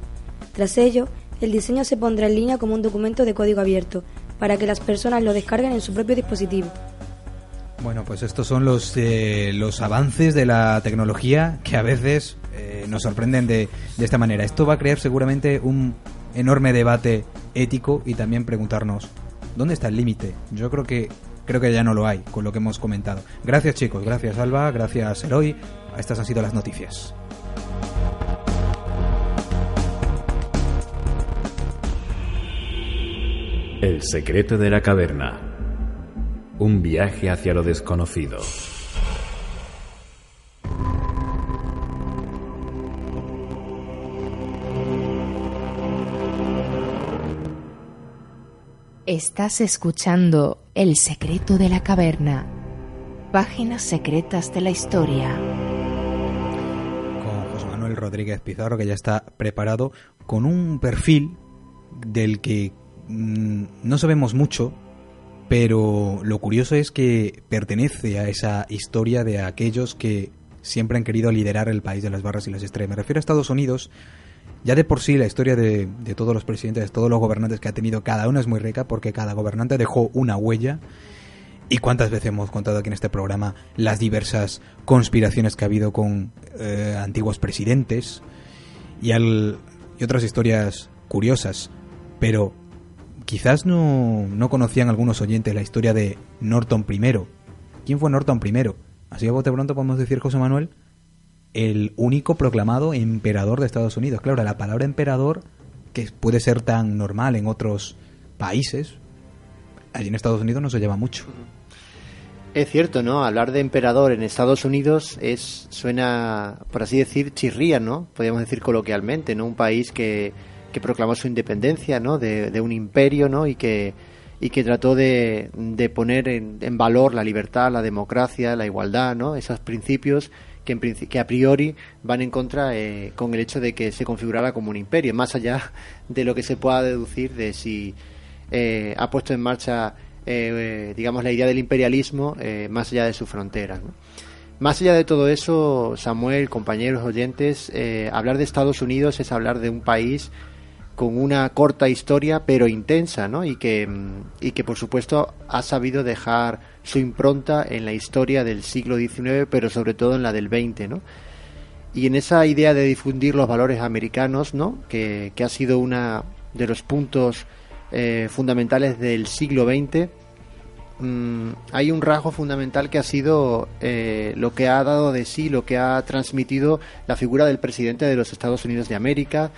Tras ello, el diseño se pondrá en línea como un documento de código abierto, para que las personas lo descarguen en su propio dispositivo. Bueno, pues estos son los, eh, los avances de la tecnología que a veces eh, nos sorprenden de, de esta manera. Esto va a crear seguramente un enorme debate ético y también preguntarnos ¿Dónde está el límite? Yo creo que creo que ya no lo hay con lo que hemos comentado. Gracias chicos, gracias Alba, gracias Eloy. Estas han sido las noticias. El secreto de la caverna. Un viaje hacia lo desconocido. Estás escuchando El secreto de la caverna. Páginas secretas de la historia. Con José Manuel Rodríguez Pizarro, que ya está preparado con un perfil del que mmm, no sabemos mucho, pero lo curioso es que pertenece a esa historia de aquellos que siempre han querido liderar el país de las barras y las estrellas. Me refiero a Estados Unidos ya de por sí la historia de, de, todos los presidentes, de todos los gobernantes que ha tenido cada uno es muy rica porque cada gobernante dejó una huella. ¿Y cuántas veces hemos contado aquí en este programa las diversas conspiraciones que ha habido con eh, antiguos presidentes y, al, y otras historias curiosas? Pero quizás no, no conocían algunos oyentes la historia de Norton I. ¿Quién fue Norton I? Así a bote pronto podemos decir, José Manuel, el único proclamado emperador de Estados Unidos. Claro, la palabra emperador, que puede ser tan normal en otros países, allí en Estados Unidos no se lleva mucho. Es cierto, ¿no? Hablar de emperador en Estados Unidos es suena, por así decir, chirría, ¿no? Podríamos decir coloquialmente, ¿no? Un país que, que proclamó su independencia, ¿no? De, de un imperio, ¿no? Y que, y que trató de, de poner en, en, valor la libertad, la democracia, la igualdad, ¿no? esos principios que, en, que a priori van en contra eh, con el hecho de que se configurara como un imperio, más allá de lo que se pueda deducir de si eh, ha puesto en marcha, eh, digamos, la idea del imperialismo más allá de sus fronteras. ¿no? Más allá de todo eso, Samuel, compañeros oyentes, hablar de Estados Unidos es hablar de un país con una corta historia pero intensa, ¿no? Y que, y que por supuesto ha sabido dejar su impronta en la historia del siglo XIX, pero sobre todo en la del XX, ¿no? Y en esa idea de difundir los valores americanos, ¿no? Que, que ha sido uno de los puntos eh, fundamentales del siglo XX, mmm, hay un rasgo fundamental que ha sido eh, lo que ha dado de sí, lo que ha transmitido la figura del presidente de los Estados Unidos de América,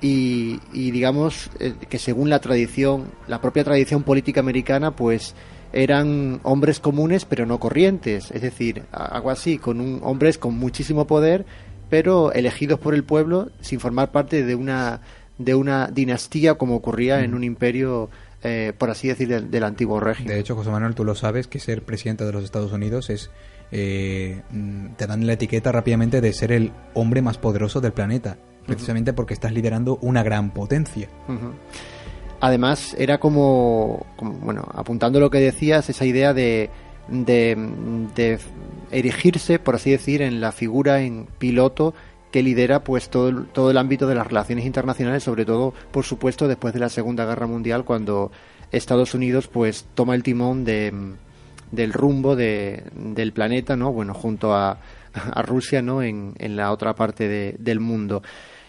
y, y digamos eh, que según la tradición, la propia tradición política americana, pues eran hombres comunes pero no corrientes, es decir, algo así, con un, hombres con muchísimo poder pero elegidos por el pueblo sin formar parte de una de una dinastía como ocurría en un imperio eh, por así decir del, del, antiguo régimen. De hecho, José Manuel, tú lo sabes que ser presidente de los Estados Unidos es eh, te dan la etiqueta rápidamente de ser el hombre más poderoso del planeta precisamente porque estás liderando una gran potencia. Además, era como, bueno, apuntando lo que decías, esa idea de, erigirse, por así decir, en la figura en piloto que lidera pues todo el, todo el ámbito de las relaciones internacionales, sobre todo, por supuesto, después de la Segunda Guerra Mundial, cuando Estados Unidos pues toma el timón de, del rumbo de, del planeta, ¿no? Bueno, junto a, Rusia, ¿no? En, la otra parte de, del mundo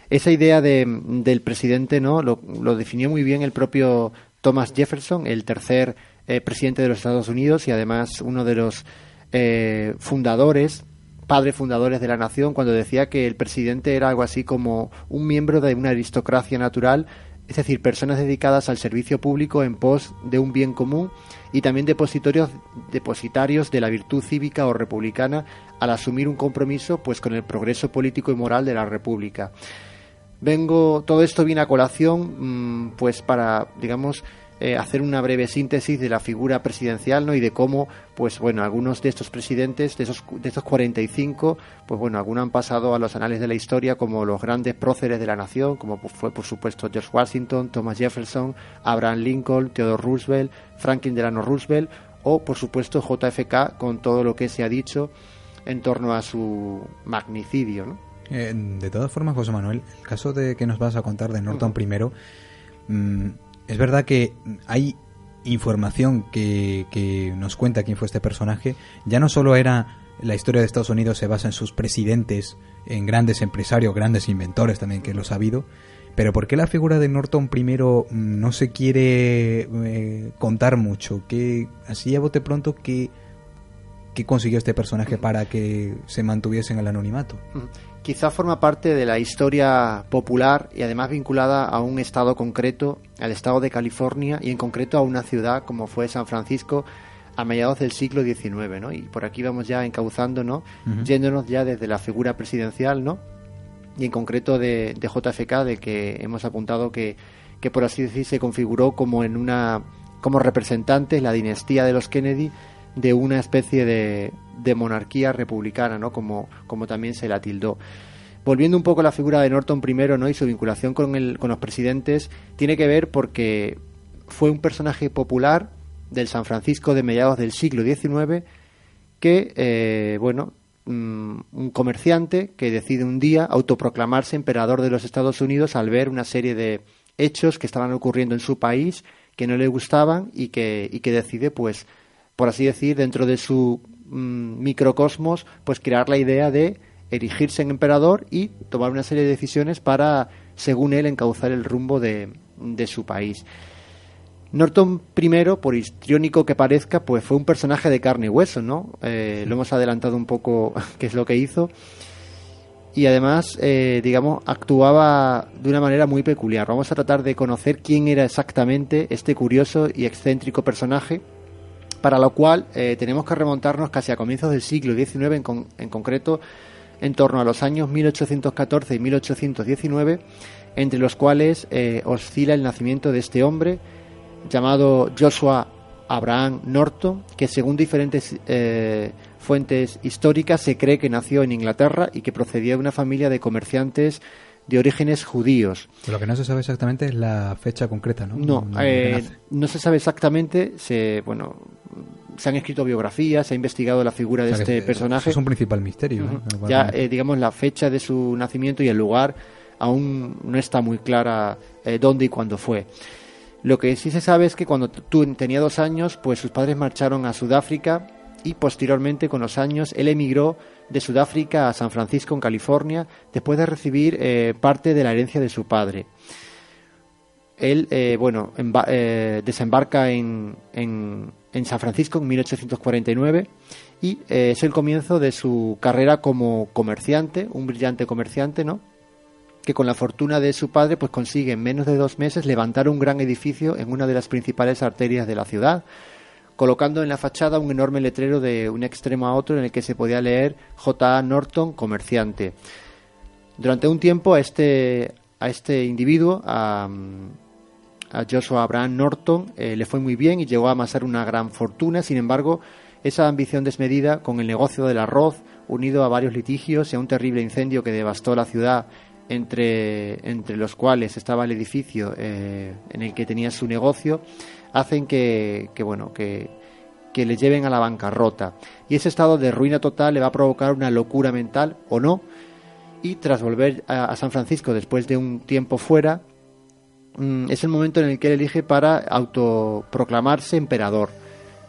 esa idea de, del presidente no lo, definió muy bien el propio Thomas Jefferson, el tercer eh, presidente de los Estados Unidos y además uno de los eh, fundadores, padres fundadores de la nación, cuando decía que el presidente era algo así como un miembro de una aristocracia natural, es decir, personas dedicadas al servicio público en pos de un bien común y también depositarios, depositarios de la virtud cívica o republicana al asumir un compromiso pues con el progreso político y moral de la república. Vengo, todo esto viene a colación, mmm, pues para, digamos, eh, hacer una breve síntesis de la figura presidencial, ¿no? Y de cómo, pues bueno, algunos de estos presidentes, de esos, de estos 45, pues bueno, algunos han pasado a los anales de la historia como los grandes próceres de la nación, como fue, por supuesto, George Washington, Thomas Jefferson, Abraham Lincoln, Theodore Roosevelt, Franklin Delano Roosevelt, o, por supuesto, JFK, con todo lo que se ha dicho en torno a su magnicidio, ¿no? Eh, de todas formas, José Manuel, el caso de que nos vas a contar de Norton primero, mmm, es verdad que hay información que, que, nos cuenta quién fue este personaje. Ya no solo era la historia de Estados Unidos se basa en sus presidentes, en grandes empresarios, grandes inventores también que lo ha habido, pero ¿por qué la figura de Norton primero no se quiere eh, contar mucho? Que así a bote pronto que ¿Qué consiguió este personaje para que se mantuviese en el anonimato? Quizá forma parte de la historia popular y además vinculada a un estado concreto, al estado de California y en concreto a una ciudad como fue San Francisco a mediados del siglo XIX, ¿no? Y por aquí vamos ya encauzando, ¿no? Uh -huh. Yéndonos ya desde la figura presidencial, ¿no? Y en concreto de, de JFK, de que hemos apuntado que, que por así decir se configuró como en una como representante la dinastía de los Kennedy de una especie de, de monarquía republicana, ¿no? Como, como también se la tildó. Volviendo un poco a la figura de Norton I ¿no? y su vinculación con, el, con los presidentes, tiene que ver porque fue un personaje popular del San Francisco de mediados del siglo XIX que, eh, bueno, um, un comerciante que decide un día autoproclamarse emperador de los Estados Unidos al ver una serie de hechos que estaban ocurriendo en su país que no le gustaban y que, y que decide, pues, por así decir, dentro de su mmm, microcosmos, pues crear la idea de erigirse en emperador y tomar una serie de decisiones para, según él, encauzar el rumbo de, de su país. Norton I, por histriónico que parezca, pues fue un personaje de carne y hueso, ¿no? Eh, lo hemos adelantado un poco qué es lo que hizo. Y además, eh, digamos, actuaba de una manera muy peculiar. Vamos a tratar de conocer quién era exactamente este curioso y excéntrico personaje para lo cual eh, tenemos que remontarnos casi a comienzos del siglo XIX, en, con, en, concreto en torno a los años 1814 y 1819, entre los cuales eh, oscila el nacimiento de este hombre, llamado Joshua Abraham Norton, que según diferentes eh, fuentes históricas se cree que nació en Inglaterra y que procedía de una familia de comerciantes de orígenes judíos. Lo que no se sabe exactamente es la fecha concreta, ¿no? No, eh, no se sabe exactamente. Se, bueno, se han escrito biografías, se ha investigado la figura de este personaje. Es un principal misterio. Ya, eh, digamos, la fecha de su nacimiento y el lugar aún no está muy clara eh, dónde y cuándo fue. Lo que sí se sabe es que cuando tú tenía dos años, pues sus padres marcharon a Sudáfrica y posteriormente, con los años, él emigró de Sudáfrica a San Francisco, en California, después de recibir eh, parte de la herencia de su padre. Él, eh, bueno, eh, desembarca en, en, en, San Francisco en 1849 y es el comienzo de su carrera como comerciante, un brillante comerciante, ¿no? que con la fortuna de su padre pues consigue en menos de dos meses levantar un gran edificio en una de las principales arterias de la ciudad, colocando en la fachada un enorme letrero de un extremo a otro en el que se podía leer J. Norton, comerciante. Durante un tiempo a este, a este individuo, a, Joshua Abraham Norton, eh, le fue muy bien y llegó a amasar una gran fortuna. Sin embargo, esa ambición desmedida con el negocio del arroz, unido a varios litigios y a un terrible incendio que devastó la ciudad entre, entre los cuales estaba el edificio eh, en el que tenía su negocio, hacen que, bueno, que, que le lleven a la bancarrota. Y ese estado de ruina total le va a provocar una locura mental o no. Y tras volver a, San Francisco después de un tiempo fuera, mm, es el momento en el que él elige para autoproclamarse emperador.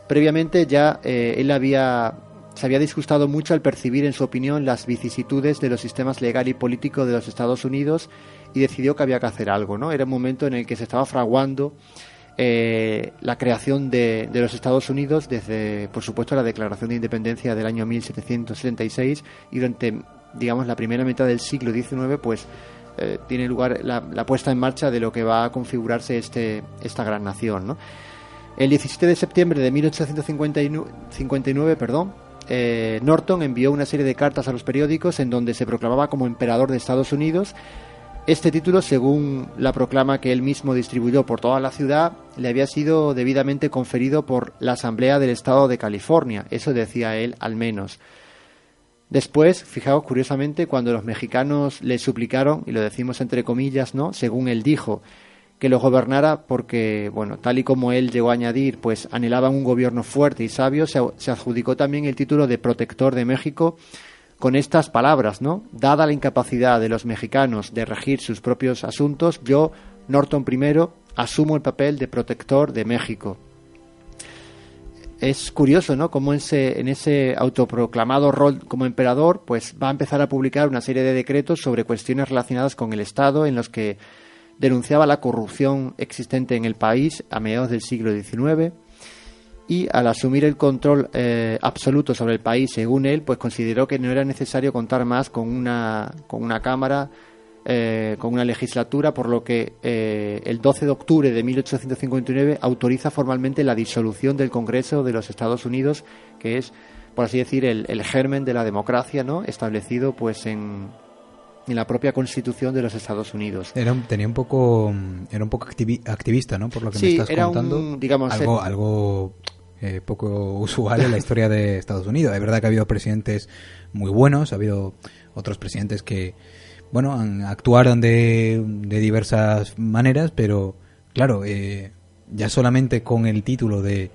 Previamente ya eh, él había se había disgustado mucho al percibir en su opinión las vicisitudes de los sistemas legal y político de los Estados Unidos y decidió que había que hacer algo. ¿no? Era un momento en el que se estaba fraguando eh, la creación de, los Estados Unidos desde, por supuesto, la Declaración de Independencia del año 1776 y durante, digamos, la primera mitad del siglo XIX, pues eh, tiene lugar la, puesta en marcha de lo que va a configurarse este, esta gran nación. El 17 de septiembre de 1859, perdón, eh, Norton envió una serie de cartas a los periódicos en donde se proclamaba como emperador de Estados Unidos. Este título, según la proclama que él mismo distribuyó por toda la ciudad, le había sido debidamente conferido por la Asamblea del Estado de California. Eso decía él al menos. Después, fijaos curiosamente, cuando los mexicanos le suplicaron, y lo decimos entre comillas, ¿no? Según él dijo, que lo gobernara porque, bueno, tal y como él llegó a añadir, pues anhelaban un gobierno fuerte y sabio, se, adjudicó también el título de protector de México con estas palabras, ¿no? Dada la incapacidad de los mexicanos de regir sus propios asuntos, yo, Norton I, asumo el papel de protector de México. Es curioso, ¿no? Como en ese, en ese autoproclamado rol como emperador, pues va a empezar a publicar una serie de decretos sobre cuestiones relacionadas con el Estado en los que denunciaba la corrupción existente en el país a mediados del siglo XIX y al asumir el control eh, absoluto sobre el país, según él, pues consideró que no era necesario contar más con una, con una Cámara, eh, con una legislatura, por lo que eh, el 12 de octubre de 1859 autoriza formalmente la disolución del Congreso de los Estados Unidos, que es, por así decir, el, el germen de la democracia, ¿no? establecido pues en, en la propia Constitución de los Estados Unidos. Era, tenía un poco, era un poco activista, ¿no? Por lo que me estás contando. digamos, algo, algo eh, poco usual en la historia de Estados Unidos. Es verdad que ha habido presidentes muy buenos, ha habido otros presidentes que, bueno, actuaron de, de diversas maneras, pero claro, eh, ya solamente con el título de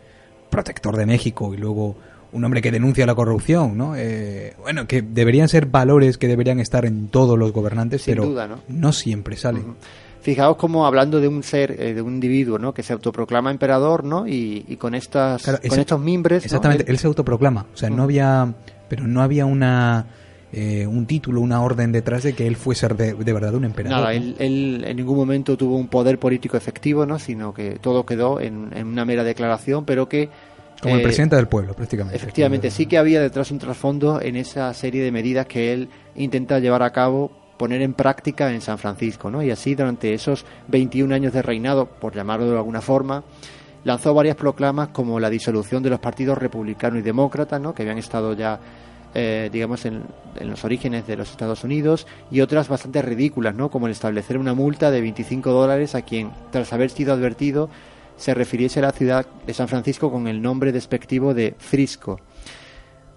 protector de México y luego un hombre que denuncia la corrupción, ¿no? Eh, bueno, que deberían ser valores que deberían estar en todos los gobernantes, pero ¿no? siempre salen. Fijaos como hablando de un ser, eh, de un individuo, ¿no? Que se autoproclama emperador, ¿no? Y, con estas, con estos mimbres. Exactamente, él, se autoproclama, o sea, no había, pero no había una eh, un título, una orden detrás de que él fuese de, de verdad un emperador. Nada, él, en ningún momento tuvo un poder político efectivo, ¿no? Sino que todo quedó en, en una mera declaración, pero que como el eh, presidente del pueblo, prácticamente. Efectivamente, sí que había detrás un trasfondo en esa serie de medidas que él intenta llevar a cabo, poner en práctica en San Francisco, ¿no? Y así durante esos 21 años de reinado, por llamarlo de alguna forma, lanzó varias proclamas como la disolución de los partidos republicano y demócrata, ¿no? Que habían estado ya eh, digamos, en, en, los orígenes de los Estados Unidos y otras bastante ridículas, ¿no? Como el establecer una multa de 25 dólares a quien, tras haber sido advertido, se refiriese a la ciudad de San Francisco con el nombre despectivo de Frisco.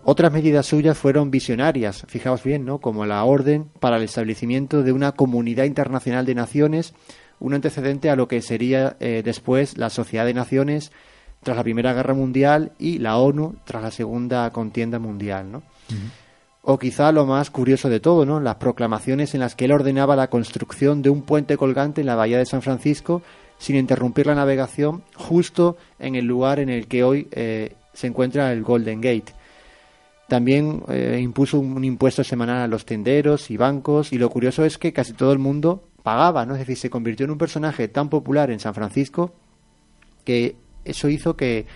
Otras medidas suyas fueron visionarias, fijaos bien, ¿no? como la orden para el establecimiento de una comunidad internacional de naciones, un antecedente a lo que sería eh, después la Sociedad de Naciones tras la Primera Guerra Mundial y la ONU tras la Segunda Contienda Mundial. ¿no? O quizá lo más curioso de todo, ¿no? las proclamaciones en las que él ordenaba la construcción de un puente colgante en la bahía de San Francisco sin interrumpir la navegación justo en el lugar en el que hoy eh, se encuentra el Golden Gate. También eh, impuso un impuesto semanal a los tenderos y bancos y lo curioso es que casi todo el mundo pagaba, ¿no? Es decir, se convirtió en un personaje tan popular en San Francisco que eso hizo que,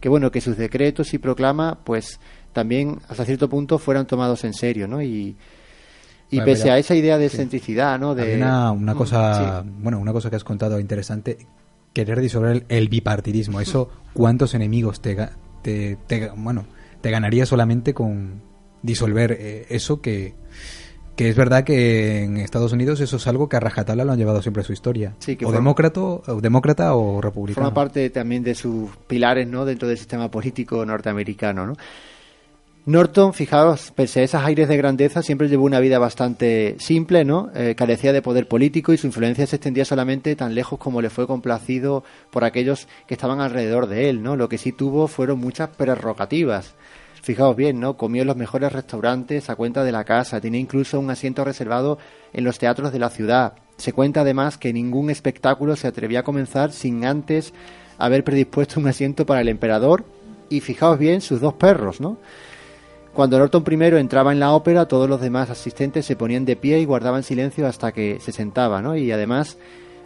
que bueno, que sus decretos y proclama pues también hasta cierto punto fueran tomados en serio, ¿no? Y, y pese a esa idea de excentricidad, ¿no? De, una, una Mm, cosa, sí. bueno, una cosa que has contado interesante, querer disolver el, el bipartidismo. Eso, ¿cuántos enemigos te, te- bueno, te ganaría solamente con disolver eh, eso que, que es verdad que en Estados Unidos eso es algo que a rajatabla lo han llevado siempre a su historia. Sí, que o, demócrata, o demócrata o republicano. forma parte también de sus pilares no dentro del sistema político norteamericano no Norton, fijaos, pese a esos aires de grandeza, siempre llevó una vida bastante simple, ¿no? Eh, carecía de poder político y su influencia se extendía solamente tan lejos como le fue complacido por aquellos que estaban alrededor de él, ¿no? Lo que sí tuvo fueron muchas prerrogativas. Fijaos bien, ¿no? Comió en los mejores restaurantes a cuenta de la casa, tenía incluso un asiento reservado en los teatros de la ciudad. Se cuenta además que ningún espectáculo se atrevía a comenzar sin antes haber predispuesto un asiento para el emperador y fijaos bien sus dos perros, ¿no? Cuando Norton I entraba en la ópera, todos los demás asistentes se ponían de pie y guardaban silencio hasta que se sentaba, ¿no? Y además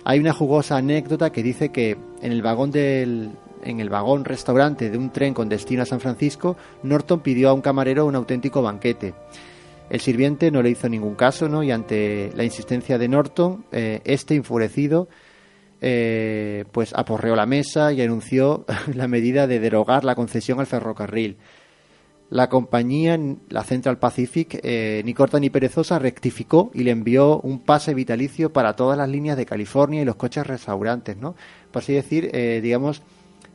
hay una jugosa anécdota que dice que en el vagón del en el vagón restaurante de un tren con destino a San Francisco, Norton pidió a un camarero un auténtico banquete. El sirviente no le hizo ningún caso, ¿no? Y ante la insistencia de Norton, eh, este enfurecido eh, pues aporreó la mesa y anunció la medida de derogar la concesión al ferrocarril. La compañía, la Central Pacific, eh, ni corta ni perezosa, rectificó y le envió un pase vitalicio para todas las líneas de California y los coches restaurantes, ¿no? Por así decir, digamos,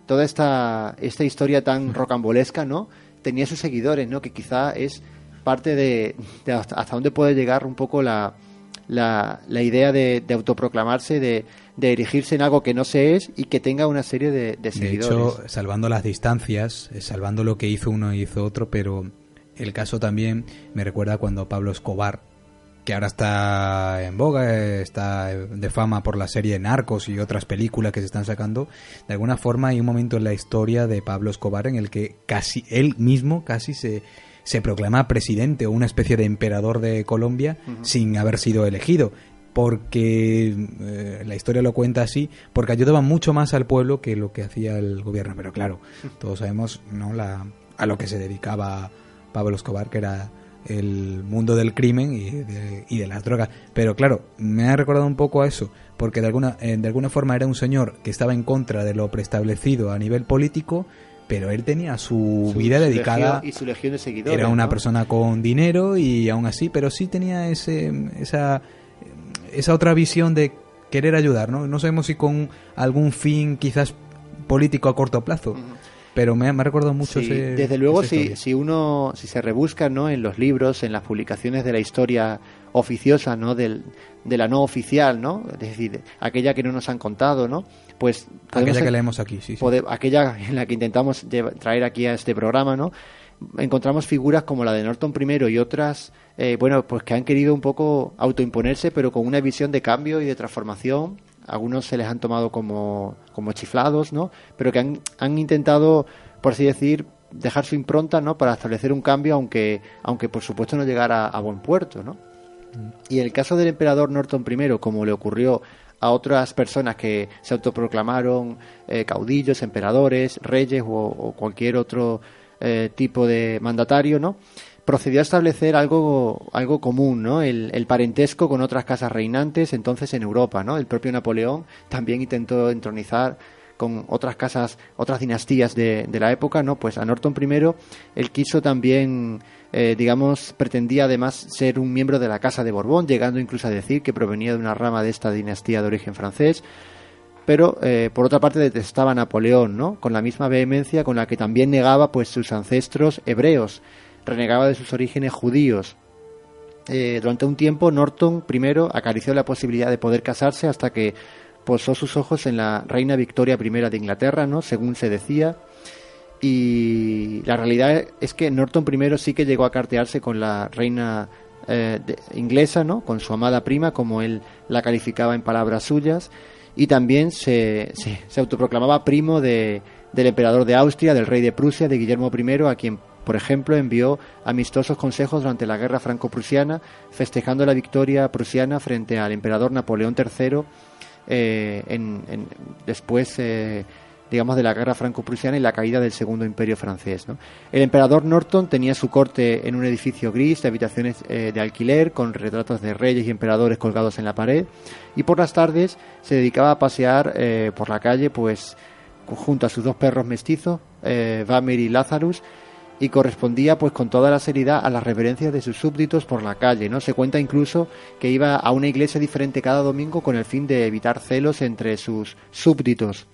toda esta, esta historia tan rocambolesca, ¿no? Tenía sus seguidores, ¿no? Que quizá es parte de, de hasta, dónde puede llegar un poco la, la, la idea de, de autoproclamarse, de, de erigirse en algo que no se es y que tenga una serie de, de De seguidores. hecho, salvando las distancias, eh, salvando lo que hizo uno y hizo otro, pero el caso también me recuerda cuando Pablo Escobar, que ahora está en boga, está de fama por la serie Narcos y otras películas que se están sacando, de alguna forma hay un momento en la historia de Pablo Escobar en el que casi él mismo casi se, se proclama presidente o una especie de emperador de Colombia sin haber sido elegido. Porque eh, la historia lo cuenta así, porque ayudaba mucho más al pueblo que lo que hacía el gobierno. Pero claro, todos sabemos no la, a lo que se dedicaba Pablo Escobar, que era el mundo del crimen y de, y de las drogas. Pero claro, me ha recordado un poco a eso, porque de alguna, eh, de alguna forma era un señor que estaba en contra de lo preestablecido a nivel político, pero él tenía su, Su- vida su dedicada y su legión de seguidores. era una ¿no? persona con dinero y aún así, pero sí tenía ese, esa, esa otra visión de querer ayudar, ¿no? No sabemos si con algún fin quizás político a corto plazo, pero me, ha- me ha recordado mucho Sí, ese- desde luego, si, si uno, si se rebusca, ¿no? En los libros, en las publicaciones de la historia oficiosa, ¿no? Del, de la no oficial, ¿no? Es decir, aquella que no nos han contado, ¿no? Pues podemos- Aquella que leemos aquí, sí, sí. aquella en la que intentamos traer aquí a este programa, ¿no? Encontramos figuras como la de Norton I y otras, eh, bueno, pues que han querido un poco autoimponerse, pero con una visión de cambio y de transformación. Algunos se les han tomado como, como chiflados, ¿no? Pero que han, han intentado, por así decir, dejar su impronta, ¿no? Para establecer un cambio, aunque, aunque por supuesto no llegara a buen puerto, ¿no? Y en el caso del emperador Norton I, como le ocurrió a otras personas que se autoproclamaron eh, caudillos, emperadores, reyes o, o cualquier otro eh, tipo de mandatario, ¿no? Procedió a establecer algo, algo común, ¿no? El, parentesco con otras casas reinantes entonces en Europa, ¿no? El propio Napoleón también intentó entronizar con otras casas, otras dinastías de, de la época, ¿no? Pues a Norton I, él quiso también, eh, digamos, pretendía además ser un miembro de la Casa de Borbón, llegando incluso a decir que provenía de una rama de esta dinastía de origen francés. pero eh, por otra parte detestaba a Napoleón, ¿no? Con la misma vehemencia con la que también negaba pues sus ancestros hebreos, renegaba de sus orígenes judíos. Eh, durante un tiempo Norton primero acarició la posibilidad de poder casarse hasta que posó sus ojos en la reina Victoria I de Inglaterra, ¿no? Según se decía. Y la realidad es que Norton I sí que llegó a cartearse con la reina eh, inglesa, ¿no? Con su amada prima, como él la calificaba en palabras suyas. Y también se, se, autoproclamaba primo de, del emperador de Austria, del rey de Prusia, de Guillermo I, a quien por ejemplo, envió amistosos consejos durante la guerra franco-prusiana, festejando la victoria prusiana frente al emperador Napoleón III eh, después, eh, digamos, de la guerra franco-prusiana y la caída del segundo imperio francés. El emperador Norton tenía su corte en un edificio gris de habitaciones eh, de alquiler con retratos de reyes y emperadores colgados en la pared y por las tardes se dedicaba a pasear por la calle, pues junto a sus dos perros mestizos, Vamer y Lazarus, y correspondía pues con toda la seriedad a las reverencias de sus súbditos por la calle, ¿no? Se cuenta incluso que iba a una iglesia diferente cada domingo con el fin de evitar celos entre sus súbditos.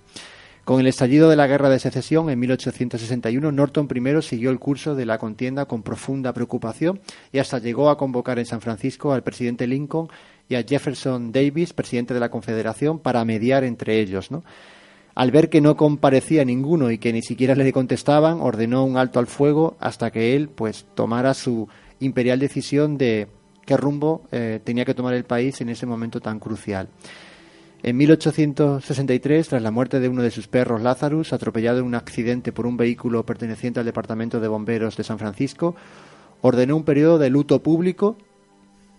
Con el estallido de la Guerra de Secesión en 1861, Norton I siguió el curso de la contienda con profunda preocupación y hasta llegó a convocar en San Francisco al presidente Lincoln y a Jefferson Davis, presidente de la Confederación, para mediar entre ellos. Al ver que no comparecía ninguno y que ni siquiera le contestaban, ordenó un alto al fuego hasta que él pues tomara su imperial decisión de qué rumbo eh, tenía que tomar el país en ese momento tan crucial. En 1863, tras la muerte de uno de sus perros, Lazarus, atropellado en un accidente por un vehículo perteneciente al Departamento de Bomberos de San Francisco, ordenó un periodo de luto público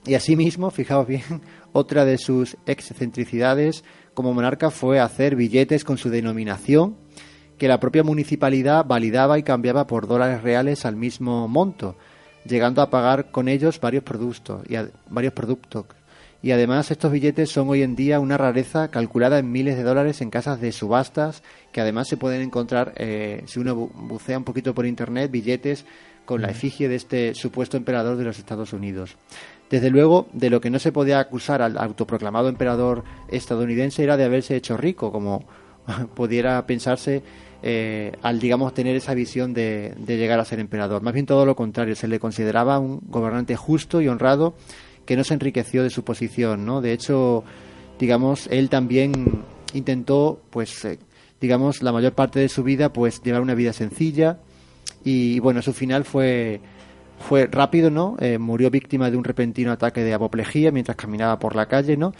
y asimismo, fijaos bien, otra de sus excentricidades como monarca fue hacer billetes con su denominación que la propia municipalidad validaba y cambiaba por dólares reales al mismo monto, llegando a pagar con ellos varios productos y varios productos. Y además estos billetes son hoy en día una rareza calculada en miles de dólares en casas de subastas, que además se pueden encontrar, eh, si uno bucea un poquito por internet, billetes con la efigie de este supuesto emperador de los Estados Unidos. Desde luego, de lo que no se podía acusar al autoproclamado emperador estadounidense era de haberse hecho rico, como pudiera pensarse eh, al, digamos, tener esa visión de, llegar a ser emperador. Más bien todo lo contrario, se le consideraba un gobernante justo y honrado que no se enriqueció de su posición, ¿no? De hecho, digamos, él también intentó, pues, eh, digamos, la mayor parte de su vida, pues, llevar una vida sencilla y, bueno, su final fue fue rápido, ¿no? Eh, murió víctima de un repentino ataque de apoplejía mientras caminaba por la calle, ¿no?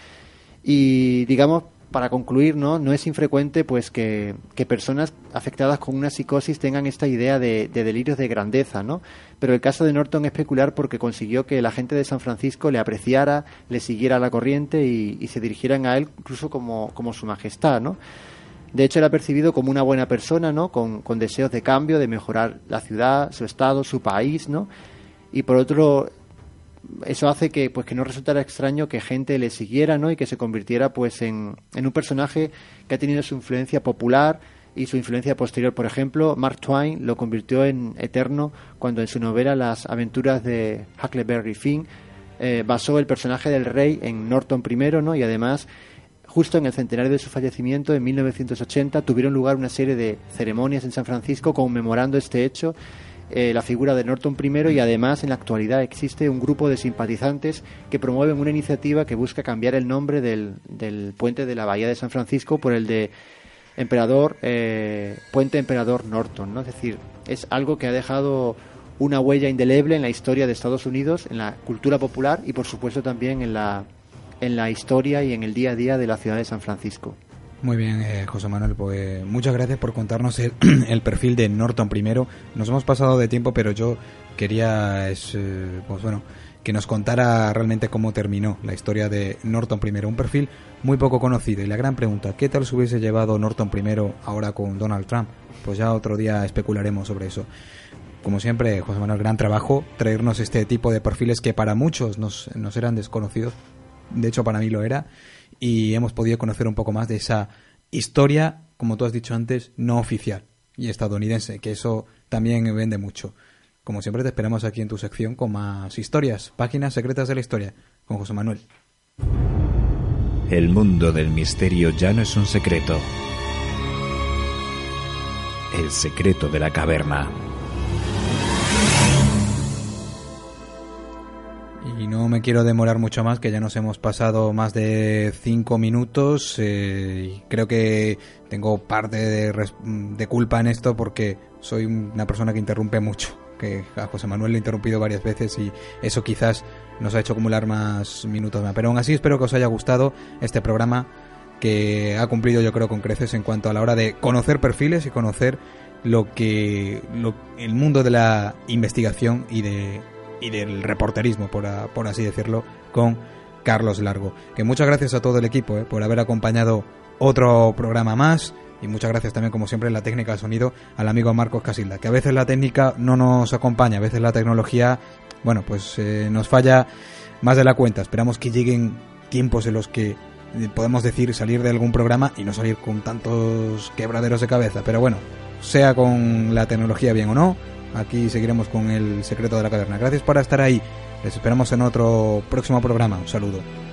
Y digamos, para concluir, ¿no? No es infrecuente pues que, personas afectadas con una psicosis tengan esta idea de, delirios de grandeza, ¿no? Pero el caso de Norton es peculiar porque consiguió que la gente de San Francisco le apreciara, le siguiera la corriente y, se dirigieran a él incluso como, como su majestad, ¿no? De hecho, era percibido como una buena persona, ¿no? Con, deseos de cambio, de mejorar la ciudad, su estado, su país, ¿no? Y por otro, eso hace que, pues, que no resultara extraño que gente le siguiera, ¿no? Y que se convirtiera, pues, en, un personaje que ha tenido su influencia popular y su influencia posterior. Por ejemplo, Mark Twain lo convirtió en eterno cuando en su novela Las aventuras de Huckleberry Finn eh, basó el personaje del rey en Norton I, ¿no? Y además Justo en el centenario de su fallecimiento, en 1980, tuvieron lugar una serie de ceremonias en San Francisco conmemorando este hecho, eh, la figura de Norton I, y además en la actualidad existe un grupo de simpatizantes que promueven una iniciativa que busca cambiar el nombre del, puente de la Bahía de San Francisco por el de Emperador, eh, Puente Emperador Norton. ¿no? Es decir, es algo que ha dejado una huella indeleble en la historia de Estados Unidos, en la cultura popular y por supuesto también en la en la historia y en el día a día de la ciudad de San Francisco. Muy bien, eh, José Manuel, pues muchas gracias por contarnos el, perfil de Norton primero. Nos hemos pasado de tiempo, pero yo quería, es, eh, pues bueno, que nos contara realmente cómo terminó la historia de Norton primero, un perfil muy poco conocido. Y la gran pregunta, ¿qué tal se hubiese llevado Norton primero ahora con Donald Trump? Pues ya otro día especularemos sobre eso. Como siempre, José Manuel, gran trabajo traernos este tipo de perfiles que para muchos nos, nos eran desconocidos, de hecho para mí lo era, y hemos podido conocer un poco más de esa historia, como tú has dicho antes, no oficial y estadounidense, que eso también vende mucho. Como siempre te esperamos aquí en tu sección con más historias, páginas secretas de la historia, con José Manuel. el mundo del misterio ya no es un secreto. El secreto de la caverna. Y no me quiero demorar mucho más, que ya nos hemos pasado más de cinco minutos. eh, y creo que tengo parte de, de culpa en esto porque soy una persona que interrumpe mucho. Que a José Manuel le he interrumpido varias veces y eso quizás nos ha hecho acumular más minutos más. Pero aún así espero que os haya gustado este programa que ha cumplido yo creo con creces en cuanto a la hora de conocer perfiles y conocer lo que lo- el mundo de la investigación y de y del reporterismo por, por así decirlo con Carlos Largo que muchas gracias a todo el equipo eh, por haber acompañado otro programa más y muchas gracias también como siempre en la técnica de sonido al amigo Marcos Casilda que a veces la técnica no nos acompaña a veces la tecnología bueno pues eh, nos falla más de la cuenta esperamos que lleguen tiempos en los que eh, podemos decir salir de algún programa y no salir con tantos quebraderos de cabeza. Pero bueno, sea con la tecnología bien o no, aquí seguiremos con el secreto de la caverna. Gracias por estar ahí. Les esperamos en otro próximo programa. Un saludo.